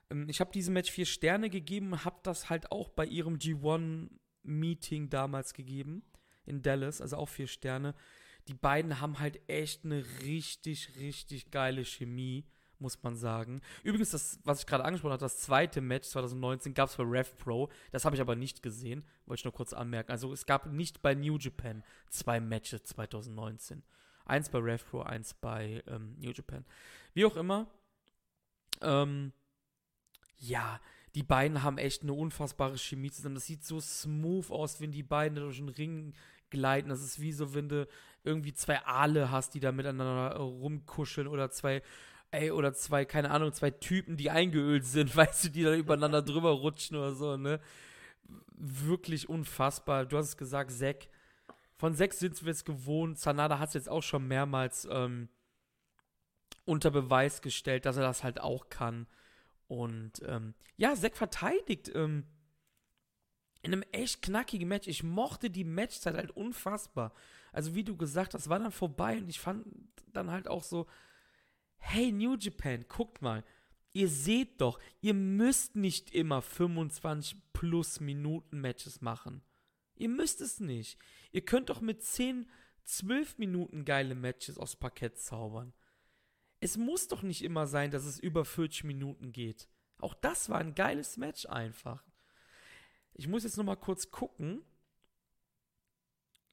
Ähm, ich habe diesem Match vier Sterne gegeben, habe das halt auch bei ihrem G1-Meeting damals gegeben in Dallas, also auch vier Sterne. Die beiden haben halt echt eine richtig, richtig geile Chemie, muss man sagen. Übrigens, das, was ich gerade angesprochen habe, das zweite Match 2019 gab es bei Rev Pro. Das habe ich aber nicht gesehen, wollte ich nur kurz anmerken. Also es gab nicht bei New Japan zwei Matches 2019. Eins bei Rev Pro, eins bei ähm, New Japan. Wie auch immer, ähm, ja, die beiden haben echt eine unfassbare Chemie zusammen. Das sieht so smooth aus, wenn die beiden durch den Ring gleiten. Das ist wie so, wenn du irgendwie zwei Aale hast, die da miteinander rumkuscheln oder zwei, ey, oder zwei, keine Ahnung, zwei Typen, die eingeölt sind, weißt du, die da übereinander drüber rutschen oder so, ne? Wirklich unfassbar. Du hast es gesagt, Zack. Von Zack sind wir es gewohnt. Sanada hat es jetzt auch schon mehrmals ähm, unter Beweis gestellt, dass er das halt auch kann. Und ähm, ja, Zack verteidigt ähm, in einem echt knackigen Match. Ich mochte die Matchzeit halt unfassbar. Also wie du gesagt hast, war dann vorbei und ich fand dann halt auch so, hey New Japan, guckt mal, ihr seht doch, ihr müsst nicht immer 25 plus Minuten Matches machen. Ihr müsst es nicht. Ihr könnt doch mit 10, 12 Minuten geile Matches aufs Parkett zaubern. Es muss doch nicht immer sein, dass es über 40 Minuten geht. Auch das war ein geiles Match einfach. Ich muss jetzt noch mal kurz gucken.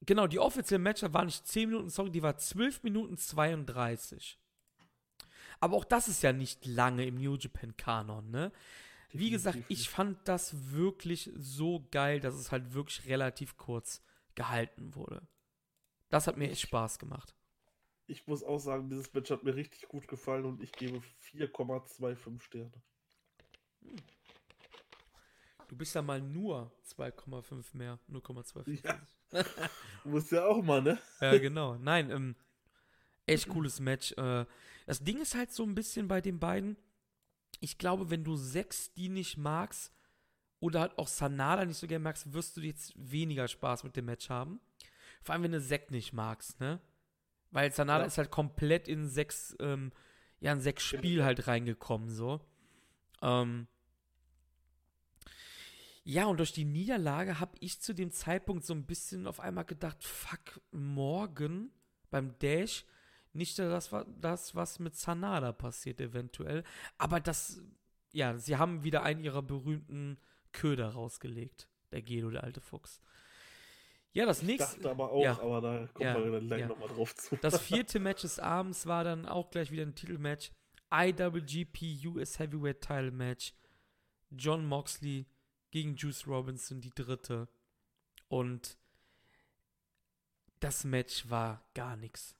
Genau, die offizielle Match war nicht 10 Minuten, sorry, die war 12 Minuten 32. Aber auch das ist ja nicht lange im New Japan Kanon, ne? Wie gesagt, ich fand das wirklich so geil, dass es halt wirklich relativ kurz gehalten wurde. Das hat mir echt Spaß gemacht. Ich muss auch sagen, dieses Match hat mir richtig gut gefallen und ich gebe 4,25 Sterne. Du bist ja mal nur 2,5 mehr, 0,25. Ja. Muss ja auch mal, ne? Ja, genau. Nein, ähm, echt cooles Match. Äh, das Ding ist halt so ein bisschen bei den beiden. Ich glaube, wenn du sechs die nicht magst oder halt auch Sanada nicht so gerne magst, wirst du jetzt weniger Spaß mit dem Match haben. Vor allem, wenn du Sekt nicht magst, ne? Weil Sanada Ja. ist halt komplett in sechs, ähm, ja, in sechs Spiel halt reingekommen, so. Ähm, ja, und durch die Niederlage habe ich zu dem Zeitpunkt so ein bisschen auf einmal gedacht, fuck, morgen beim Dash nicht das, das was mit Sanada passiert eventuell. Aber das, ja, sie haben wieder einen ihrer berühmten Köder rausgelegt. Der Gedo, der alte Fuchs. Ja, das Ich nächste. dachte aber auch, ja. aber da kommen Ja, wir dann gleich ja. nochmal drauf zu. Das vierte Match des Abends war dann auch gleich wieder ein Titelmatch. IWGP US Heavyweight Title Match. John Moxley gegen Juice Robinson, die dritte. Und das Match war gar nichts.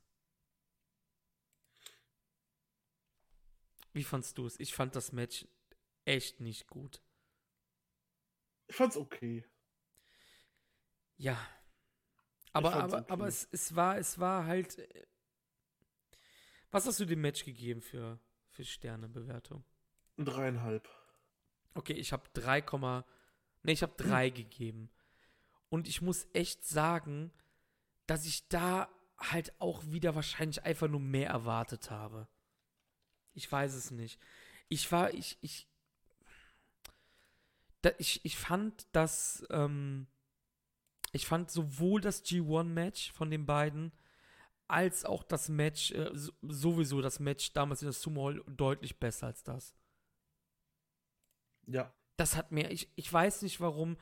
Wie fandst du es? Ich fand das Match echt nicht gut. Ich fand's okay. Ja. Aber, aber, okay. aber es, es war, es war halt. äh, Was hast du dem Match gegeben für, für Sternebewertung? Ein Dreieinhalb. Okay, ich habe 3, ne, ich habe 3 gegeben. Und ich muss echt sagen, dass ich da halt auch wieder wahrscheinlich einfach nur mehr erwartet habe. Ich weiß es nicht. Ich war, ich, ich, da, ich, ich fand, dass, ähm, ich fand sowohl das G1-Match von den beiden, als auch das Match, äh, so- sowieso das Match damals in der Sumo Hall deutlich besser als das Ja. das hat mir, ich, ich weiß nicht warum,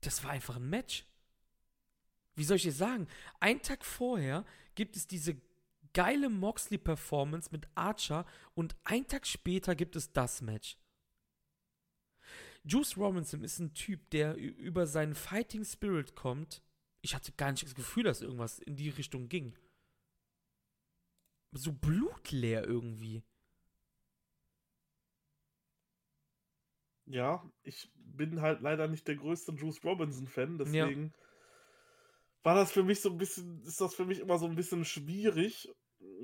das war einfach ein Match. Wie soll ich dir sagen? Einen Tag vorher gibt es diese geile Moxley-Performance mit Archer und einen Tag später gibt es das Match. Juice Robinson ist ein Typ, der über seinen Fighting Spirit kommt. Ich hatte gar nicht das Gefühl, dass irgendwas in die Richtung ging. So blutleer irgendwie. Ja, ich bin halt leider nicht der größte Juice Robinson-Fan, deswegen war das für mich so ein bisschen, ist das für mich immer so ein bisschen schwierig.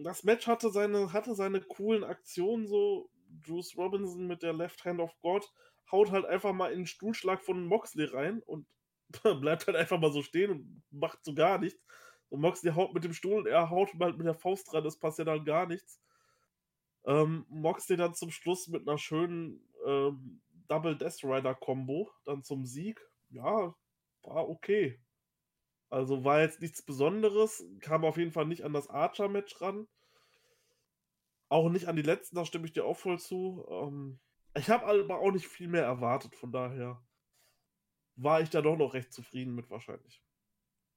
Das Match hatte seine, hatte seine coolen Aktionen, so Juice Robinson mit der Left Hand of God haut halt einfach mal in den Stuhlschlag von Moxley rein und bleibt halt einfach mal so stehen und macht so gar nichts. Und Moxley haut mit dem Stuhl und er haut halt mit der Faust dran, das passiert halt gar nichts. Ähm, Moxley dann zum Schluss mit einer schönen ähm, Double Death Rider Combo dann zum Sieg. Ja, war okay. Also war jetzt nichts Besonderes, kam auf jeden Fall nicht an das Archer-Match ran. Auch nicht an die letzten, da stimme ich dir auch voll zu. Ähm, ich habe aber auch nicht viel mehr erwartet, von daher war ich da doch noch recht zufrieden mit wahrscheinlich.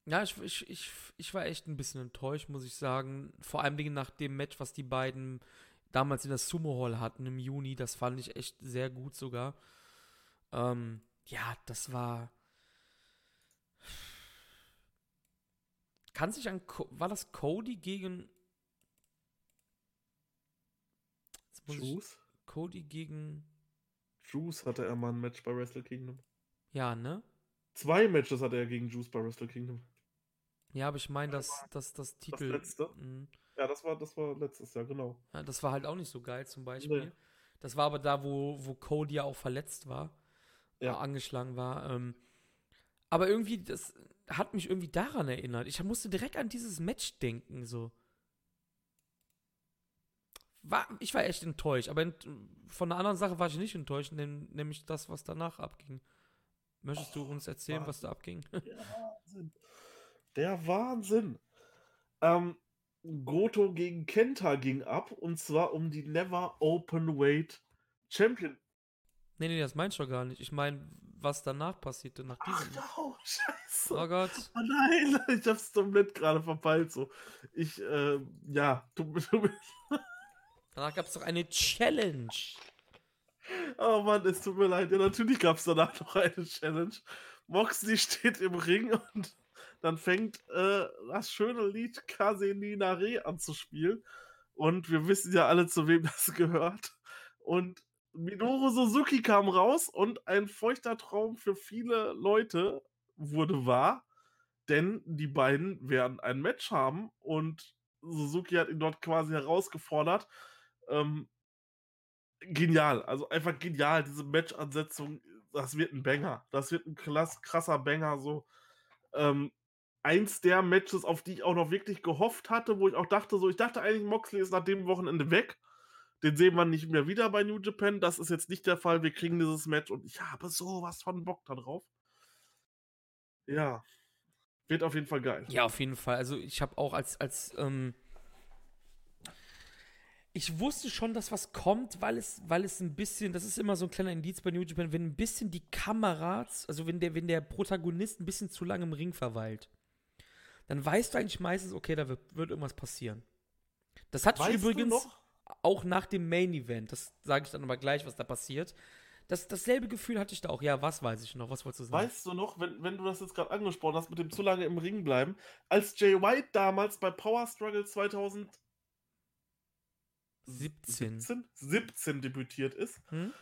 Ja, ich, ich, ich, ich war echt ein bisschen enttäuscht, muss ich sagen. Vor allem Dingen nach dem Match, was die beiden damals in der Sumo Hall hatten im Juni. Das fand ich echt sehr gut sogar. Ähm, ja, das war. Kann sich an. Co war das Cody gegen. Juice? Cody gegen. Juice hatte er mal ein Match bei Wrestle Kingdom. Ja, ne? Zwei Matches hatte er gegen Juice bei Wrestle Kingdom. Ja, aber ich meine, dass das, das Titel. letzte? Mhm. Ja, das war, das war letztes Jahr, genau. Ja, das war halt auch nicht so geil zum Beispiel. Nee. Das war aber da, wo, wo Cody ja auch verletzt war, Ja. äh, angeschlagen war. Ähm, aber irgendwie, das hat mich irgendwie daran erinnert. Ich musste direkt an dieses Match denken, so. War, ich war echt enttäuscht, aber von einer anderen Sache war ich nicht enttäuscht, nämlich das, was danach abging. Möchtest du uns erzählen, was da abging? Der Wahnsinn. Der Wahnsinn. Ähm, Goto gegen Kenta ging ab und zwar um die Never Open Weight Champion. nee, nee, das meinst du gar nicht. Ich meine, was danach passierte, nach Ach, diesem. oh, scheiße. Oh Gott. Oh nein, ich hab's komplett gerade verpeilt. So. Ich, äh, ja, du, du, Danach gab es doch eine Challenge. Oh Mann, es tut mir leid. Ja, natürlich gab es danach noch eine Challenge. Moxley steht im Ring und dann fängt äh, das schöne Lied Kaseninare an zu spielen. Und wir wissen ja alle, zu wem das gehört. Und Minoru Suzuki kam raus und ein feuchter Traum für viele Leute wurde wahr, denn die beiden werden ein Match haben und Suzuki hat ihn dort quasi herausgefordert. Ähm, genial, also einfach genial, diese Match-Ansetzung, das wird ein Banger, das wird ein klass, krasser Banger, so. Ähm, eins der Matches, auf die ich auch noch wirklich gehofft hatte, wo ich auch dachte, so, ich dachte eigentlich, Moxley ist nach dem Wochenende weg. Den sehen wir nicht mehr wieder bei New Japan. Das ist jetzt nicht der Fall. Wir kriegen dieses Match und ich habe sowas von Bock da drauf. Ja. Wird auf jeden Fall geil. Ja, auf jeden Fall. Also ich habe auch als, als, ähm, ich wusste schon, dass was kommt, weil es, weil es ein bisschen, das ist immer so ein kleiner Indiz bei New Japan, wenn ein bisschen die Kameras, also wenn der, wenn der Protagonist ein bisschen zu lange im Ring verweilt, dann weißt du eigentlich meistens, okay, da wird, wird irgendwas passieren. Das hat Weißt du übrigens auch nach dem Main Event, das sage ich dann aber gleich, was da passiert. Das, dasselbe Gefühl hatte ich da auch. Ja, was weiß ich noch? Was wolltest du sagen? Weißt du noch, wenn, wenn du das jetzt gerade angesprochen hast, mit dem zu lange im Ring bleiben, als Jay White damals bei Power Struggle 2017 17. 17 debütiert ist, Hm?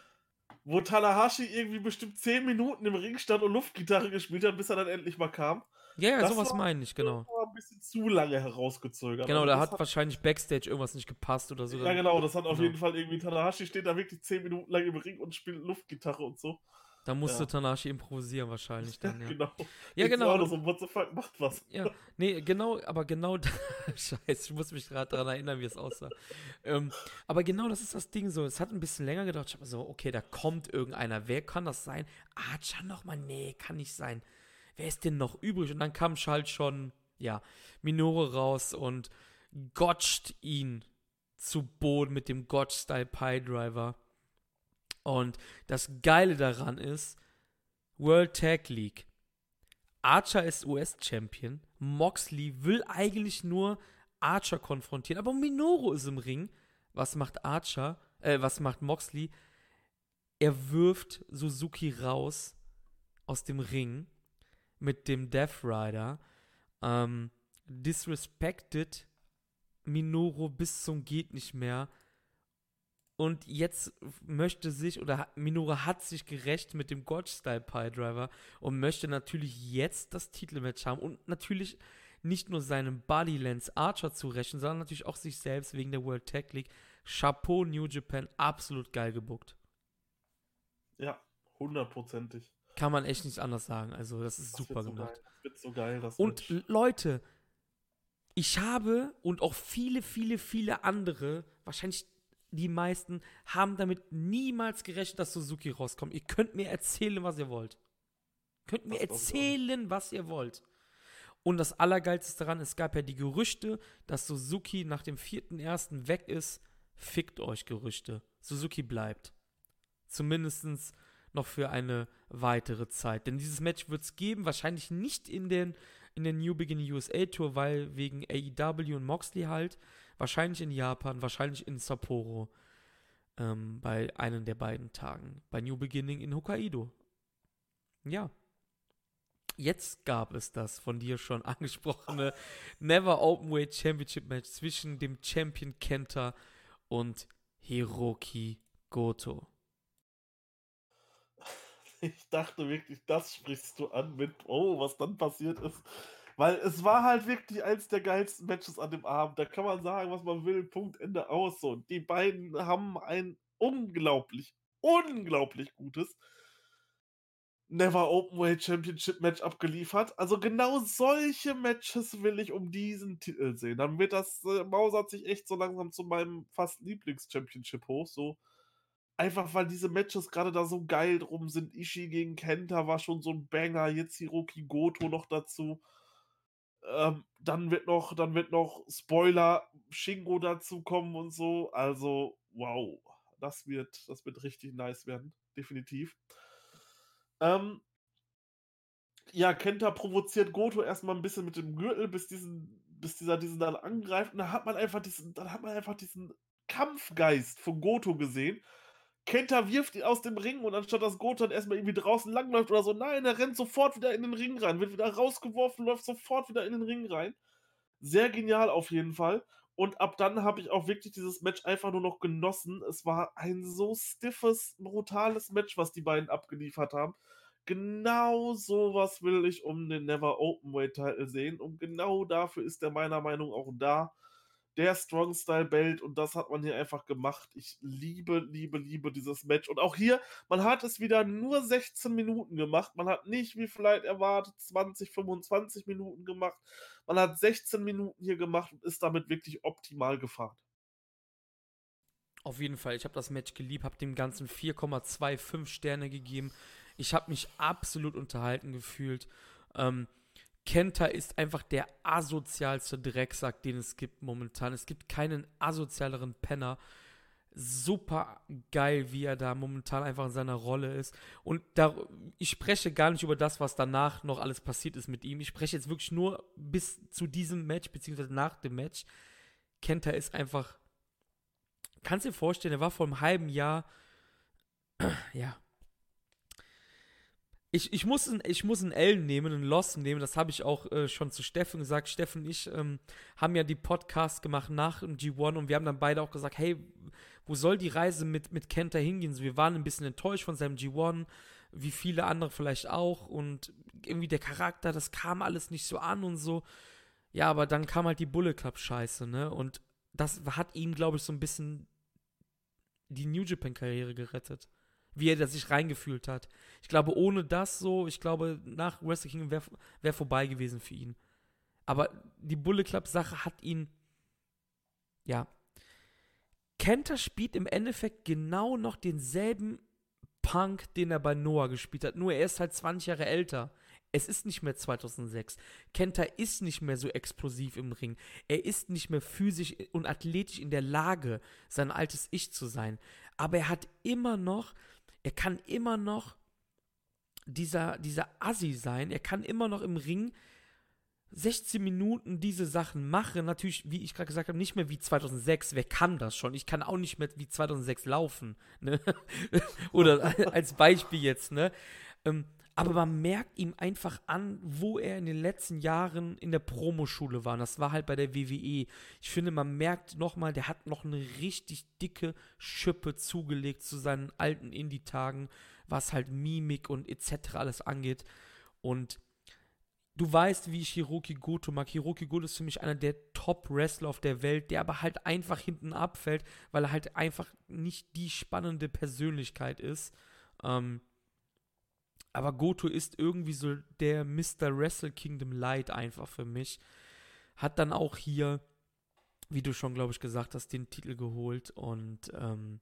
wo Tanahashi irgendwie bestimmt 10 Minuten im Ring stand und Luftgitarre gespielt hat, bis er dann endlich mal kam. Ja, ja, Das sowas war- meine ich, genau. Das war ein bisschen zu lange herausgezögert. Genau, Also da das hat wahrscheinlich Backstage irgendwas nicht gepasst oder so. Ja, genau, das hat auf Genau. jeden Fall irgendwie Tanahashi steht da wirklich 10 Minuten lang im Ring und spielt Luftgitarre und so. Da musste Ja. Tanashi improvisieren wahrscheinlich dann, ja. genau. Ja, genau. Auch so, what the fuck, macht was. Ja, nee, genau, aber genau, scheiße, ich muss mich gerade daran erinnern, wie es aussah. Ähm, aber genau das ist das Ding so, es hat ein bisschen länger gedauert, ich habe so, okay, da kommt irgendeiner, wer kann das sein? Archer nochmal, nee, kann nicht sein. Wer ist denn noch übrig? Und dann kam halt schon, ja, Minoru raus und gotcht ihn zu Boden mit dem Gotch-Style Pie Driver. Und das Geile daran ist, World Tag League. Archer ist US-Champion. Moxley will eigentlich nur Archer konfrontieren, aber Minoru ist im Ring. Was macht Archer? Äh, was macht Moxley? Er wirft Suzuki raus aus dem Ring mit dem Death Rider. Ähm, disrespected Minoru bis zum geht nicht mehr. Und jetzt möchte sich, oder Minoru hat sich gerecht mit dem God-Style Pie Driver und möchte natürlich jetzt das Titelmatch haben und natürlich nicht nur seinem Buddy Lance Archer zu rächen, sondern natürlich auch sich selbst wegen der World Tag League. Chapeau New Japan, absolut geil gebuckt. Ja, hundertprozentig. Kann man echt nicht anders sagen. Also, das ist Das super wird so gemacht. geil. Das wird so geil. Das Und Match. Leute, ich habe und auch viele, viele, viele andere, wahrscheinlich die meisten, haben damit niemals gerechnet, dass Suzuki rauskommt. Ihr könnt mir erzählen, was ihr wollt. Könnt mir erzählen, was ihr wollt. Und das Allergeilste daran, es gab ja die Gerüchte, dass Suzuki nach dem 4.1. weg ist. Fickt euch Gerüchte. Suzuki bleibt. Zumindest noch für eine weitere Zeit. Denn dieses Match wird es geben, wahrscheinlich nicht in, den, in der New Beginning USA Tour, weil wegen AEW und Moxley halt. Wahrscheinlich in Japan, wahrscheinlich in Sapporo. Ähm, bei einem der beiden Tagen. Bei New Beginning in Hokkaido. Ja. Jetzt gab es das von dir schon angesprochene Never Openweight Championship Match zwischen dem Champion Kenta und Hiroki Goto. Ich dachte wirklich, das sprichst du an mit, oh, was dann passiert ist. Weil es war halt wirklich eins der geilsten Matches an dem Abend. Da kann man sagen, was man will. Punkt, Ende aus. So. Die beiden haben ein unglaublich, unglaublich gutes Never Openweight Championship Match abgeliefert. Also genau solche Matches will ich um diesen Titel sehen. Dann wird das, äh, mausert sich echt so langsam zu meinem fast Lieblings-Championship hoch. So einfach weil diese Matches gerade da so geil drum sind. Ishii gegen Kenta war schon so ein Banger, jetzt Hiroki Goto noch dazu. Ähm, dann wird noch, dann wird noch Spoiler Shingo dazu kommen und so. Also, wow, das wird, das wird richtig nice werden, definitiv. Ähm ja, Kenta provoziert Goto erstmal ein bisschen mit dem Gürtel, bis diesen bis dieser diesen dann angreift und dann hat man einfach diesen dann hat man einfach diesen Kampfgeist von Goto gesehen. Kenta wirft ihn aus dem Ring und anstatt dass Goto dann erstmal irgendwie draußen langläuft oder so, nein, er rennt sofort wieder in den Ring rein, wird wieder rausgeworfen, läuft sofort wieder in den Ring rein. Sehr genial auf jeden Fall. Und ab dann habe ich auch wirklich dieses Match einfach nur noch genossen. Es war ein so stiffes, brutales Match, was die beiden abgeliefert haben. Genau sowas will ich um den Never Openweight Title sehen und genau dafür ist er meiner Meinung nach auch da. Der Strong Style Belt und das hat man hier einfach gemacht. Ich liebe, liebe, liebe dieses Match. Und auch hier, man hat es wieder nur 16 Minuten gemacht. Man hat nicht, wie vielleicht erwartet, 20, 25 Minuten gemacht. Man hat 16 Minuten hier gemacht und ist damit wirklich optimal gefahren. Auf jeden Fall, ich habe das Match geliebt, habe dem Ganzen 4,25 Sterne gegeben. Ich habe mich absolut unterhalten gefühlt. Ähm, Kenta ist einfach der asozialste Drecksack, den es gibt momentan. Es gibt keinen asozialeren Penner. Super geil, wie er da momentan einfach in seiner Rolle ist. Und da, ich spreche gar nicht über das, was danach noch alles passiert ist mit ihm. Ich spreche jetzt wirklich nur bis zu diesem Match, beziehungsweise nach dem Match. Kenta ist einfach. Kannst du dir vorstellen, er war vor einem halben Jahr. Ja, ich, ich, muss, ein, ich muss einen L nehmen, einen Loss nehmen. Das habe ich auch äh, schon zu Steffen gesagt. Steffen und ich ähm, haben ja die Podcasts gemacht nach dem G1 und wir haben dann beide auch gesagt, hey, wo soll die Reise mit, mit Kenta hingehen? So, wir waren ein bisschen enttäuscht von seinem G1, wie viele andere vielleicht auch. Und irgendwie der Charakter, das kam alles nicht so an und so. Ja, aber dann kam halt die Bullet Club-Scheiße, ne? Und das hat ihm, glaube ich, so ein bisschen die New Japan-Karriere gerettet wie er sich reingefühlt hat. Ich glaube, ohne das so, ich glaube, nach Wrestle Kingdom wäre wär vorbei gewesen für ihn. Aber die Bullet Club-Sache hat ihn, ja. Kenta spielt im Endeffekt genau noch denselben Punk, den er bei Noah gespielt hat, nur er ist halt 20 Jahre älter. Es ist nicht mehr 2006. Kenta ist nicht mehr so explosiv im Ring. Er ist nicht mehr physisch und athletisch in der Lage, sein altes Ich zu sein. Aber er hat immer noch er kann immer noch dieser, dieser Assi sein. Er kann immer noch im Ring 16 Minuten diese Sachen machen. Natürlich, wie ich gerade gesagt habe, nicht mehr wie 2006. Wer kann das schon? Ich kann auch nicht mehr wie 2006 laufen. Ne? Oder als Beispiel jetzt. Ne? Aber man merkt ihm einfach an, wo er in den letzten Jahren in der Promoschule war. Und das war halt bei der WWE. Ich finde, man merkt nochmal, der hat noch eine richtig dicke Schippe zugelegt zu seinen alten Indie-Tagen, was halt Mimik und etc. alles angeht. Und du weißt, wie ich Hiroki Goto mag. Hiroki Goto ist für mich einer der Top-Wrestler auf der Welt, der aber halt einfach hinten abfällt, weil er halt einfach nicht die spannende Persönlichkeit ist. Ähm, aber Goto ist irgendwie so der Mr. Wrestle Kingdom Light einfach für mich. Hat dann auch hier, wie du schon, glaube ich, gesagt hast, den Titel geholt und ähm,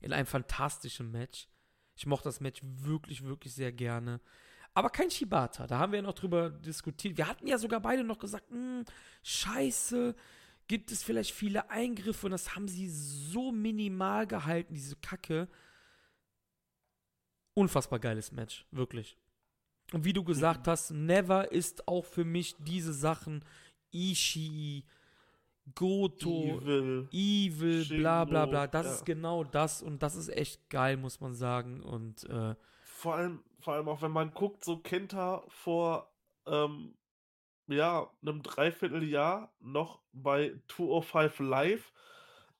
in einem fantastischen Match. Ich mochte das Match wirklich, wirklich sehr gerne. Aber kein Shibata. Da haben wir ja noch drüber diskutiert. Wir hatten ja sogar beide noch gesagt, hm, scheiße, gibt es vielleicht viele Eingriffe und das haben sie so minimal gehalten, diese Kacke unfassbar geiles Match, wirklich. Und wie du gesagt mhm. hast, Never ist auch für mich diese Sachen Ishii, Goto, Evil, Evil bla bla bla. Das ja. ist genau das und das ist echt geil, muss man sagen. Und äh, vor allem, vor allem auch wenn man guckt, so Kenta vor ähm, ja, einem Dreivierteljahr noch bei 205 Live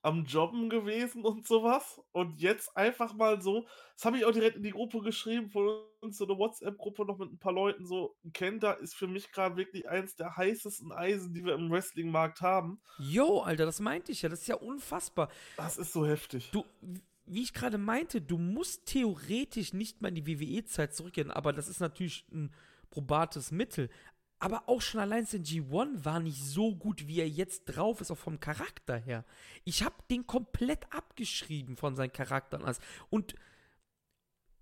am Jobben gewesen und sowas. Und jetzt einfach mal so, das habe ich auch direkt in die Gruppe geschrieben, von uns so eine WhatsApp-Gruppe noch mit ein paar Leuten so, Kenta ist für mich gerade wirklich eins der heißesten Eisen, die wir im Wrestling-Markt haben. Jo, Alter, das meinte ich ja, das ist ja unfassbar. Das ist so heftig. Du, wie ich gerade meinte, du musst theoretisch nicht mal in die WWE-Zeit zurückgehen, aber das ist natürlich ein probates Mittel. Aber auch schon allein sein G1 war nicht so gut, wie er jetzt drauf ist, auch vom Charakter her. Ich habe den komplett abgeschrieben von seinen Charakteren. Und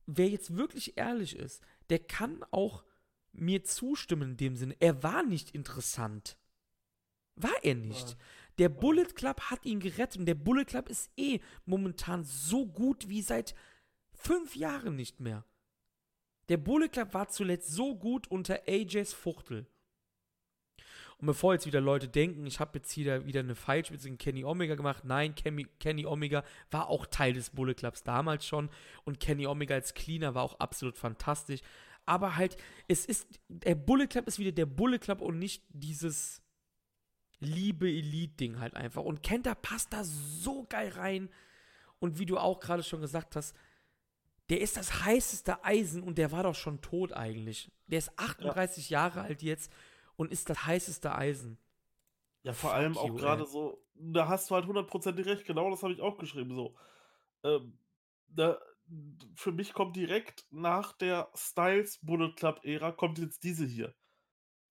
wer jetzt wirklich ehrlich ist, der kann auch mir zustimmen in dem Sinne. Er war nicht interessant. War er nicht. Der Bullet Club hat ihn gerettet und der Bullet Club ist eh momentan so gut wie seit fünf Jahren nicht mehr. Der Bullet Club war zuletzt so gut unter AJs Fuchtel. Und bevor jetzt wieder Leute denken, ich habe jetzt hier wieder eine Feilspitze in Kenny Omega gemacht, nein, Kenny, Kenny Omega war auch Teil des Bullet Clubs damals schon und Kenny Omega als Cleaner war auch absolut fantastisch. Aber halt, es ist, der Bullet Club ist wieder der Bullet Club und nicht dieses Liebe Elite-Ding halt einfach. Und Kenta passt da so geil rein. Und wie du auch gerade schon gesagt hast, der ist das heißeste Eisen und der war doch schon tot eigentlich. Der ist 38 ja. Jahre alt jetzt und ist das heißeste Eisen. Ja, vor allem auch gerade so, da hast du halt hundertprozentig recht, genau das habe ich auch geschrieben, so. Ähm, da, für mich kommt direkt nach der Styles Bullet Club Ära kommt jetzt diese hier.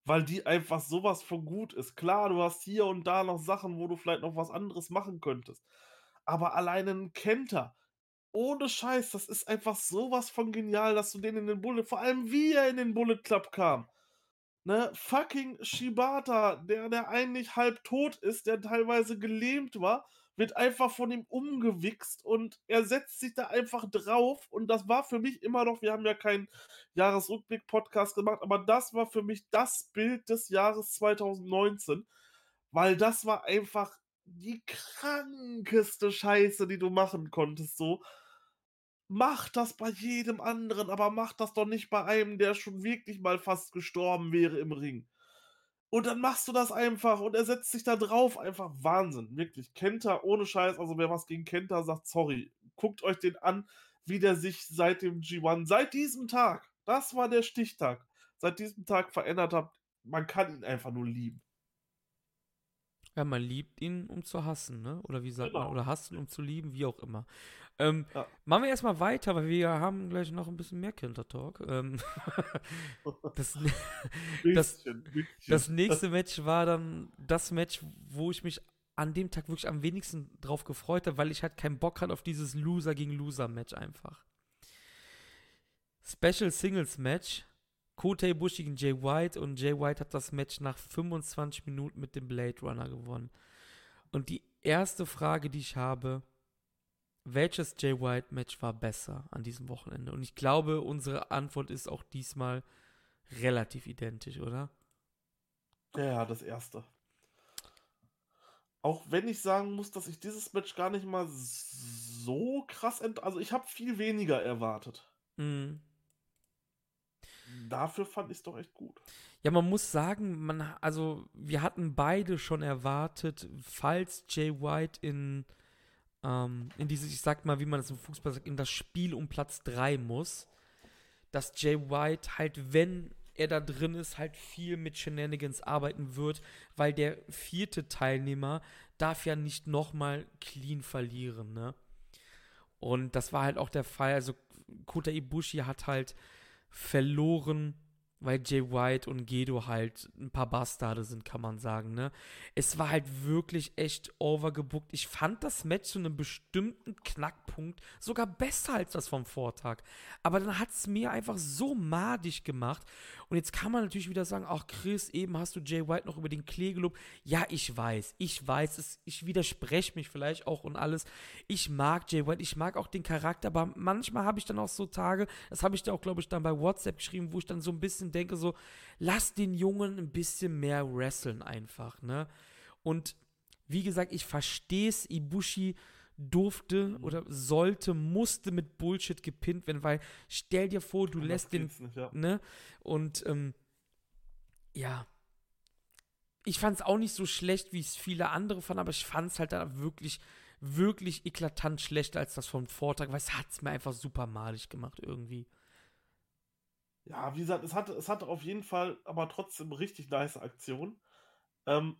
Weil die einfach sowas von gut ist. Klar, du hast hier und da noch Sachen, wo du vielleicht noch was anderes machen könntest. Aber alleine ein Kenter, ohne Scheiß, das ist einfach sowas von genial, dass du den in den Bullet, vor allem wie er in den Bullet Club kam. Ne, fucking Shibata, der, der eigentlich halb tot ist, der teilweise gelähmt war, wird einfach von ihm umgewichst und er setzt sich da einfach drauf. Und das war für mich immer noch, wir haben ja keinen Jahresrückblick-Podcast gemacht, aber das war für mich das Bild des Jahres 2019, weil das war einfach die krankeste Scheiße, die du machen konntest, so. Mach das bei jedem anderen, aber mach das doch nicht bei einem, der schon wirklich mal fast gestorben wäre im Ring. Und dann machst du das einfach und er setzt sich da drauf. Einfach Wahnsinn. Wirklich. Kenta ohne Scheiß. Also wer was gegen Kenta sagt, sorry. Guckt euch den an, wie der sich seit dem G1, seit diesem Tag, das war der Stichtag, seit diesem Tag verändert hat. Man kann ihn einfach nur lieben. Ja, man liebt ihn, um zu hassen, ne? Oder wie sagt genau. man? Oder hassen, um zu lieben, wie auch immer. Ähm, ja. Machen wir erstmal weiter, weil wir haben gleich noch ein bisschen mehr Kindertalk. Ähm, das, das, das nächste Match war dann das Match, wo ich mich an dem Tag wirklich am wenigsten drauf gefreut habe, weil ich halt keinen Bock hatte auf dieses Loser gegen Loser Match einfach. Special Singles Match. Kota Ibushi gegen Jay White und Jay White hat das Match nach 25 Minuten mit dem Blade Runner gewonnen. Und die erste Frage, die ich habe, welches Jay White Match war besser an diesem Wochenende? Und ich glaube, unsere Antwort ist auch diesmal relativ identisch, oder? Ja, das erste. Auch wenn ich sagen muss, dass ich dieses Match gar nicht mal so krass ent also ich habe viel weniger erwartet. Mhm. Dafür fand ich es doch echt gut. Ja, man muss sagen, man also wir hatten beide schon erwartet, falls Jay White in ähm, in dieses, ich sag mal, wie man das im Fußball sagt, in das Spiel um Platz 3 muss, dass Jay White halt, wenn er da drin ist, halt viel mit Shenanigans arbeiten wird, weil der vierte Teilnehmer darf ja nicht nochmal clean verlieren, ne? Und das war halt auch der Fall. Also Kota Ibushi hat halt verloren weil Jay White und Gedo halt ein paar Bastarde sind, kann man sagen, ne? Es war halt wirklich echt overgebookt. Ich fand das Match zu einem bestimmten Knackpunkt sogar besser als das vom Vortag. Aber dann hat es mir einfach so madig gemacht. Und jetzt kann man natürlich wieder sagen, ach Chris, eben hast du Jay White noch über den Klee gelobt. Ja, ich weiß, ich weiß, es, ich widerspreche mich vielleicht auch und alles. Ich mag Jay White, ich mag auch den Charakter, aber manchmal habe ich dann auch so Tage, das habe ich dir auch, glaube ich, dann bei WhatsApp geschrieben, wo ich dann so ein bisschen denke, so, lass den Jungen ein bisschen mehr wresteln einfach, ne? Und wie gesagt, ich verstehe es, Ibushi durfte mhm. oder sollte, musste mit Bullshit gepinnt werden, weil stell dir vor, du lässt den, nicht, ja. ne? Und ähm, ja, ich fand es auch nicht so schlecht, wie es viele andere fanden, aber ich fand es halt da wirklich, wirklich eklatant schlechter als das vom Vortag, weil es hat es mir einfach super malig gemacht irgendwie. Ja, wie gesagt, es hatte, es hatte auf jeden Fall aber trotzdem richtig nice Aktion. Ähm,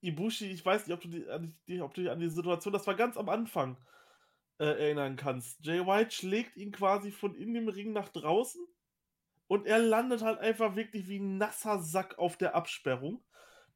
Ibushi, ich weiß nicht, ob du, die, ob du dich an die Situation, das war ganz am Anfang, äh, erinnern kannst. Jay White schlägt ihn quasi von in dem Ring nach draußen und er landet halt einfach wirklich wie ein nasser Sack auf der Absperrung.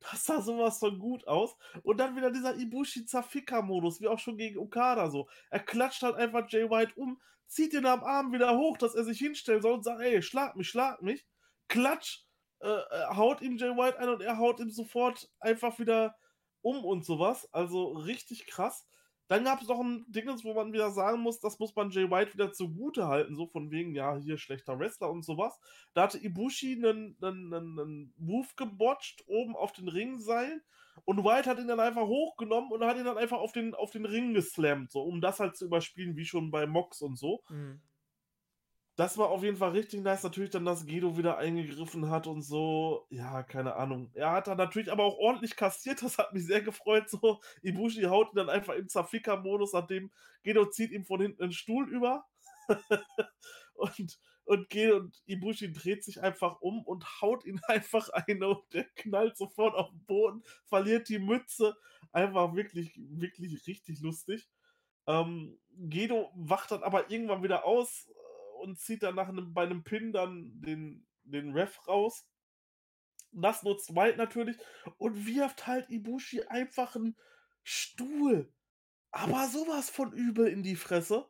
Das sah sowas von gut aus. Und dann wieder dieser Ibushi-Zafika-Modus, wie auch schon gegen Okada so. Er klatscht halt einfach Jay White um, zieht ihn am Arm wieder hoch, dass er sich hinstellen soll und sagt, ey, schlag mich, schlag mich. Klatsch, äh, äh, haut ihm Jay White ein und er haut ihm sofort einfach wieder um und sowas. Also richtig krass. Dann gab es noch ein Ding, wo man wieder sagen muss, das muss man Jay White wieder zugute halten, so von wegen, ja, hier schlechter Wrestler und sowas. Da hatte Ibushi einen, einen, einen Move gebotcht, oben auf den Ringseil. Und White hat ihn dann einfach hochgenommen und hat ihn dann einfach auf den, auf den Ring geslammt, so, um das halt zu überspielen, wie schon bei Mox und so. Mhm das war auf jeden Fall richtig nice. Natürlich dann, dass Guido wieder eingegriffen hat und so. Ja, keine Ahnung. Er hat dann natürlich aber auch ordentlich kassiert. Das hat mich sehr gefreut. So, Ibushi haut ihn dann einfach im Zafika-Modus, nachdem Guido zieht ihm von hinten einen Stuhl über. und, und Guido und Ibushi dreht sich einfach um und haut ihn einfach ein und der knallt sofort auf den Boden, verliert die Mütze. Einfach wirklich, wirklich richtig lustig. Ähm, Gedo wacht dann aber irgendwann wieder aus, und zieht dann nach einem, bei einem Pin dann den, den Ref raus. Das nutzt White natürlich und wirft halt Ibushi einfach einen Stuhl. Aber sowas von übel in die Fresse.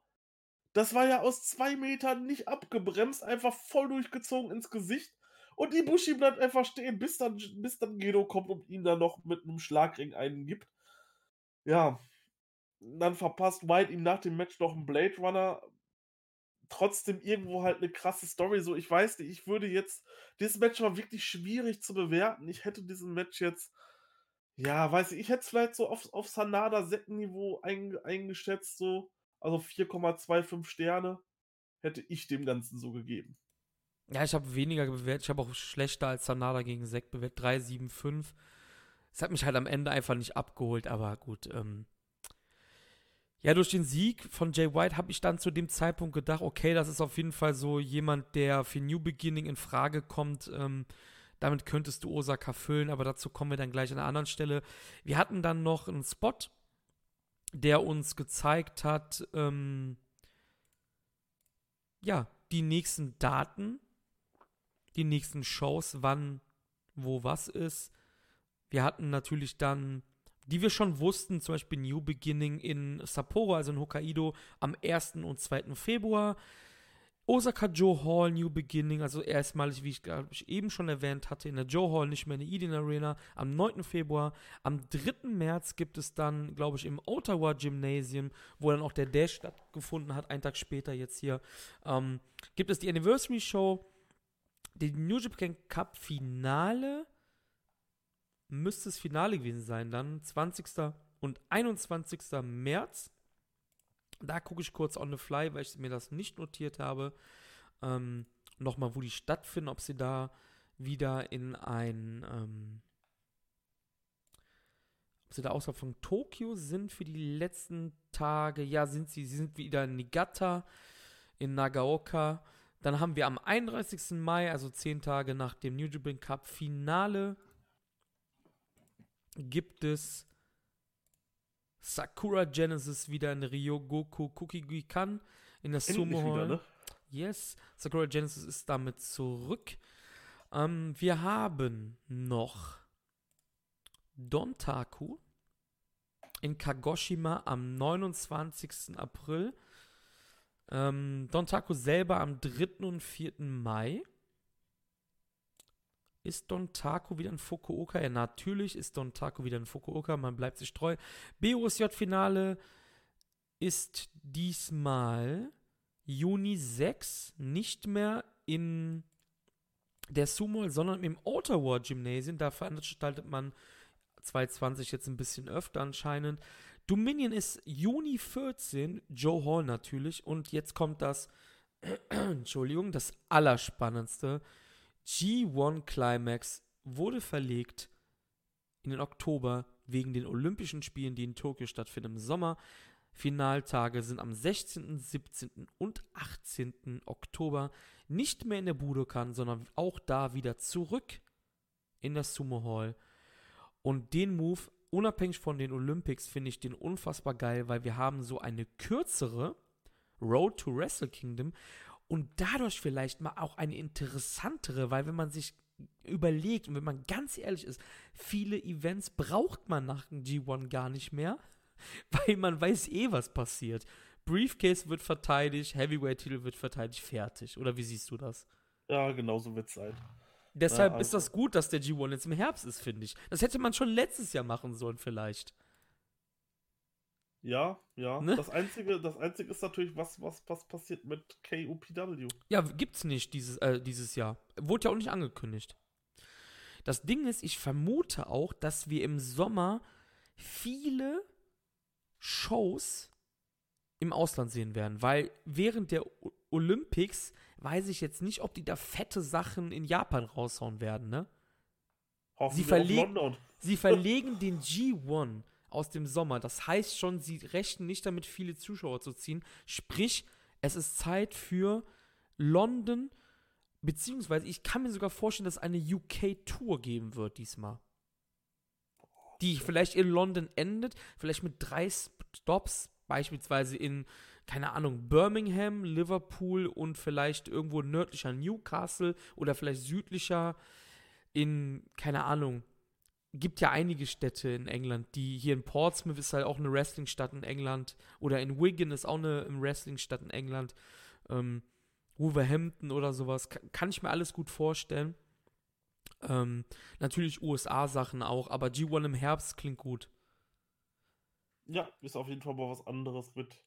Das war ja aus zwei Metern nicht abgebremst, einfach voll durchgezogen ins Gesicht. Und Ibushi bleibt einfach stehen, bis dann, bis dann Gedo kommt und ihn dann noch mit einem Schlagring eingibt. Ja, dann verpasst White ihm nach dem Match noch einen Blade Runner, trotzdem irgendwo halt eine krasse Story. So, ich weiß nicht, ich würde jetzt. Dieses Match war wirklich schwierig zu bewerten. Ich hätte diesen Match jetzt. Ja, weiß ich, ich hätte es vielleicht so auf, auf Sanada-Seckenniveau ein, eingeschätzt, so. Also 4,25 Sterne hätte ich dem Ganzen so gegeben. Ja, ich habe weniger bewertet. Ich habe auch schlechter als Sanada gegen Sek bewertet. 3,75. Es hat mich halt am Ende einfach nicht abgeholt, aber gut. Ähm, ja, durch den Sieg von Jay White habe ich dann zu dem Zeitpunkt gedacht, okay, das ist auf jeden Fall so jemand, der für New Beginning in Frage kommt. Ähm, damit könntest du Osaka füllen, aber dazu kommen wir dann gleich an einer anderen Stelle. Wir hatten dann noch einen Spot, der uns gezeigt hat, ähm, ja, die nächsten Daten, die nächsten Shows, wann, wo was ist. Wir hatten natürlich dann die wir schon wussten, zum Beispiel New Beginning in Sapporo, also in Hokkaido, am 1. und 2. Februar. Osaka Joe Hall, New Beginning, also erstmalig, wie ich, ich eben schon erwähnt hatte, in der Joe Hall, nicht mehr in der Eden Arena, am 9. Februar. Am 3. März gibt es dann, glaube ich, im Ottawa Gymnasium, wo dann auch der Dash stattgefunden hat, einen Tag später jetzt hier, ähm, gibt es die Anniversary Show, die New Japan Cup Finale müsste das Finale gewesen sein, dann 20. und 21. März. Da gucke ich kurz on the fly, weil ich mir das nicht notiert habe. Ähm, Nochmal, wo die stattfinden, ob sie da wieder in ein, ähm, ob sie da außerhalb von Tokio sind für die letzten Tage. Ja, sind sie. Sie sind wieder in Niigata, in Nagaoka. Dann haben wir am 31. Mai, also zehn Tage nach dem New Japan Cup Finale, gibt es Sakura Genesis wieder in Ryogoku Kukigikan in der Sumo Hall. Wieder, ne? Yes, Sakura Genesis ist damit zurück. Ähm, wir haben noch Dontaku in Kagoshima am 29. April. Ähm, Dontaku selber am 3. und 4. Mai. Ist Don Taco wieder in Fukuoka? Ja, natürlich ist Don Taco wieder in Fukuoka. Man bleibt sich treu. BOSJ-Finale ist diesmal Juni 6 nicht mehr in der Sumo, sondern im Ottawa Gymnasium. Da veranstaltet man 2020 jetzt ein bisschen öfter anscheinend. Dominion ist Juni 14, Joe Hall natürlich. Und jetzt kommt das, Entschuldigung, das Allerspannendste. G1 Climax wurde verlegt in den Oktober wegen den Olympischen Spielen, die in Tokio stattfinden im Sommer. Finaltage sind am 16., 17. und 18. Oktober nicht mehr in der Budokan, sondern auch da wieder zurück in der Sumo Hall. Und den Move, unabhängig von den Olympics, finde ich den unfassbar geil, weil wir haben so eine kürzere Road to Wrestle Kingdom und dadurch vielleicht mal auch eine interessantere, weil wenn man sich überlegt und wenn man ganz ehrlich ist, viele Events braucht man nach dem G1 gar nicht mehr, weil man weiß eh, was passiert. Briefcase wird verteidigt, Heavyweight-Titel wird verteidigt, fertig. Oder wie siehst du das? Ja, genau so wird es sein. Deshalb ja, also. ist das gut, dass der G1 jetzt im Herbst ist, finde ich. Das hätte man schon letztes Jahr machen sollen, vielleicht. Ja, ja. Ne? Das einzige, das einzige ist natürlich, was, was, was passiert mit KOPW. Ja, gibt's nicht dieses, äh, dieses Jahr. Wurde ja auch nicht angekündigt. Das Ding ist, ich vermute auch, dass wir im Sommer viele Shows im Ausland sehen werden, weil während der Olympics weiß ich jetzt nicht, ob die da fette Sachen in Japan raushauen werden, ne? Hoffen Sie verlegen- London. Sie verlegen den G1 aus dem Sommer. Das heißt schon, sie rechnen nicht damit, viele Zuschauer zu ziehen. Sprich, es ist Zeit für London, beziehungsweise ich kann mir sogar vorstellen, dass es eine UK-Tour geben wird diesmal. Die vielleicht in London endet, vielleicht mit drei Stops, beispielsweise in, keine Ahnung, Birmingham, Liverpool und vielleicht irgendwo nördlicher Newcastle oder vielleicht südlicher in, keine Ahnung, gibt ja einige Städte in England, die hier in Portsmouth ist halt auch eine Wrestling-Stadt in England oder in Wigan ist auch eine Wrestling-Stadt in England. Ähm, Wolverhampton oder sowas, kann, kann ich mir alles gut vorstellen. Ähm, natürlich USA-Sachen auch, aber G1 im Herbst klingt gut. Ja, ist auf jeden Fall mal was anderes. Wird,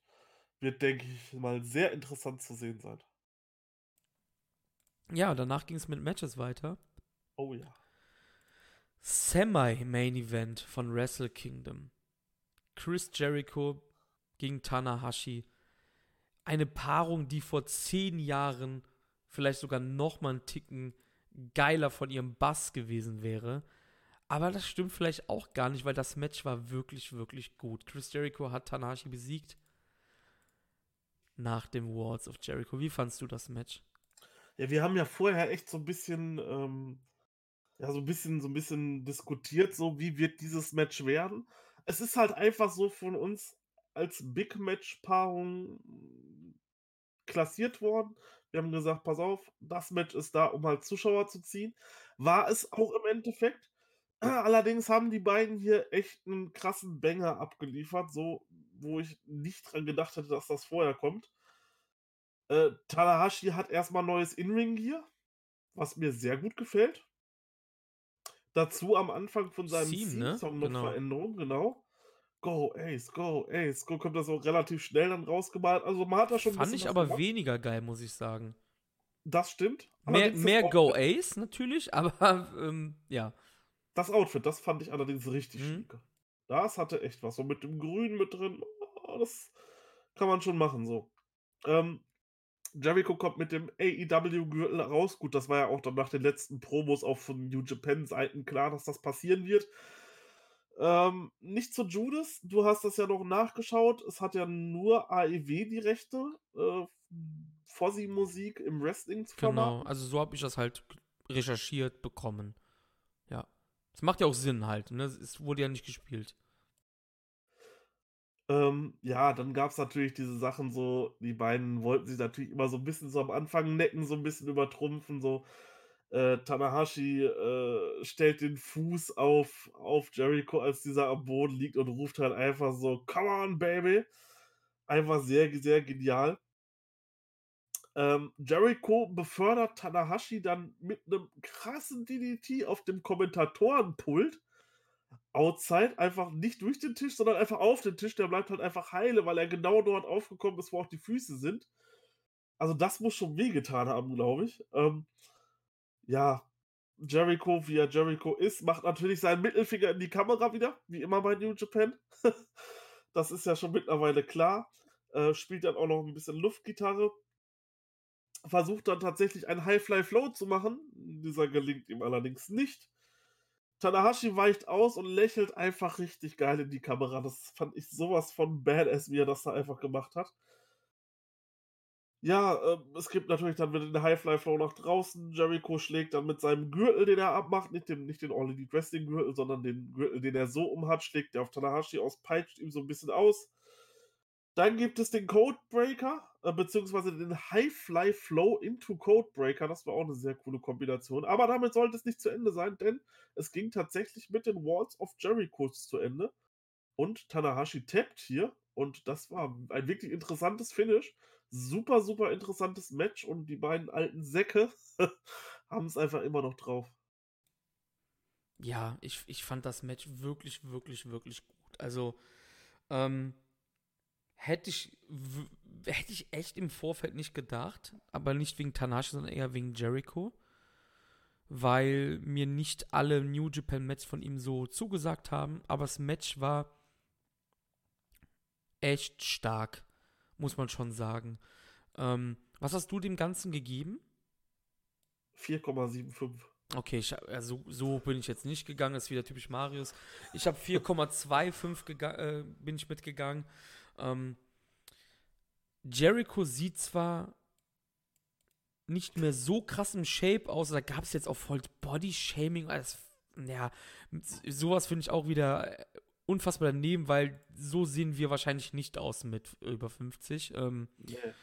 wird denke ich, mal sehr interessant zu sehen sein. Ja, danach ging es mit Matches weiter. Oh ja. Semi-Main Event von Wrestle Kingdom. Chris Jericho gegen Tanahashi. Eine Paarung, die vor zehn Jahren vielleicht sogar noch mal einen Ticken geiler von ihrem Bass gewesen wäre. Aber das stimmt vielleicht auch gar nicht, weil das Match war wirklich, wirklich gut. Chris Jericho hat Tanahashi besiegt. Nach dem Walls of Jericho. Wie fandst du das Match? Ja, wir haben ja vorher echt so ein bisschen, ähm, ja, so ein bisschen, so ein bisschen diskutiert, so wie wird dieses Match werden. Es ist halt einfach so von uns als Big Match-Paarung klassiert worden. Wir haben gesagt, pass auf, das Match ist da, um halt Zuschauer zu ziehen. War es auch im Endeffekt. Allerdings haben die beiden hier echt einen krassen Banger abgeliefert, so wo ich nicht dran gedacht hätte, dass das vorher kommt. Äh, Tanahashi hat erstmal neues In-Ring-Gear, was mir sehr gut gefällt. Dazu am Anfang von seinem Theme, ne? Theme-Song noch Genau. Veränderungen, genau. Go, Ace, go, Ace. So kommt das auch relativ schnell dann rausgemalt. Also man hat da schon ein Fand ich aber gemacht. weniger geil, muss ich sagen. Das stimmt. Mehr, mehr Go Ace natürlich, aber ähm, ja. Das Outfit, das fand ich allerdings richtig Mhm. schick. Das hatte echt was. So mit dem Grün mit drin. oh, Das kann man schon machen so. Ähm, Jericho kommt mit dem AEW-Gürtel raus. Gut, das war ja auch dann nach den letzten Promos auch von New Japan-Seiten klar, dass das passieren wird. Ähm, nicht zu Judas. Du hast das ja noch nachgeschaut. Es hat ja nur AEW die Rechte, äh, Fossi-Musik im Wrestling zu Genau, vermarkten. also so habe ich das halt recherchiert bekommen. Ja. Es macht ja auch Sinn halt, ne? Es wurde ja nicht gespielt. Ähm, ja, dann gab es natürlich diese Sachen so, die beiden wollten sich natürlich immer so ein bisschen so am Anfang necken, so ein bisschen übertrumpfen, so äh, Tanahashi äh, stellt den Fuß auf, auf Jericho, als dieser am Boden liegt und ruft halt einfach so, come on, baby. Einfach sehr, sehr genial. Ähm, Jericho befördert Tanahashi dann mit einem krassen DDT auf dem Kommentatorenpult. Outside, einfach nicht durch den Tisch, sondern einfach auf den Tisch. Der bleibt halt einfach heile, weil er genau dort aufgekommen ist, wo auch die Füße sind. Also das muss schon wehgetan haben, glaube ich. Ähm, ja, Jericho, wie er Jericho ist, macht natürlich seinen Mittelfinger in die Kamera wieder, wie immer bei New Japan. das ist ja schon mittlerweile klar. Äh, spielt dann auch noch ein bisschen Luftgitarre. Versucht dann tatsächlich einen High-Fly-Flow zu machen. Dieser gelingt ihm allerdings nicht. Tanahashi weicht aus und lächelt einfach richtig geil in die Kamera. Das fand ich sowas von badass, wie er das da einfach gemacht hat. Ja, ähm, es gibt natürlich dann wieder den High-Fly-Flow nach draußen. Jericho schlägt dann mit seinem Gürtel, den er abmacht, nicht, dem, nicht den All Elite Wrestling Gürtel, sondern den Gürtel, den er so umhat, schlägt er auf Tanahashi aus, peitscht ihm so ein bisschen aus. Dann gibt es den Codebreaker, beziehungsweise den High-Fly-Flow into Codebreaker. Das war auch eine sehr coole Kombination. Aber damit sollte es nicht zu Ende sein, denn es ging tatsächlich mit den Walls of Jericho zu Ende. Und Tanahashi tappt hier. Und das war ein wirklich interessantes Finish. Super, super interessantes Match. Und die beiden alten Säcke haben es einfach immer noch drauf. Ja, ich, ich fand das Match wirklich, wirklich, wirklich gut. Also, ähm, Hätte ich, hätte ich echt im Vorfeld nicht gedacht, aber nicht wegen Tanahashi, sondern eher wegen Jericho, weil mir nicht alle New Japan Matches von ihm so zugesagt haben, aber das Match war echt stark, muss man schon sagen. Ähm, was hast du dem Ganzen gegeben? 4,75. Okay, ich, also, so bin ich jetzt nicht gegangen, das ist wieder typisch Marius. Ich habe 4,25 äh, bin ich mitgegangen. Ähm, Jericho sieht zwar nicht mehr so krass im Shape aus, da gab es jetzt auch voll Body-Shaming. Also, ja, sowas finde ich auch wieder äh, unfassbar daneben, weil so sehen wir wahrscheinlich nicht aus mit über 50. Ähm, yeah.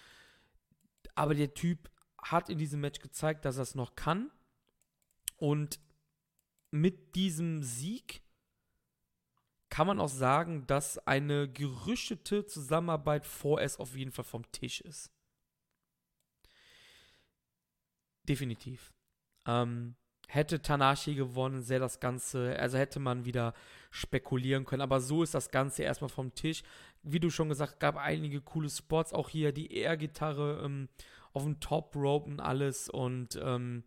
Aber der Typ hat in diesem Match gezeigt, dass er es noch kann. Und mit diesem Sieg kann man auch sagen, dass eine gerüchtete Zusammenarbeit vorerst auf jeden Fall vom Tisch ist. Definitiv. Ähm, hätte Tanashi gewonnen, sähe das Ganze, also hätte man wieder spekulieren können. Aber so ist das Ganze erstmal vom Tisch. Wie du schon gesagt, gab einige coole Spots, auch hier die Air-Gitarre ähm, auf dem Top Rope und alles und ähm,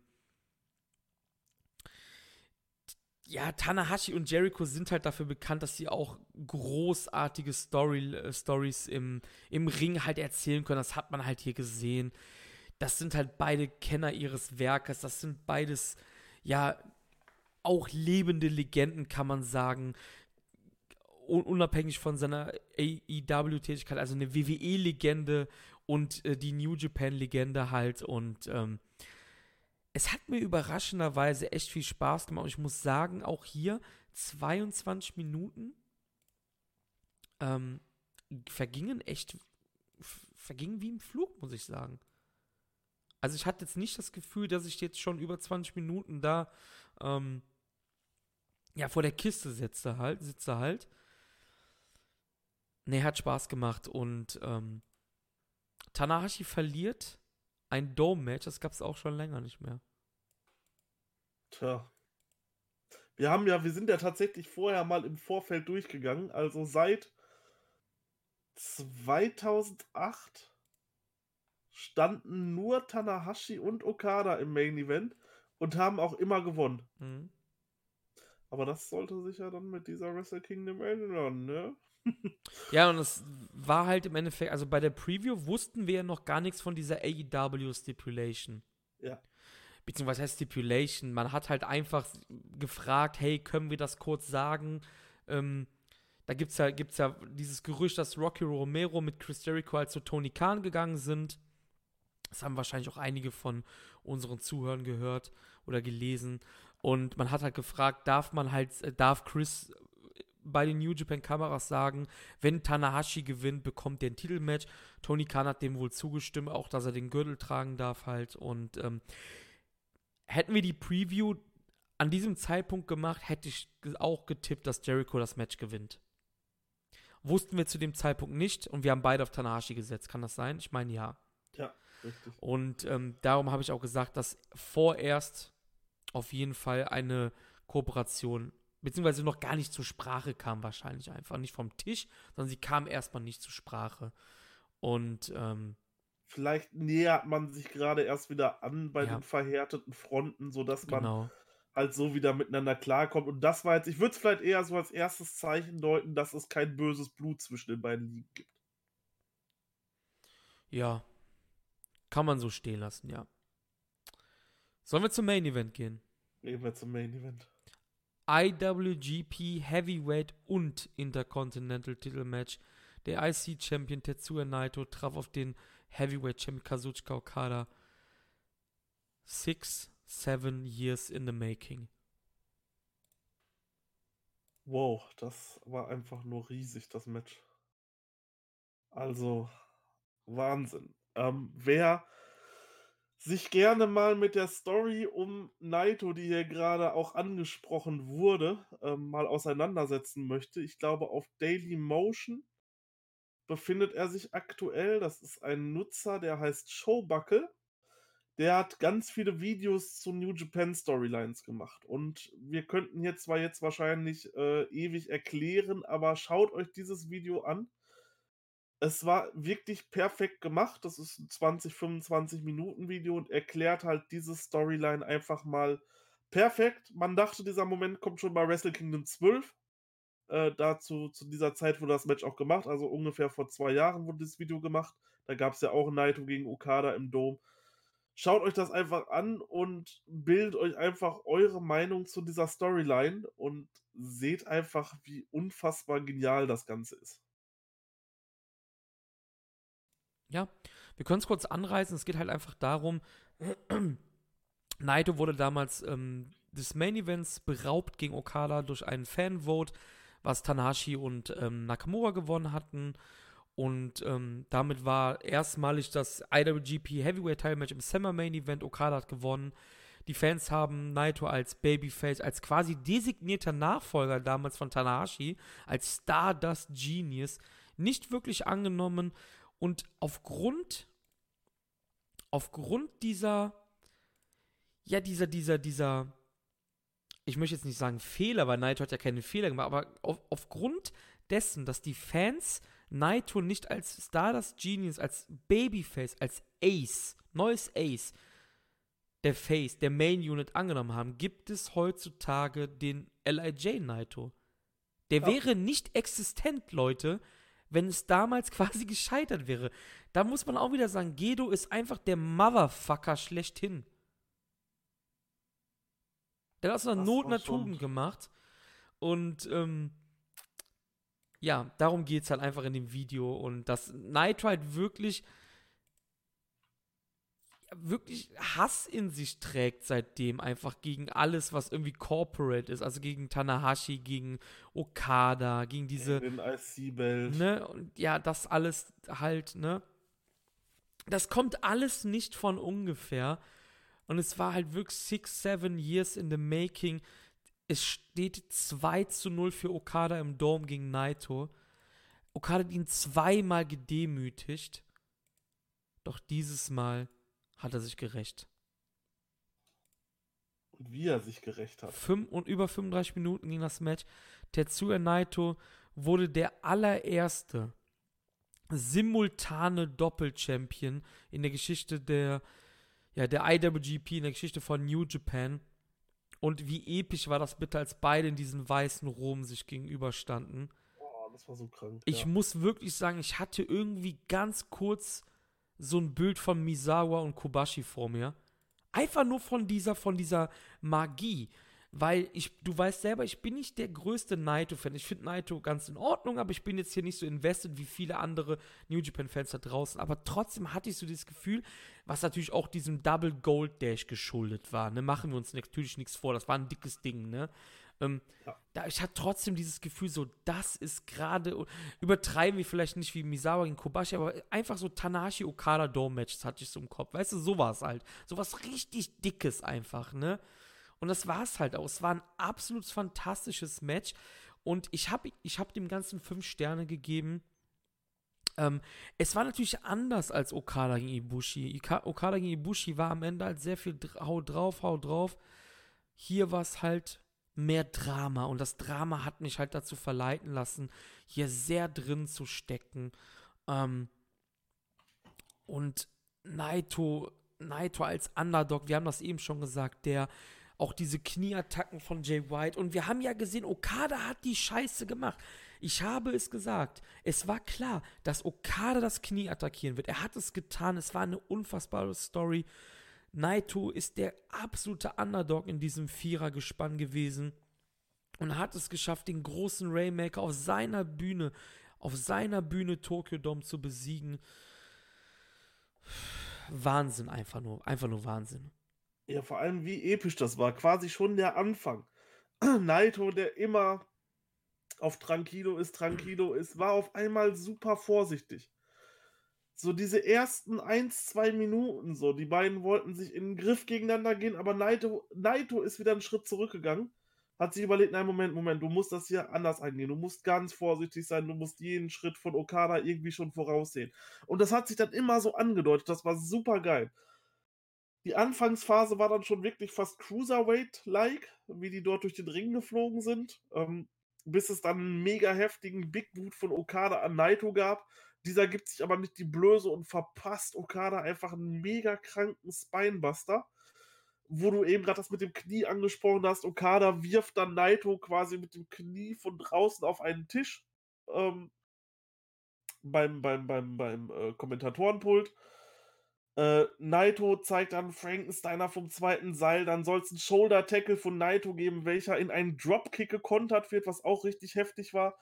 ja, Tanahashi und Jericho sind halt dafür bekannt, dass sie auch großartige Story, äh, Stories im, im Ring halt erzählen können. Das hat man halt hier gesehen. Das sind halt beide Kenner ihres Werkes. Das sind beides, ja, auch lebende Legenden, kann man sagen. Unabhängig von seiner AEW-Tätigkeit, also eine WWE-Legende und äh, die New Japan-Legende halt. Und ähm, es hat mir überraschenderweise echt viel Spaß gemacht. Und ich muss sagen, auch hier 22 Minuten ähm, vergingen echt, vergingen wie im Flug, muss ich sagen. Also ich hatte jetzt nicht das Gefühl, dass ich jetzt schon über 20 Minuten da ähm, ja, vor der Kiste sitze halt, sitze halt. Nee, hat Spaß gemacht und ähm, Tanahashi verliert ein Dome-Match, das gab es auch schon länger nicht mehr. Tja. Wir haben ja, wir sind ja tatsächlich vorher mal im Vorfeld durchgegangen. Also seit 2008 standen nur Tanahashi und Okada im Main Event und haben auch immer gewonnen. Mhm. Aber das sollte sich ja dann mit dieser Wrestle Kingdom ändern, ne? Ja, und es war halt im Endeffekt, also bei der Preview wussten wir ja noch gar nichts von dieser AEW Stipulation. Ja. Beziehungsweise heißt Stipulation. Man hat halt einfach gefragt, hey, können wir das kurz sagen? Ähm, da gibt es ja, gibt's ja dieses Gerücht, dass Rocky Romero mit Chris Jericho halt zu Tony Khan gegangen sind. Das haben wahrscheinlich auch einige von unseren Zuhörern gehört oder gelesen. Und man hat halt gefragt, darf man halt, äh, darf Chris bei den New Japan Kameras sagen, wenn Tanahashi gewinnt, bekommt er ein Titelmatch. Tony Khan hat dem wohl zugestimmt, auch dass er den Gürtel tragen darf halt. Und ähm, hätten wir die Preview an diesem Zeitpunkt gemacht, hätte ich auch getippt, dass Jericho das Match gewinnt. Wussten wir zu dem Zeitpunkt nicht und wir haben beide auf Tanahashi gesetzt. Kann das sein? Ich meine ja. Ja, richtig. Und ähm, darum habe ich auch gesagt, dass vorerst auf jeden Fall eine Kooperation beziehungsweise noch gar nicht zur Sprache kam, wahrscheinlich einfach nicht vom Tisch, sondern sie kam erstmal nicht zur Sprache. Und ähm, vielleicht nähert man sich gerade erst wieder an bei ja. den verhärteten Fronten, sodass man genau. halt so wieder miteinander klarkommt. Und das war jetzt, ich würde es vielleicht eher so als erstes Zeichen deuten, dass es kein böses Blut zwischen den beiden Ligen gibt. Ja. Kann man so stehen lassen, ja. Sollen wir zum Main Event gehen? Gehen wir zum Main Event. IWGP Heavyweight und Intercontinental Titelmatch. Der IC-Champion Tetsuya Naito traf auf den Heavyweight-Champion Kazuchika Okada. Six, seven years in the making. Wow, das war einfach nur riesig, das Match. Also, Wahnsinn. Ähm, wer sich gerne mal mit der Story um Naito, die hier gerade auch angesprochen wurde, ähm, mal auseinandersetzen möchte. Ich glaube, auf Daily Motion befindet er sich aktuell. Das ist ein Nutzer, der heißt Showbuckle. Der hat ganz viele Videos zu New Japan Storylines gemacht. Und wir könnten hier zwar jetzt wahrscheinlich äh, ewig erklären, aber schaut euch dieses Video an. Es war wirklich perfekt gemacht. Das ist 'n 20, 25 Minuten Video und erklärt halt diese Storyline einfach mal perfekt. Man dachte, dieser Moment kommt schon bei Wrestle Kingdom 12. Äh, dazu zu dieser Zeit wurde das Match auch gemacht, also ungefähr vor 2 Jahren wurde dieses Video gemacht. Da gab's ja auch Naito gegen Okada im Dome. Schaut euch das einfach an und bildet euch einfach eure Meinung zu dieser Storyline und seht einfach, wie unfassbar genial das Ganze ist. Ja, wir können's kurz anreißen. Es geht halt einfach darum, Naito wurde damals ähm, des Main Events beraubt gegen Okada durch einen Fanvote, was Tanahashi und ähm, Nakamura gewonnen hatten. Und ähm, damit war erstmalig das IWGP Heavyweight Title Match im Summer Main Event. Okada hat gewonnen. Die Fans haben Naito als Babyface, als quasi designierter Nachfolger damals von Tanahashi, als Stardust Genius, nicht wirklich angenommen. Und aufgrund, aufgrund dieser, ja, dieser, dieser, dieser, ich möchte jetzt nicht sagen Fehler, weil Naito hat ja keine Fehler gemacht, aber auf, aufgrund dessen, dass die Fans Naito nicht als Stardust Genius, als Babyface, als Ace, neues Ace, der Face, der Main Unit angenommen haben, gibt es heutzutage den LIJ Naito. Der ja. wäre nicht existent, Leute, wenn es damals quasi gescheitert wäre. Da muss man auch wieder sagen, Gedo ist einfach der Motherfucker schlechthin. Der hat aus einer Not eine Tugend gemacht. Und ähm, ja, darum geht es halt einfach in dem Video. Und dass halt wirklich wirklich Hass in sich trägt seitdem, einfach gegen alles, was irgendwie corporate ist, also gegen Tanahashi, gegen Okada, gegen diese. Den IC-Belt. Ne, und ja, das alles halt, ne. Das kommt alles nicht von ungefähr. Und es war halt wirklich six, seven years in the making. Es steht 2 zu 0 für Okada im Dome gegen Naito. Okada hat ihn zweimal gedemütigt. Doch dieses Mal hat er sich gerecht. Und wie er sich gerecht hat. Fünf und über 35 Minuten ging das Match. Tetsuya Naito wurde der allererste simultane Doppelchampion in der Geschichte der, ja, der IWGP, in der Geschichte von New Japan. Und wie episch war das bitte, als beide in diesen weißen Rom sich gegenüberstanden. Oh, das war so krank. Ich ja. muss wirklich sagen, ich hatte irgendwie ganz kurz so ein Bild von Misawa und Kobashi vor mir. Einfach nur von dieser, von dieser Magie. Weil ich, du weißt selber, ich bin nicht der größte Naito-Fan. Ich finde Naito ganz in Ordnung, aber ich bin jetzt hier nicht so invested wie viele andere New Japan-Fans da draußen. Aber trotzdem hatte ich so dieses Gefühl, was natürlich auch diesem Double Gold Dash geschuldet war. Ne? Machen wir uns natürlich nichts vor. Das war ein dickes Ding, ne? Ähm, ja. da, ich hatte trotzdem dieses Gefühl, so, das ist gerade, übertreiben wir vielleicht nicht wie Misawa gegen Kobashi, aber einfach so Tanashi Okada Dome Matches hatte ich so im Kopf. Weißt du, sowas halt. Sowas richtig Dickes einfach, ne? Und das war es halt auch. Es war ein absolut fantastisches Match. Und ich habe ich hab dem Ganzen fünf Sterne gegeben. Ähm, es war natürlich anders als Okada gegen Ibushi. Okada gegen Ibushi war am Ende halt sehr viel hau drauf, hau drauf. Hier war es halt mehr Drama und das Drama hat mich halt dazu verleiten lassen, hier sehr drin zu stecken. Ähm, und Naito, Naito als Underdog, wir haben das eben schon gesagt, der auch diese Knieattacken von Jay White und wir haben ja gesehen, Okada hat die Scheiße gemacht. Ich habe es gesagt. Es war klar, dass Okada das Knie attackieren wird. Er hat es getan. Es war eine unfassbare Story. Naito ist der absolute Underdog in diesem Vierergespann gewesen und hat es geschafft, den großen Raymaker auf seiner Bühne, auf seiner Bühne Tokyo Dome zu besiegen. Wahnsinn, einfach nur, einfach nur Wahnsinn. Ja, vor allem wie episch das war, quasi schon der Anfang. Naito, der immer auf Tranquilo ist, Tranquilo ist, war auf einmal super vorsichtig so diese ersten 1, 2 Minuten, so, die beiden wollten sich in den Griff gegeneinander gehen, aber Naito, Naito ist wieder einen Schritt zurückgegangen, hat sich überlegt, nein, Moment, Moment, du musst das hier anders angehen, du musst ganz vorsichtig sein, du musst jeden Schritt von Okada irgendwie schon voraussehen. Und das hat sich dann immer so angedeutet, das war super geil. Die Anfangsphase war dann schon wirklich fast Cruiserweight-like, wie die dort durch den Ring geflogen sind, ähm, bis es dann einen mega heftigen Big Boot von Okada an Naito gab, Dieser gibt sich aber nicht die Blöße und verpasst Okada einfach einen mega kranken Spinebuster. Wo du eben gerade das mit dem Knie angesprochen hast. Okada wirft dann Naito quasi mit dem Knie von draußen auf einen Tisch. Ähm, beim, beim, beim, beim äh, Kommentatorenpult. Äh, Naito zeigt dann Frankensteiner vom zweiten Seil. Dann soll es einen Shoulder-Tackle von Naito geben, welcher in einen Dropkick gekontert wird, was auch richtig heftig war.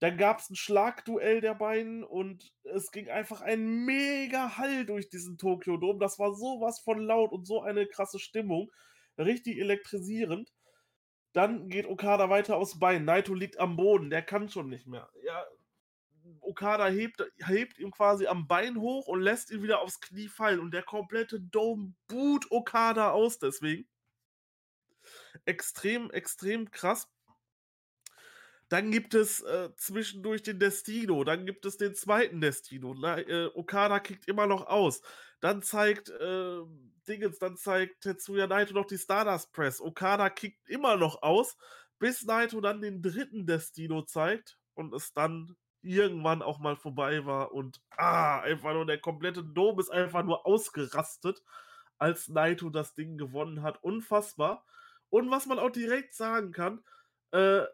Dann gab es ein Schlagduell der beiden und es ging einfach ein mega Hall durch diesen Tokyo Dome. Das war sowas von laut und so eine krasse Stimmung. Richtig elektrisierend. Dann geht Okada weiter aufs Bein. Naito liegt am Boden, der kann schon nicht mehr. Ja, Okada hebt, hebt ihn quasi am Bein hoch und lässt ihn wieder aufs Knie fallen. Und der komplette Dome boot Okada aus deswegen. Extrem, extrem krass. Dann gibt es äh, zwischendurch den Destino. Dann gibt es den zweiten Destino. Na, äh, Okada kickt immer noch aus. Dann zeigt äh, Dingens, dann zeigt Tetsuya Naito noch die Stardust Press. Okada kickt immer noch aus, bis Naito dann den dritten Destino zeigt und es dann irgendwann auch mal vorbei war und ah, einfach nur der komplette Dom ist einfach nur ausgerastet, als Naito das Ding gewonnen hat. Unfassbar. Und was man auch direkt sagen kann, äh,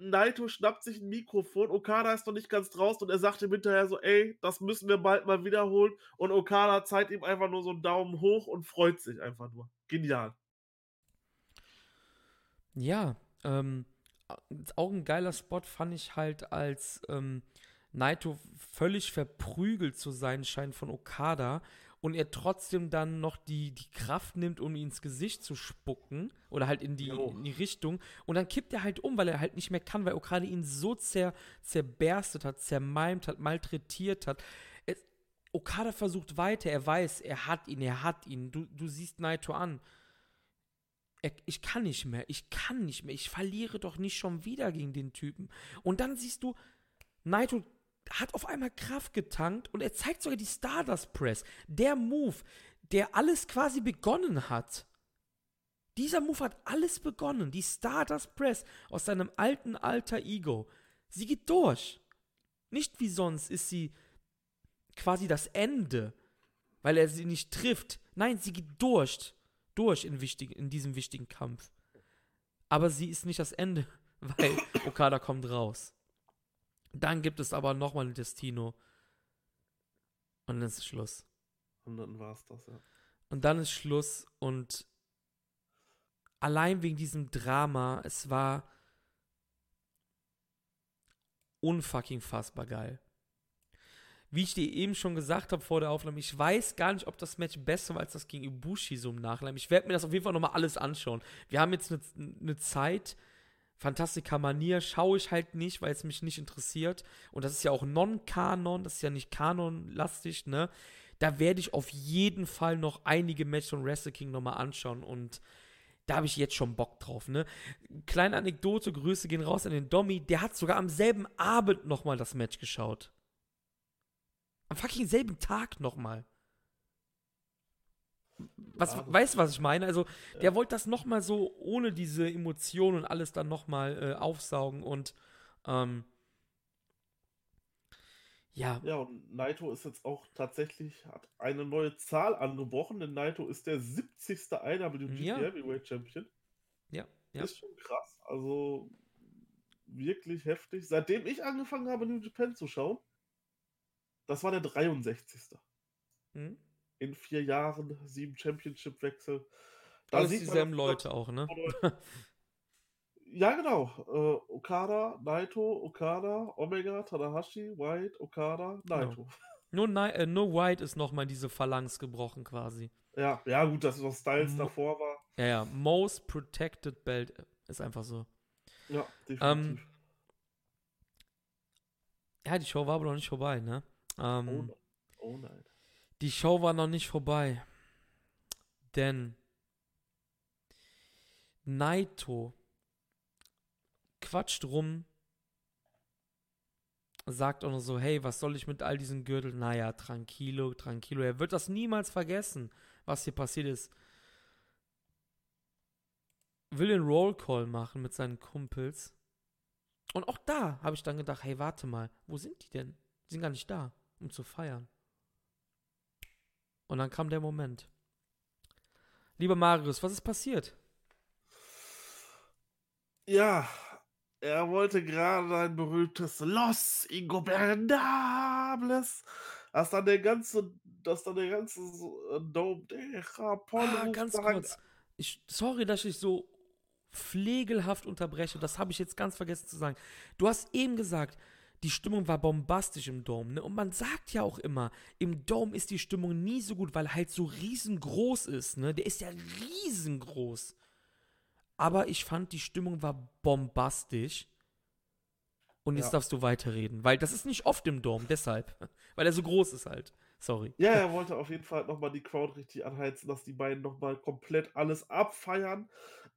Naito schnappt sich ein Mikrofon, Okada ist noch nicht ganz draußen und er sagt ihm hinterher so, ey, das müssen wir bald mal wiederholen. Und Okada zeigt ihm einfach nur so einen Daumen hoch und freut sich einfach nur. Genial. Ja, ähm, auch ein geiler Spot fand ich halt, als ähm, Naito völlig verprügelt zu sein scheint von Okada und er trotzdem dann noch die, die Kraft nimmt, um ihn ins Gesicht zu spucken oder halt in die, in die Richtung und dann kippt er halt um, weil er halt nicht mehr kann, weil Okada ihn so zer, zerberstet hat, zermalmt hat, malträtiert hat. Es, Okada versucht weiter, er weiß, er hat ihn, er hat ihn. Du, du siehst Naito an ich kann nicht mehr, ich kann nicht mehr, ich verliere doch nicht schon wieder gegen den Typen. Und dann siehst du, Naito hat auf einmal Kraft getankt und er zeigt sogar die Stardust Press. Der Move, der alles quasi begonnen hat. Dieser Move hat alles begonnen. Die Stardust Press aus seinem alten alter Ego. Sie geht durch. Nicht wie sonst ist sie quasi das Ende, weil er sie nicht trifft. Nein, sie geht durch durch in, wichtig, in diesem wichtigen Kampf. Aber sie ist nicht das Ende, weil Okada kommt raus. Dann gibt es aber nochmal ein Destino. Und dann ist Schluss. Und dann war es das, ja. Und dann ist Schluss und allein wegen diesem Drama, es war unfucking fassbar geil wie ich dir eben schon gesagt habe vor der Aufnahme, ich weiß gar nicht, ob das Match besser war als das gegen Ibushi so im Nachhinein. Ich werde mir das auf jeden Fall nochmal alles anschauen. Wir haben jetzt eine ne Zeit, Fantastica Manier schaue ich halt nicht, weil es mich nicht interessiert. Und das ist ja auch Non-Kanon, das ist ja nicht Kanon-lastig, ne? Da werde ich auf jeden Fall noch einige Matches von Wrestle King nochmal anschauen und da habe ich jetzt schon Bock drauf, ne? Kleine Anekdote, Grüße gehen raus an den Dommy, der hat sogar am selben Abend nochmal das Match geschaut. Am fucking selben Tag nochmal. Was, ja, weißt du, was ich meine? Also, ja. der wollte das nochmal so ohne diese Emotionen und alles dann nochmal äh, aufsaugen und ähm, ja. Ja, und Naito ist jetzt auch tatsächlich, hat eine neue Zahl angebrochen, denn Naito ist der 70. IWGP ja. Heavyweight Champion. Ja, ja. Ist schon krass. Also wirklich heftig. Seitdem ich angefangen habe, New Japan zu schauen, das war der 63. Hm? In vier Jahren sieben Championship-Wechsel. Da Alles dieselben Leute auch, ne? ja, genau. Äh, Okada, Naito, Okada, Omega, Tanahashi, White, Okada, genau. Naito. Genau. Nur, äh, nur White ist nochmal diese Phalanx gebrochen quasi. Ja, ja, gut, dass was Styles Mo davor war. Ja, ja. Most Protected Belt ist einfach so. Ja, definitiv. Ähm, ja, die Show war aber noch nicht vorbei, ne? Ähm, oh, oh nein. Die Show war noch nicht vorbei. Denn Naito quatscht rum, sagt auch noch so, hey, was soll ich mit all diesen Gürteln? Naja, tranquilo, tranquilo. Er wird das niemals vergessen, was hier passiert ist. Will den Rollcall machen mit seinen Kumpels. Und auch da habe ich dann gedacht, hey, warte mal, wo sind die denn? Die sind gar nicht da. um zu feiern. Und dann kam der Moment. Lieber Marius, was ist passiert? Ja, er wollte gerade ein berühmtes Los Ingobernables. Dass dann der ganze, dass dann der ganze äh, Dome de Japon ah, ganz kurz. Ich, sorry, dass ich so pflegelhaft unterbreche. Das habe ich jetzt ganz vergessen zu sagen. Du hast eben gesagt, die Stimmung war bombastisch im Dome. Ne? Und man sagt ja auch immer, im Dome ist die Stimmung nie so gut, weil halt so riesengroß ist. Ne? Der ist ja riesengroß. Aber ich fand, die Stimmung war bombastisch. Und jetzt ja. darfst du weiterreden, weil das ist nicht oft im Dome, deshalb. Weil er so groß ist halt. Sorry. Ja, er wollte auf jeden Fall nochmal die Crowd richtig anheizen, dass die beiden nochmal komplett alles abfeiern.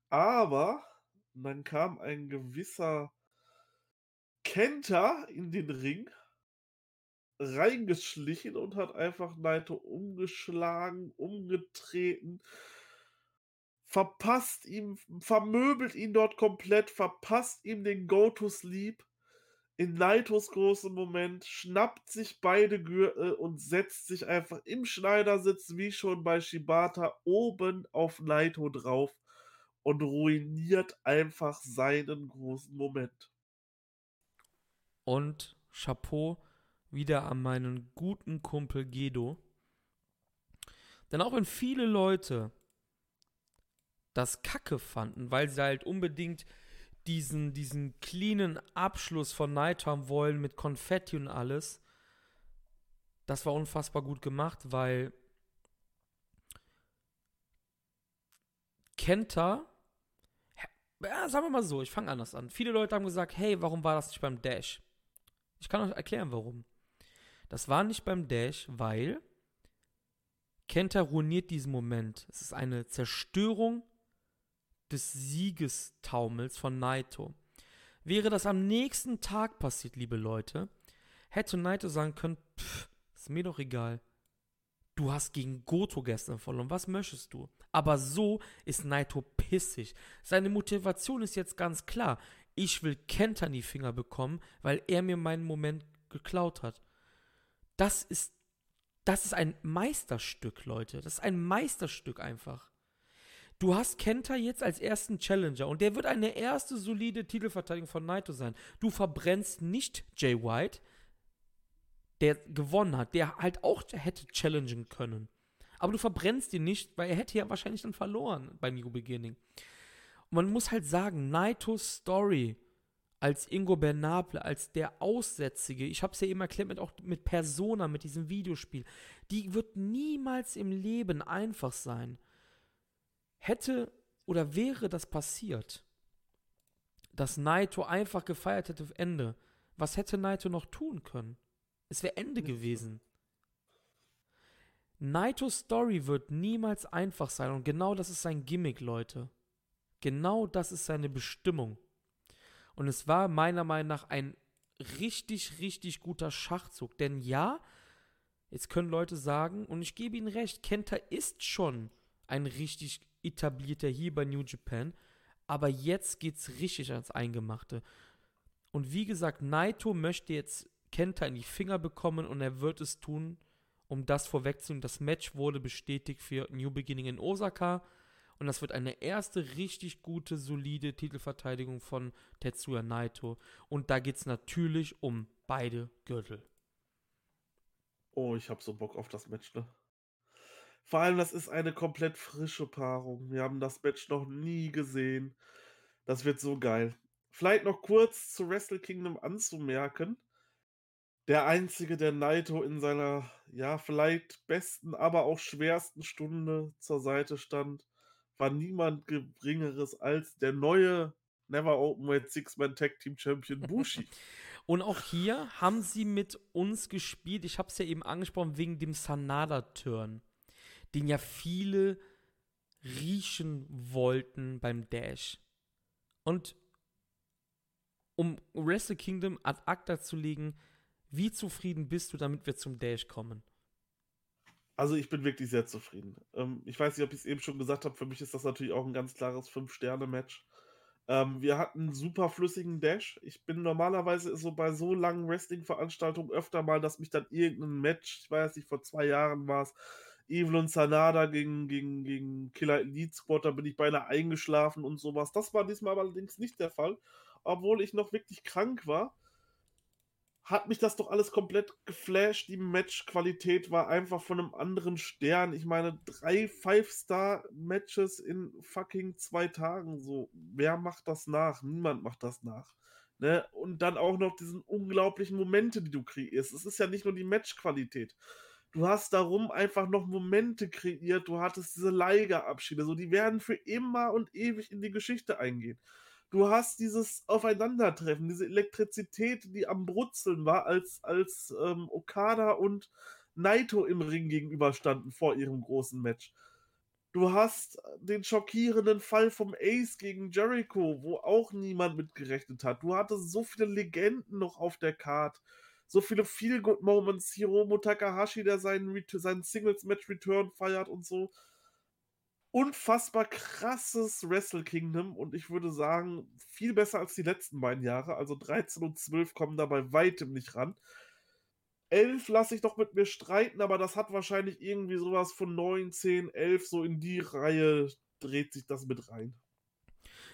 Aber dann kam ein gewisser Kenta in den Ring reingeschlichen und hat einfach Naito umgeschlagen, umgetreten, verpasst ihm, vermöbelt ihn dort komplett, verpasst ihm den Go-to-Sleep in Naitos großem Moment, schnappt sich beide Gürtel und setzt sich einfach im Schneidersitz, wie schon bei Shibata, oben auf Naito drauf und ruiniert einfach seinen großen Moment. Und Chapeau wieder an meinen guten Kumpel Gedo. Denn auch wenn viele Leute das Kacke fanden, weil sie halt unbedingt diesen, diesen cleanen Abschluss von Night haben wollen mit Konfetti und alles, das war unfassbar gut gemacht, weil Kenta ja, sagen wir mal so, ich fange anders an. Viele Leute haben gesagt, hey, warum war das nicht beim Dash? Ich kann euch erklären, warum. Das war nicht beim Dash, weil Kenta ruiniert diesen Moment. Es ist eine Zerstörung des Siegestaumels von Naito. Wäre das am nächsten Tag passiert, liebe Leute, hätte Naito sagen können, pff, ist mir doch egal. Du hast gegen Goto gestern verloren. Was möchtest du? Aber so ist Naito pissig. Seine Motivation ist jetzt ganz klar. Ich will Kenta in die Finger bekommen, weil er mir meinen Moment geklaut hat. Das ist, das ist ein Meisterstück, Leute. Das ist ein Meisterstück einfach. Du hast Kenta jetzt als ersten Challenger und der wird eine erste solide Titelverteidigung von Naito sein. Du verbrennst nicht Jay White, der gewonnen hat, der halt auch hätte challengen können. Aber du verbrennst ihn nicht, weil er hätte ja wahrscheinlich dann verloren bei New Beginning. Man muss halt sagen, Naitos Story als Ingo Bernable, als der Aussätzige, ich habe es ja eben erklärt, mit, auch mit Persona, mit diesem Videospiel, die wird niemals im Leben einfach sein. Hätte oder wäre das passiert, dass Naito einfach gefeiert hätte auf Ende, was hätte Naito noch tun können? Es wäre Ende gewesen. Naitos Story wird niemals einfach sein und genau das ist sein Gimmick, Leute. Genau das ist seine Bestimmung. Und es war meiner Meinung nach ein richtig, richtig guter Schachzug. Denn ja, jetzt können Leute sagen, und ich gebe ihnen recht, Kenta ist schon ein richtig etablierter hier bei New Japan, aber jetzt geht's richtig ans Eingemachte. Und wie gesagt, Naito möchte jetzt Kenta in die Finger bekommen und er wird es tun, um das vorwegzunehmen. Das Match wurde bestätigt für New Beginning in Osaka und das wird eine erste richtig gute, solide Titelverteidigung von Tetsuya Naito. Und da geht es natürlich um beide Gürtel. Oh, ich habe so Bock auf das Match, ne? Vor allem, das ist eine komplett frische Paarung. Wir haben das Match noch nie gesehen. Das wird so geil. Vielleicht noch kurz zu Wrestle Kingdom anzumerken der Einzige, der Naito in seiner, ja, vielleicht besten, aber auch schwersten Stunde zur Seite stand, war niemand Geringeres als der neue Never Openweight Six-Man Tag Team Champion Bushi. Und auch hier haben sie mit uns gespielt. Ich habe es ja eben angesprochen wegen dem Sanada-Turn, den ja viele riechen wollten beim Dash. Und um Wrestle Kingdom ad acta zu legen, wie zufrieden bist du, damit wir zum Dash kommen? Also ich bin wirklich sehr zufrieden. Ähm, ich weiß nicht, ob ich es eben schon gesagt habe, für mich ist das natürlich auch ein ganz klares Fünf-Sterne-Match. Ähm, wir hatten 'n super flüssigen Dash. Ich bin normalerweise so bei so langen Wrestling-Veranstaltungen öfter mal, dass mich dann irgendein Match ich weiß nicht, vor 2 Jahren war's, Evil und Sanada gegen gegen gegen Killer Elite Squad, da bin ich beinahe eingeschlafen und so was. Das war diesmal allerdings nicht der Fall, obwohl ich noch wirklich krank war hat mich das doch alles komplett geflasht. Die Matchqualität war einfach von einem anderen Stern. Ich meine, drei Five-Star-Matches in fucking zwei Tagen. So, wer macht das nach? Niemand macht das nach. Ne? Und dann auch noch diesen unglaublichen Momente, die du kreierst. Es ist ja nicht nur die Matchqualität. Du hast darum einfach noch Momente kreiert. Du hattest diese Leihgeabschiede. So, die werden für immer und ewig in die Geschichte eingehen du hast dieses Aufeinandertreffen, diese Elektrizität, die am Brutzeln war, als, als ähm, Okada und Naito im Ring gegenüberstanden vor ihrem großen Match. Du hast den schockierenden Fall vom Ace gegen Jericho, wo auch niemand mitgerechnet hat. Du hattest so viele Legenden noch auf der Card. So viele Feel-Good-Moments. Hiromu Takahashi, der seinen, seinen Singles-Match-Return feiert und so unfassbar krasses Wrestle Kingdom und ich würde sagen, viel besser als die letzten beiden Jahre. Also 13 und 12 kommen da bei weitem nicht ran. 11 lasse ich doch mit mir streiten, aber das hat wahrscheinlich irgendwie sowas von 9, 10, 11, so in die Reihe dreht sich das mit rein.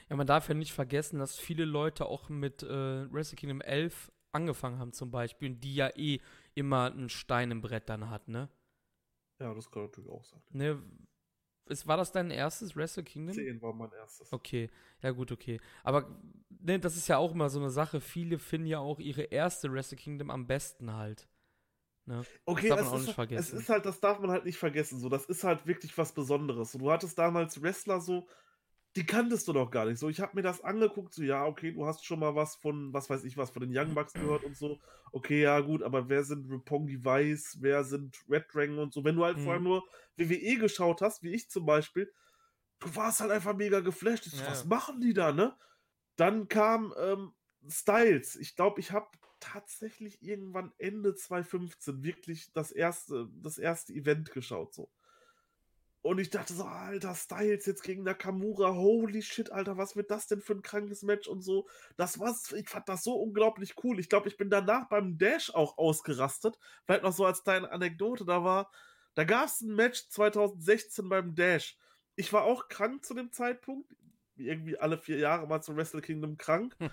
Ja, man darf ja nicht vergessen, dass viele Leute auch mit äh, Wrestle Kingdom 11 angefangen haben zum Beispiel, die ja eh immer einen Stein im Brett dann hat, ne? Ja, das kann natürlich auch sein. Ne, ist, war das dein erstes Wrestle Kingdom? 10 war mein erstes. Okay, ja gut, okay. Aber ne, das ist ja auch immer so eine Sache. Viele finden ja auch ihre erste Wrestle Kingdom am besten halt. Ne? Okay, das darf man auch nicht halt, vergessen. Es ist halt, das darf man halt nicht vergessen. So, das ist halt wirklich was Besonderes. So, du hattest damals Wrestler so, die kanntest du doch gar nicht. So, ich habe mir das angeguckt, so, ja, okay, du hast schon mal was von, was weiß ich was, von den Young Bucks gehört und so. Okay, ja, gut, aber wer sind Roppongi Weiß, wer sind Red Dragon und so. Wenn du halt mhm. vorher nur WWE geschaut hast, wie ich zum Beispiel, du warst halt einfach mega geflasht. So, ja. Was machen die da, ne? Dann kam ähm, Styles. Ich glaube, ich habe tatsächlich irgendwann Ende 2015 wirklich das erste, das erste Event geschaut, so. Und ich dachte so, alter, Styles jetzt gegen Nakamura, holy shit, Alter, was wird das denn für ein krankes Match und so. Das war's, ich fand das so unglaublich cool. Ich glaube, ich bin danach beim Dash auch ausgerastet. Vielleicht noch so als kleine Anekdote, da war, da gab es ein Match 2016 beim Dash. Ich war auch krank zu dem Zeitpunkt, irgendwie alle vier Jahre mal zum Wrestle Kingdom krank. Hm.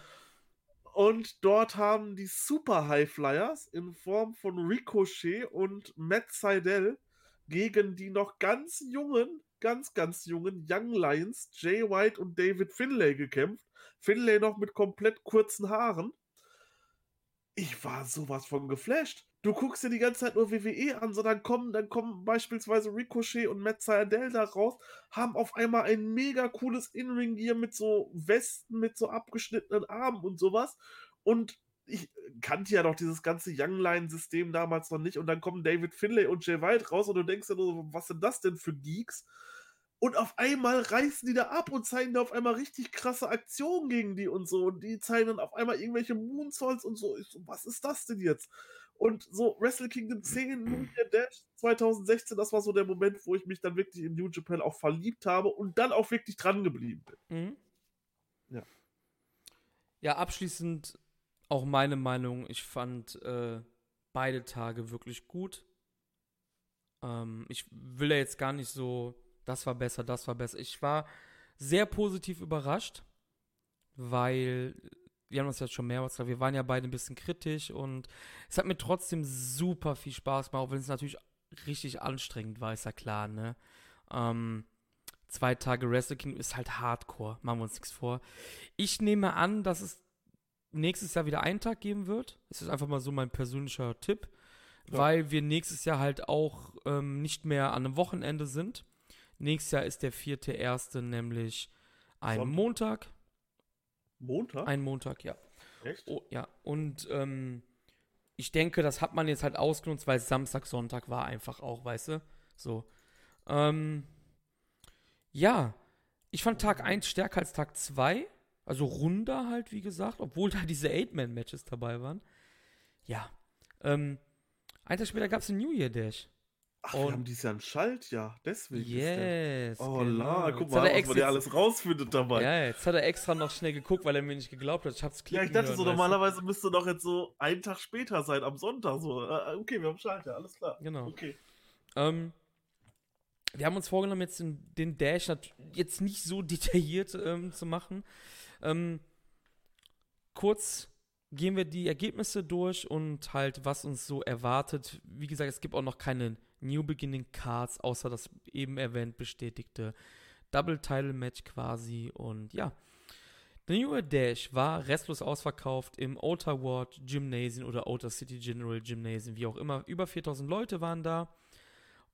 Und dort haben die Super High Flyers in Form von Ricochet und Matt Seidel gegen die noch ganz jungen, ganz, ganz jungen Young Lions, Jay White und David Finlay gekämpft. Finlay noch mit komplett kurzen Haaren. Ich war sowas von geflasht. Du guckst dir die ganze Zeit nur WWE an, so dann kommen, dann kommen beispielsweise Ricochet und Matt Sayadell da raus, haben auf einmal ein mega cooles In-Ring-Gear mit so Westen, mit so abgeschnittenen Armen und sowas. Und ich kannte ja noch dieses ganze Young Line-System damals noch nicht und dann kommen David Finlay und Jay White raus und du denkst ja nur, was sind das denn für Geeks? Und auf einmal reißen die da ab und zeigen da auf einmal richtig krasse Aktionen gegen die und so. Und die zeigen dann auf einmal irgendwelche Moonsaults und so. Ich so, was ist das denn jetzt? Und so Wrestle Kingdom 10, New Year Dash 2016, das war so der Moment, wo ich mich dann wirklich in New Japan auch verliebt habe und dann auch wirklich dran geblieben bin. Mhm. Ja. Ja, abschließend auch meine Meinung, ich fand äh, beide Tage wirklich gut. Ähm, ich will ja jetzt gar nicht so, das war besser, das war besser. Ich war sehr positiv überrascht, weil wir haben uns jetzt schon mehrmals gesagt, wir waren ja beide ein bisschen kritisch und es hat mir trotzdem super viel Spaß gemacht, auch wenn es natürlich richtig anstrengend war, ist ja klar, ne? Ähm, zwei Tage Wrestle Kingdom ist halt Hardcore, machen wir uns nichts vor. Ich nehme an, dass es nächstes Jahr wieder einen Tag geben wird. Das ist einfach mal so mein persönlicher Tipp, ja. weil wir nächstes Jahr halt auch ähm, nicht mehr an einem Wochenende sind. Nächstes Jahr ist der vierte erste nämlich ein Sonntag. Montag. Montag? Ein Montag, ja. Echt? Oh, ja, und ähm, ich denke, das hat man jetzt halt ausgenutzt, weil Samstag, Sonntag war einfach auch, weißt du? So. Ähm, ja, ich fand Tag 1 stärker als Tag 2. Also runder halt, wie gesagt, obwohl da diese Eight-Man-Matches dabei waren. Ja. Ähm, ein Tag später gab es ein New Year Dash. Ach, wir Und- haben dieses Jahr ein Schaltjahr, deswegen ist der. Yes. Oh genau. la, guck Jetzt mal, was man ja alles rausfindet dabei. ja, jetzt hat er extra noch schnell geguckt, weil er mir nicht geglaubt hat. Ich hab's Ja, klicken ich dachte hören, so, weißt du? normalerweise müsste doch jetzt so einen Tag später sein, am Sonntag so. Äh, Okay, wir haben Schaltjahr, alles klar. Genau. Okay. Ähm, wir haben uns vorgenommen, jetzt den, den Dash jetzt nicht so detailliert ähm, zu machen. Ähm, kurz gehen wir die Ergebnisse durch und halt, was uns so erwartet. Wie gesagt, es gibt auch noch keine New Beginning Cards, außer das eben erwähnt bestätigte Double Title Match quasi. Und ja, der New Year Dash war restlos ausverkauft im Outer Ward Gymnasium oder Outer City General Gymnasium, wie auch immer. Über 4000 Leute waren da.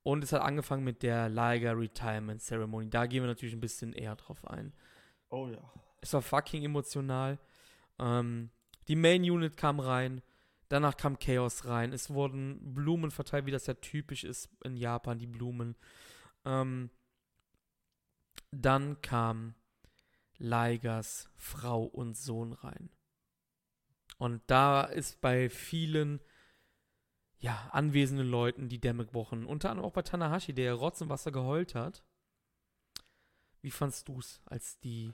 Und es hat angefangen mit der Liger Retirement Ceremony. Da gehen wir natürlich ein bisschen eher drauf ein. Oh ja. Es war fucking emotional. Ähm, die Main Unit kam rein. Danach kam Chaos rein. Es wurden Blumen verteilt, wie das ja typisch ist in Japan, die Blumen. Ähm, dann kam Ligers Frau und Sohn rein. Und da ist bei vielen ja, anwesenden Leuten die Dämme gebrochen. Unter anderem auch bei Tanahashi, der Rotz im Wasser geheult hat. Wie fandst du's, als die,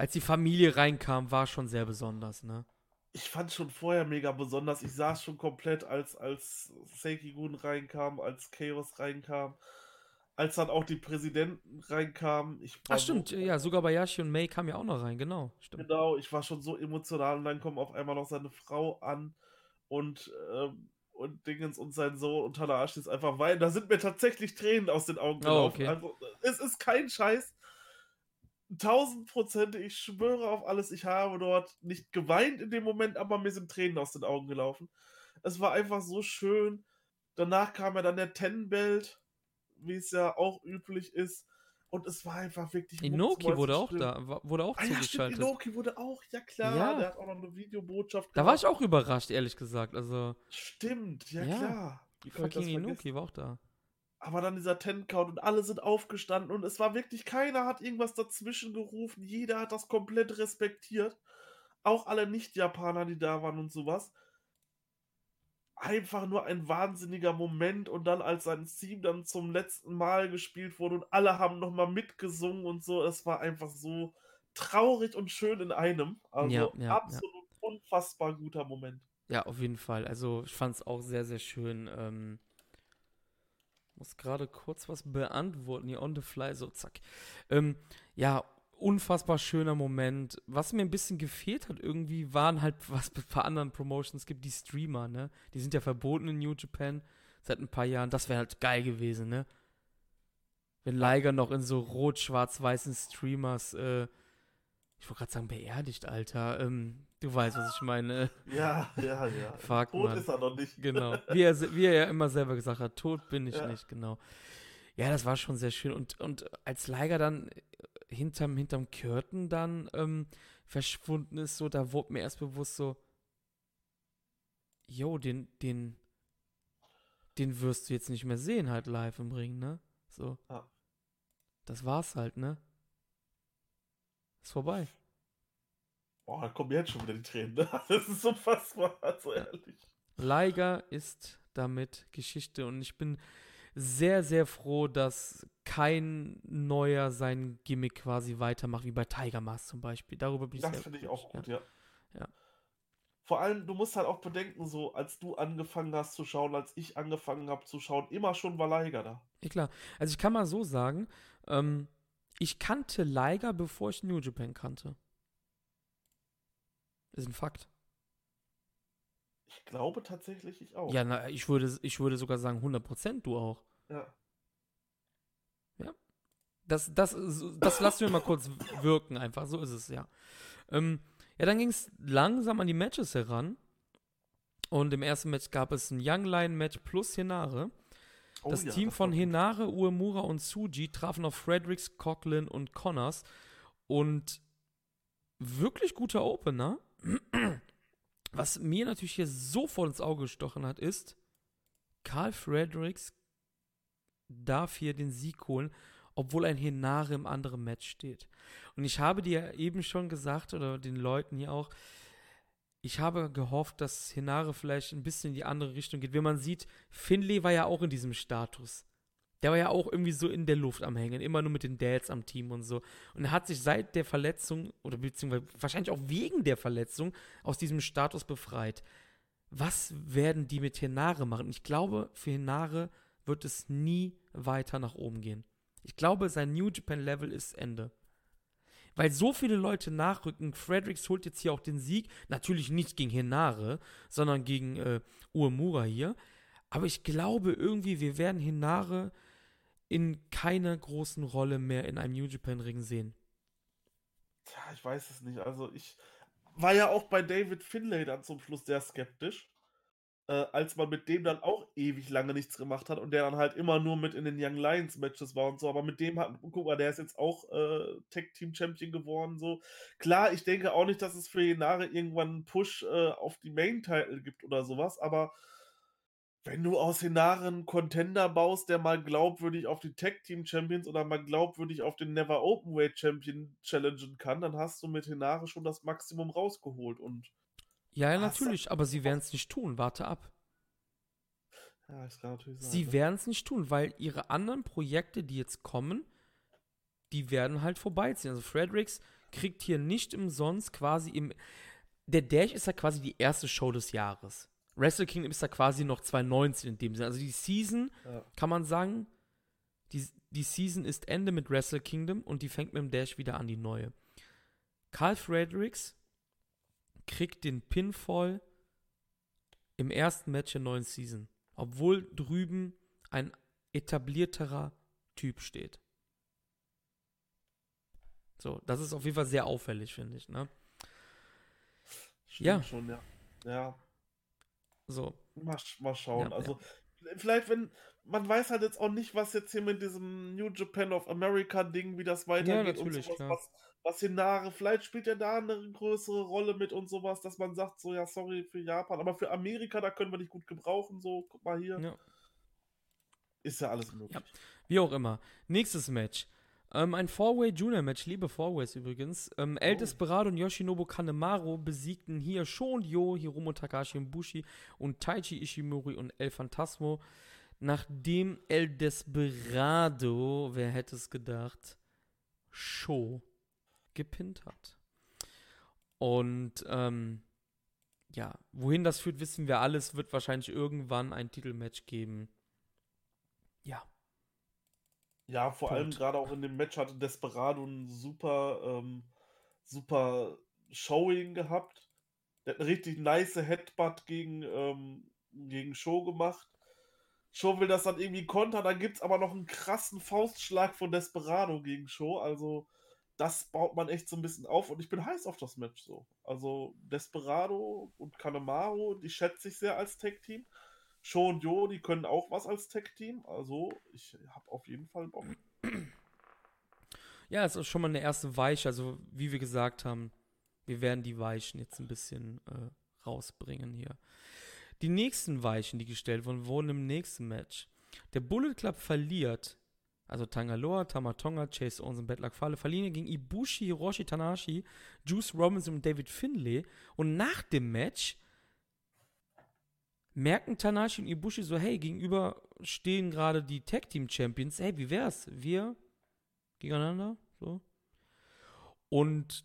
als die Familie reinkam, war schon sehr besonders, ne? Ich fand schon vorher mega besonders. Ich saß schon komplett, als, als Seiki-Gun reinkam, als Chaos reinkam, als dann auch die Präsidenten reinkamen. Ich Ach stimmt, so, ja, sogar Bayashi und May kamen ja auch noch rein, genau, stimmt. Genau, ich war schon so emotional und dann kommt auf einmal noch seine Frau an und, ähm, und Dingens und sein Sohn und Tanahashi ist einfach weinen. Da sind mir tatsächlich Tränen aus den Augen Oh, gelaufen. okay. Also, es ist kein Scheiß. Tausend Prozent, ich schwöre auf alles, ich habe dort nicht geweint in dem Moment, aber mir sind Tränen aus den Augen gelaufen. Es war einfach so schön. Danach kam ja dann der Ten-Belt, wie es ja auch üblich ist. Und es war einfach wirklich. Inoki wurde auch da, wurde auch Ah, ja, zugeschaltet. Inoki wurde auch, ja klar. Ja. Der hat auch noch eine Videobotschaft da war ich auch überrascht, ehrlich gesagt. Also, Stimmt, ja, Ja. klar. Wie fucking? Inoki war auch da. Aber dann dieser Ten-Count und alle sind aufgestanden und es war wirklich, keiner hat irgendwas dazwischen gerufen. Jeder hat das komplett respektiert. Auch alle Nicht-Japaner, die da waren und sowas. Einfach nur ein wahnsinniger Moment und dann, als sein Theme dann zum letzten Mal gespielt wurde und alle haben nochmal mitgesungen und so, es war einfach so traurig und schön in einem. Also Ja, ja, ja. absolut unfassbar guter Moment. Ja, auf jeden Fall. Also, ich fand es auch sehr, sehr schön. Ähm, muss gerade kurz was beantworten, hier on the fly, so zack. Ähm, ja, unfassbar schöner Moment. Was mir ein bisschen gefehlt hat irgendwie, waren halt, was es bei anderen Promotions gibt, die Streamer, ne? Die sind ja verboten in New Japan seit ein paar Jahren. Das wäre halt geil gewesen, ne? Wenn Liger noch in so rot-schwarz-weißen Streamers, äh, ich wollte gerade sagen, beerdigt, Alter. Ähm, du weißt, was ich meine. Ja, ja, ja. Fuck, Tot Mann. ist er noch nicht. Genau. Wie er, wie er ja immer selber gesagt hat, tot bin ich Ja. nicht, genau. Ja, das war schon sehr schön. Und, und als Liger dann äh, hinterm, hinterm Curtain dann ähm, verschwunden ist, so, da wurde mir erst bewusst so, yo, den, den, den wirst du jetzt nicht mehr sehen, halt live im Ring, ne? So. Ja. Das war's halt, ne? Ist vorbei. Boah, da kommen jetzt schon wieder die Tränen. Ne? Das ist unfassbar, also Ja. ehrlich. Liger ist damit Geschichte und ich bin sehr, sehr froh, dass kein neuer sein Gimmick quasi weitermacht, wie bei Tiger Mask zum Beispiel. Darüber bin ich Das finde ich auch gut, ja. Ja. Vor allem, du musst halt auch bedenken, so als du angefangen hast zu schauen, als ich angefangen habe zu schauen, immer schon war Liger da. Ja, klar. Also ich kann mal so sagen, ähm, ich kannte Liger, bevor ich New Japan kannte. Ist ein Fakt. Ich glaube tatsächlich, ich auch. Ja, na, ich würde, ich würde sogar sagen 100% du auch. Ja. Das, das, das lassen wir mal kurz wirken, einfach. So ist es, ja. Ähm, ja, dann ging es langsam an die Matches heran. Und im ersten Match gab es ein Young Lion Match plus Hinare. Oh das ja, Team war von gut. Hinare, Uemura und Suji trafen auf Fredericks, Coughlin und Connors. Und wirklich guter Opener. Was mir natürlich hier sofort ins Auge gestochen hat, ist, Karl Fredericks darf hier den Sieg holen, obwohl ein Hinare im anderen Match steht. Und ich habe dir eben schon gesagt, oder den Leuten hier auch, ich habe gehofft, dass Hinare vielleicht ein bisschen in die andere Richtung geht. Wie man sieht, Finlay war ja auch in diesem Status. Der war ja auch irgendwie so in der Luft am Hängen, immer nur mit den Dads am Team und so. Und er hat sich seit der Verletzung, oder beziehungsweise wahrscheinlich auch wegen der Verletzung, aus diesem Status befreit. Was werden die mit Hinare machen? Ich glaube, für Hinare wird es nie weiter nach oben gehen. Ich glaube, sein New Japan Level ist Ende. Weil so viele Leute nachrücken. Fredericks holt jetzt hier auch den Sieg. Natürlich nicht gegen Hinare, sondern gegen äh, Uemura hier. Aber ich glaube irgendwie, wir werden Hinare in keiner großen Rolle mehr in einem New Japan Ring sehen. Tja, ich weiß es nicht. Also ich war ja auch bei David Finlay dann zum Schluss sehr skeptisch, äh, als man mit dem dann auch ewig lange nichts gemacht hat und der dann halt immer nur mit in den Young Lions Matches war und so. Aber mit dem hat, guck mal, der ist jetzt auch äh, Tag Team Champion geworden. So klar, ich denke auch nicht, dass es für Jenare irgendwann einen Push äh, auf die Main Title gibt oder sowas, aber wenn du aus Hinare einen Contender baust, der mal glaubwürdig auf die Tag Team Champions oder mal glaubwürdig auf den Never Openweight Champion challengen kann, dann hast du mit Hinare schon das Maximum rausgeholt und ja, ja natürlich, aber sie werden es nicht tun. Warte ab. ja, das kann natürlich sein. Sie ne? werden es nicht tun, weil ihre anderen Projekte, die jetzt kommen, die werden halt vorbeiziehen. Also Fredericks kriegt hier nicht umsonst quasi im. Der Dash ist ja quasi die erste Show des Jahres. Wrestle Kingdom ist ja quasi noch 2019 in dem Sinne. Also die Season, Ja. kann man sagen, die, die Season ist Ende mit Wrestle Kingdom und die fängt mit dem Dash wieder an, die neue. Carl Fredericks kriegt den Pinfall im ersten Match der neuen Season. Obwohl drüben ein etablierterer Typ steht. So, das ist auf jeden Fall sehr auffällig, finde ich, ne? Stimmt Ja. schon, ja. Ja, So, mal, mal schauen. Ja, also, vielleicht, wenn. Man weiß halt jetzt auch nicht, was jetzt hier mit diesem New Japan of America Ding, wie das weitergeht natürlich, und sowas, was, was Hinare, vielleicht spielt er da eine größere Rolle mit und sowas, dass man sagt, so, ja, sorry für Japan, aber für Amerika, da können wir nicht gut gebrauchen, so, guck mal hier, ja. ist ja alles möglich. Wie auch immer. Nächstes Match. Ähm, ein Four-Way Junior Match, liebe Four-Ways übrigens. Ähm, El Oh. Desperado und Yoshinobu Kanemaru besiegten hier Shon Yo, Hiromu Takashi und Bushi und Taichi Ishimori und El Phantasmo. Nachdem El Desperado, wer hätte es gedacht, Sho gepinnt hat. Und ähm, ja, wohin das führt, wissen wir alles. Wird wahrscheinlich irgendwann ein Titelmatch geben. Ja, Ja, vor Punkt. allem gerade auch in dem Match hatte Desperado ein super, ähm, super Showing gehabt. Der hat eine richtig nice Headbutt gegen, ähm, gegen Show gemacht. Show will das dann irgendwie kontern, dann gibt es aber noch einen krassen Faustschlag von Desperado gegen Show. Also, das baut man echt so ein bisschen auf und ich bin heiß auf das Match so. Also, Desperado und Kanemaru, die schätze ich sehr als Tag-Team. Show und Jo, die können auch was als Tag-Team. Also, ich habe auf jeden Fall Bock. Ja, es ist schon mal eine erste Weiche. Also, wie wir gesagt haben, wir werden die Weichen jetzt ein bisschen äh, rausbringen hier. Die nächsten Weichen, die gestellt wurden, wurden im nächsten Match. Der Bullet Club verliert, also Tangaloa, Tamatonga, Chase Owens und Bad Luck Fale verlieren gegen Ibushi, Hiroshi Tanahashi, Juice Robinson und David Finlay. Und nach dem Match merken Tanahashi und Ibushi so, hey, gegenüber stehen gerade die Tag Team Champions. Hey, wie wär's? Wir gegeneinander, so. Und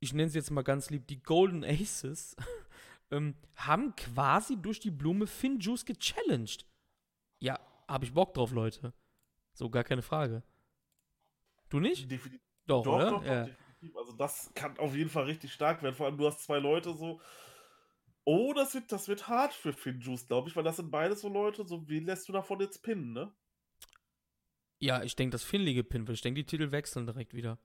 ich nenne sie jetzt mal ganz lieb, die Golden Aces ähm, haben quasi durch die Blume Finn Juice gechallenged. Ja, habe ich Bock drauf, Leute. So, gar keine Frage. Du nicht? Definitiv. Doch, Doch, oder? doch, doch, ja. definitiv. Also das kann auf jeden Fall richtig stark werden. Vor allem, du hast zwei Leute so. Oh, das wird, das wird hart für Finn Juice, glaube ich, weil das sind beides so Leute, so wen lässt du davon jetzt pinnen, ne? ja, ich denke, dass Finley gepinnt wird. Ich denke, die Titel wechseln direkt wieder.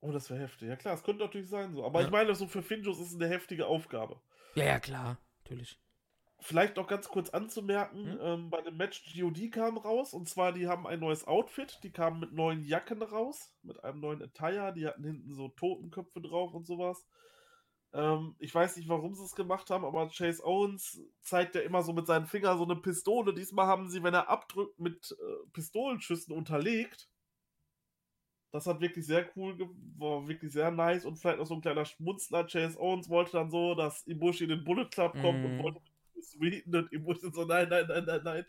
Oh, das wäre heftig. Ja klar, es könnte natürlich sein so. Aber Ja. ich meine, so für Finn Juice ist es eine heftige Aufgabe. Ja, ja, klar. Natürlich. Vielleicht noch ganz kurz anzumerken, Hm? ähm, bei dem Match GOD kam raus und zwar die haben ein neues Outfit, die kamen mit neuen Jacken raus, mit einem neuen Attire, die hatten hinten so Totenköpfe drauf und sowas. Ähm, ich weiß nicht, warum sie es gemacht haben, aber Chase Owens zeigt ja immer so mit seinen Fingern so eine Pistole. Diesmal haben sie, wenn er abdrückt, mit äh, Pistolenschüssen unterlegt. Das hat wirklich sehr cool, war wirklich sehr nice und vielleicht noch so ein kleiner Schmunzler. Chase Owens wollte dann so, dass Ibushi in den Bullet Club kommt und Mhm. wollte mit Sweden und Ibushi so, nein, nein, nein, nein, nein.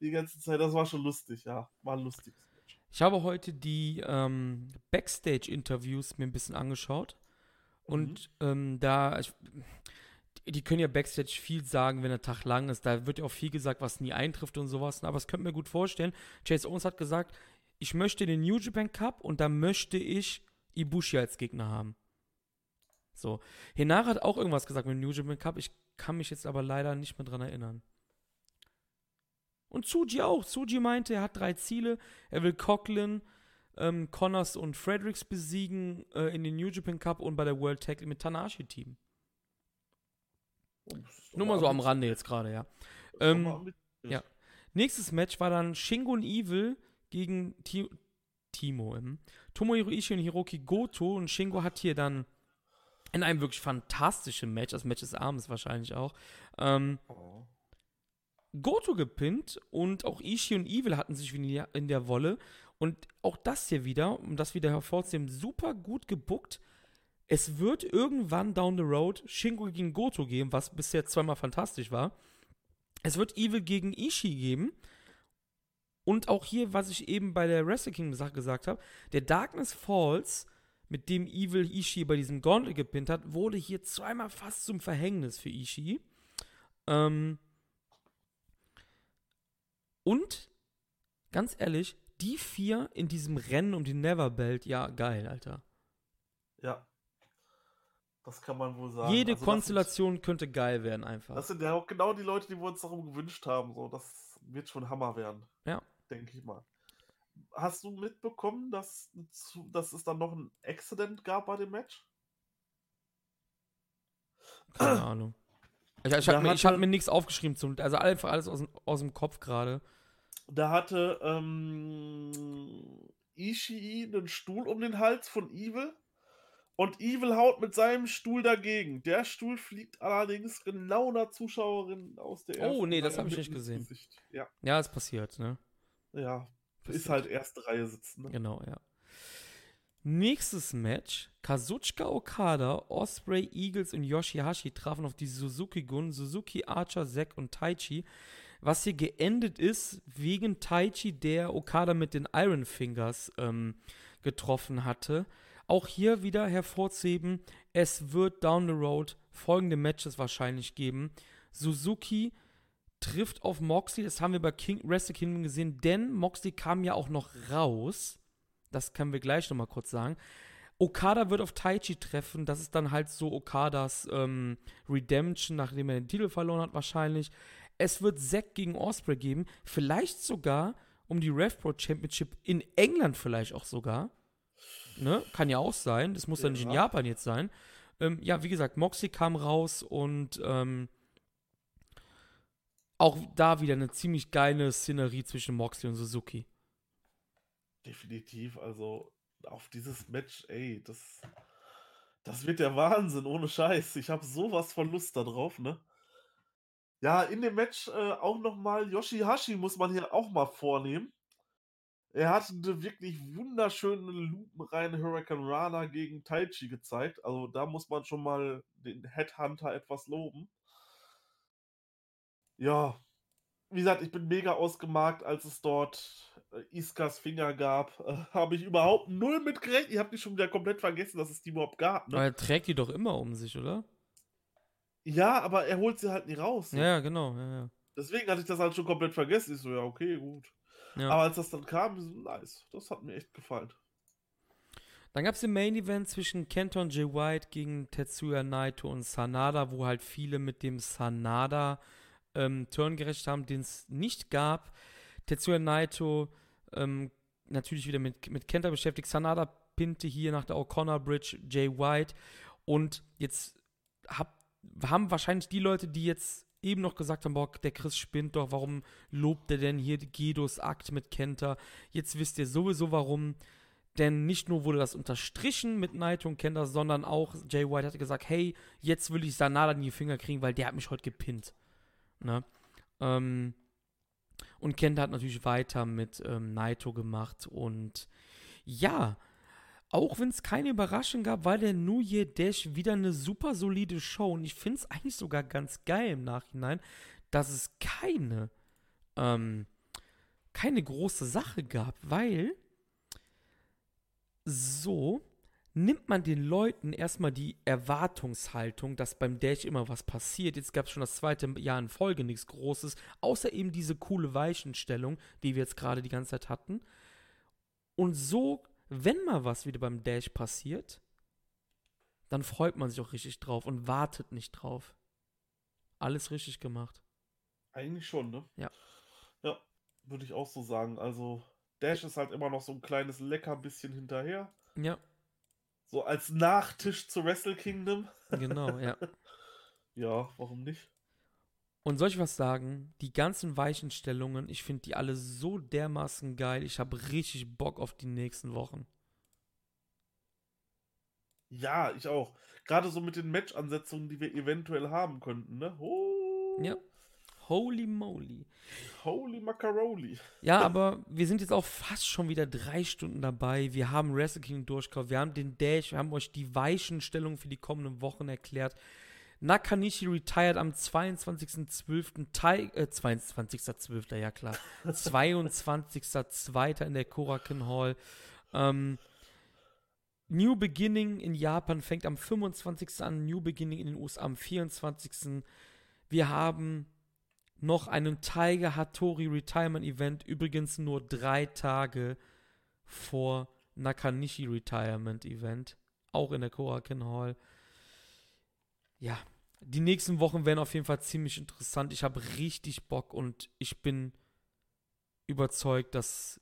die ganze Zeit. Das war schon lustig, ja. War Match. Ich habe heute die ähm, Backstage-Interviews mir ein bisschen angeschaut. Und mhm. ähm, da, ich, die können ja Backstage viel sagen, wenn der Tag lang ist. Da wird ja auch viel gesagt, was nie eintrifft und sowas. Aber es könnte mir gut vorstellen. Chase Owens hat gesagt, ich möchte den New Japan Cup und da möchte ich Ibushi als Gegner haben. So. Hinara hat auch irgendwas gesagt mit dem New Japan Cup. Ich kann mich jetzt aber leider nicht mehr dran erinnern. Und Tsuji auch. Tsuji meinte, er hat drei Ziele. Er will Coughlin, ähm, Connors und Fredericks besiegen äh, in den New Japan Cup und bei der World Tag mit Tanashi-Team. Nur mal so am Rande jetzt gerade, ja. Ähm, ja. Nächstes Match war dann Shingo und Evil gegen Ti Timo. Ähm, Tomohiro Ishii und Hiroki Goto und Shingo hat hier dann in einem wirklich fantastischen Match, das Match des Abends wahrscheinlich auch, ähm, oh. Goto gepinnt und auch Ishii und Evil hatten sich in der Wolle. Und auch das hier wieder, um das wieder hervorzuheben, super gut gebuckt. Es wird irgendwann down the road Shingo gegen Goto geben, was bisher zweimal fantastisch war. Es wird Evil gegen Ishii geben. Und auch hier, was ich eben bei der Wrestle King Sache gesagt habe, der Darkness Falls, mit dem Evil Ishii bei diesem Gauntlet gepinnt hat, wurde hier zweimal fast zum Verhängnis für Ishii. Ähm und, ganz ehrlich, die vier in diesem Rennen um die Never Belt, ja, geil, Alter. Ja. Das kann man wohl sagen. Jede also Konstellation sind, könnte geil werden, einfach. Das sind ja auch genau die Leute, die wir uns darum gewünscht haben. So, das wird schon Hammer werden. Ja. Denke ich mal. Hast du mitbekommen, dass, dass es dann noch ein Accident gab bei dem Match? Keine Ahnung. Ich, ich habe mir, hab mir nichts aufgeschrieben, zum, also einfach alles aus, aus dem Kopf gerade. Da hatte ähm, Ishii einen Stuhl um den Hals von Evil und Evil haut mit seinem Stuhl dagegen. Der Stuhl fliegt allerdings genau einer Zuschauerin aus der Oh, nee, das habe ich nicht gesehen. Gesicht. Ja. ja, es passiert, ne? Ja, passiert. ist halt erste Reihe sitzen. Ne? Genau, ja. Nächstes Match: Kazuchika Okada, Osprey, Eagles und Yoshihashi trafen auf die Suzuki-Gun, Suzuki, Archer, Zack und Taichi. Was hier geendet ist, wegen Taichi, der Okada mit den Iron Fingers ähm, getroffen hatte. Auch hier wieder hervorzuheben, es wird down the road folgende Matches wahrscheinlich geben. Suzuki trifft auf Moxley, das haben wir bei King, Wrestle Kingdom gesehen, denn Moxley kam ja auch noch raus. Das können wir gleich nochmal kurz sagen. Okada wird auf Taichi treffen. Das ist dann halt so Okadas ähm, Redemption, nachdem er den Titel verloren hat, wahrscheinlich. Es wird Zack gegen Osprey geben. Vielleicht sogar um die RevPro Championship in England, vielleicht auch sogar. Ne? Kann ja auch sein. Das muss ja nicht in Japan jetzt sein. Ähm, ja, wie gesagt, Moxie kam raus und ähm, auch da wieder eine ziemlich geile Szenerie zwischen Moxley und Suzuki. Definitiv, also auf dieses Match, ey, das, das wird der Wahnsinn, ohne Scheiß. Ich habe sowas von Lust da drauf, ne? Ja, in dem Match äh, auch nochmal Yoshihashi muss man hier auch mal vornehmen. Er hat eine wirklich wunderschöne lupenreine Hurricane Rana gegen Taichi gezeigt. Also da muss man schon mal den Headhunter etwas loben. Ja, wie gesagt, ich bin mega ausgemarkt, als es dort äh, Iskas Finger gab. Äh, habe ich überhaupt null mitgerechnet. Ich habe die schon wieder komplett vergessen, dass es die überhaupt gab. Ne? Aber er trägt die doch immer um sich, oder? Ja, aber er holt sie halt nie raus. Ne? Ja, genau. Ja, ja. Deswegen hatte ich das halt schon komplett vergessen. Ich so, ja, okay, gut. Ja. Aber als das dann kam, so, nice. Das hat mir echt gefallen. Dann gab es den Main Event zwischen Kenton J. White gegen Tetsuya Naito und Sanada, wo halt viele mit dem Sanada ähm, Turn gerechnet haben, den es nicht gab. Tetsuya Naito ähm, natürlich wieder mit, mit Kenta beschäftigt. Sanada pinte hier nach der O'Connor Bridge Jay White. Und jetzt hab, haben wahrscheinlich die Leute, die jetzt eben noch gesagt haben, boah, der Chris spinnt doch, warum lobt er denn hier Guidos Akt mit Kenta? Jetzt wisst ihr sowieso warum. Denn nicht nur wurde das unterstrichen mit Naito und Kenta, sondern auch Jay White hat gesagt, hey, jetzt will ich Sanada in die Finger kriegen, weil der hat mich heute gepinnt. Ne? Ähm, und Kenta hat natürlich weiter mit ähm, Naito gemacht. Und ja, auch wenn es keine Überraschung gab, war der New Year Dash wieder eine super solide Show. Und ich finde es eigentlich sogar ganz geil im Nachhinein, dass es keine ähm, keine große Sache gab, weil so nimmt man den Leuten erstmal die Erwartungshaltung, dass beim Dash immer was passiert. Jetzt gab es schon das zweite Jahr in Folge nichts Großes, außer eben diese coole Weichenstellung, die wir jetzt gerade die ganze Zeit hatten. Und so, wenn mal was wieder beim Dash passiert, dann freut man sich auch richtig drauf und wartet nicht drauf. Alles richtig gemacht. Eigentlich schon, ne? Ja. Ja, würde ich auch so sagen. Also, Dash ist halt immer noch so ein kleines lecker bisschen hinterher. Ja, So als Nachtisch zu Wrestle Kingdom. genau, ja. Ja, warum nicht? Und soll ich was sagen? Die ganzen Weichenstellungen, ich finde die alle so dermaßen geil. Ich habe richtig Bock auf die nächsten Wochen. Ja, ich auch. Gerade so mit den Match-Ansetzungen, die wir eventuell haben könnten, ne? Oh, Ja. Holy moly. Holy Macaroni. Ja, aber wir sind jetzt auch fast schon wieder drei Stunden dabei. Wir haben Wrestle King durchgekauft. Wir haben den Dash. Wir haben euch die Weichenstellung für die kommenden Wochen erklärt. Nakanishi retired am 22.12. Tai- Äh, 22.12. ja klar. 22.02. in der Korakuen Hall. Ähm, New Beginning in Japan fängt am 25. an. New Beginning in den USA am 24. Wir haben noch einen Tiger Hattori Retirement Event, übrigens nur drei Tage vor Nakanishi Retirement Event, auch in der Korakuen Hall. Ja, die nächsten Wochen werden auf jeden Fall ziemlich interessant. Ich habe richtig Bock und ich bin überzeugt, dass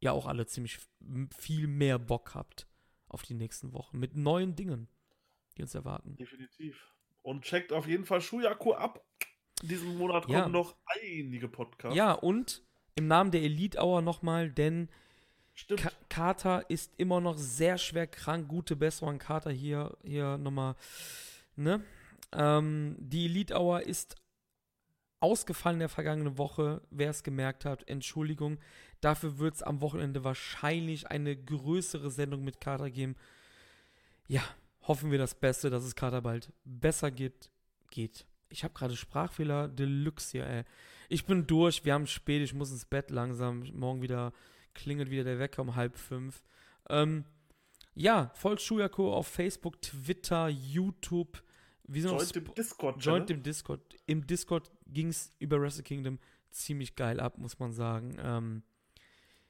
ihr auch alle ziemlich viel mehr Bock habt auf die nächsten Wochen mit neuen Dingen, die uns erwarten. Definitiv. Und checkt auf jeden Fall Shuyaku ab. Diesen Monat Ja. kommen noch einige Podcasts. Ja, und im Namen der Elite Hour nochmal, denn stimmt. Ka Carter ist immer noch sehr schwer krank. Gute Besserung an Carter hier, hier nochmal. Ne? Ähm, die Elite Hour ist ausgefallen in der vergangenen Woche. Wer es gemerkt hat, Entschuldigung. Dafür wird es am Wochenende wahrscheinlich eine größere Sendung mit Carter geben. Ja, hoffen wir das Beste, dass es Carter bald besser geht. Geht. Ich habe gerade Sprachfehler Deluxe hier, ey. Ich bin durch, wir haben spät, ich muss ins Bett langsam. Morgen wieder klingelt wieder der Wecker um halb fünf. Ähm, ja, folgt Shuyako auf Facebook, Twitter, YouTube. Wir sind Joint im Discord. Joint im Discord. Im Discord ging es über Wrestle Kingdom ziemlich geil ab, muss man sagen. Ähm,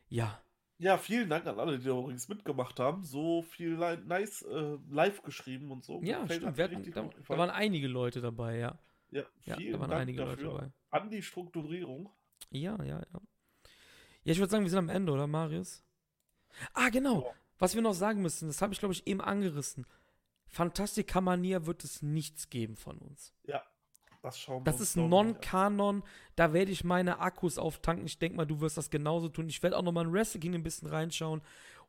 ja, Ja, vielen Dank an alle, die da übrigens mitgemacht haben. So viel li nice äh, live geschrieben und so. ja, Gefällt- stimmt. hatten, da, da waren einige Leute dabei, ja. Ja, Ja, da waren Dank einige dafür. Leute dabei. An die Strukturierung. Ja, ja, ja. Ja, ich würde sagen, wir sind am Ende, oder, Marius? Ah, genau. Ja. Was wir noch sagen müssen, das habe ich, glaube ich, eben angerissen. Fantastica Mania wird es nichts geben von uns. Ja, das schauen wir Das ist. Non-Kanon. Da werde ich meine Akkus auftanken. Ich denke mal, du wirst das genauso tun. Ich werde auch noch mal in Wrestle King ein bisschen reinschauen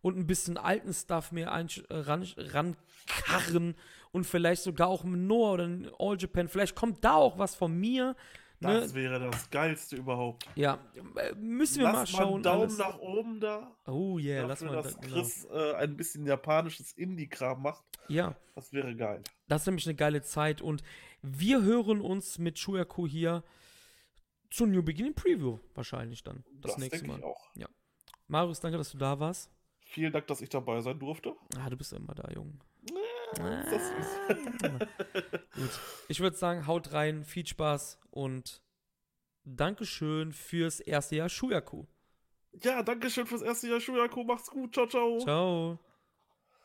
und ein bisschen alten Stuff mir ein, ran, rankarren und vielleicht sogar auch mit Noah oder in All Japan. Vielleicht kommt da auch was von mir. Ne? Das wäre das Geilste überhaupt. Ja, äh, müssen wir mal Lass mal schauen. einen Daumen alles. nach oben da. Oh yeah, lass dafür, mal. dass da- genau. Chris äh, ein bisschen japanisches Indie-Kram macht. Ja, Das wäre geil. das ist nämlich eine geile Zeit und wir hören uns mit Shuyaku hier zur New Beginning Preview wahrscheinlich dann das, nächste denke Mal. ich auch. Marius, danke, dass du da warst. Vielen Dank, dass ich dabei sein durfte. Ah, du bist ja immer da, Junge. Ist das süß. Gut. Ich würde sagen, haut rein, viel Spaß und Dankeschön fürs erste Jahr Shuyaku. Ja, danke schön fürs erste Jahr Schuyaku. Macht's gut. Ciao, ciao. Ciao.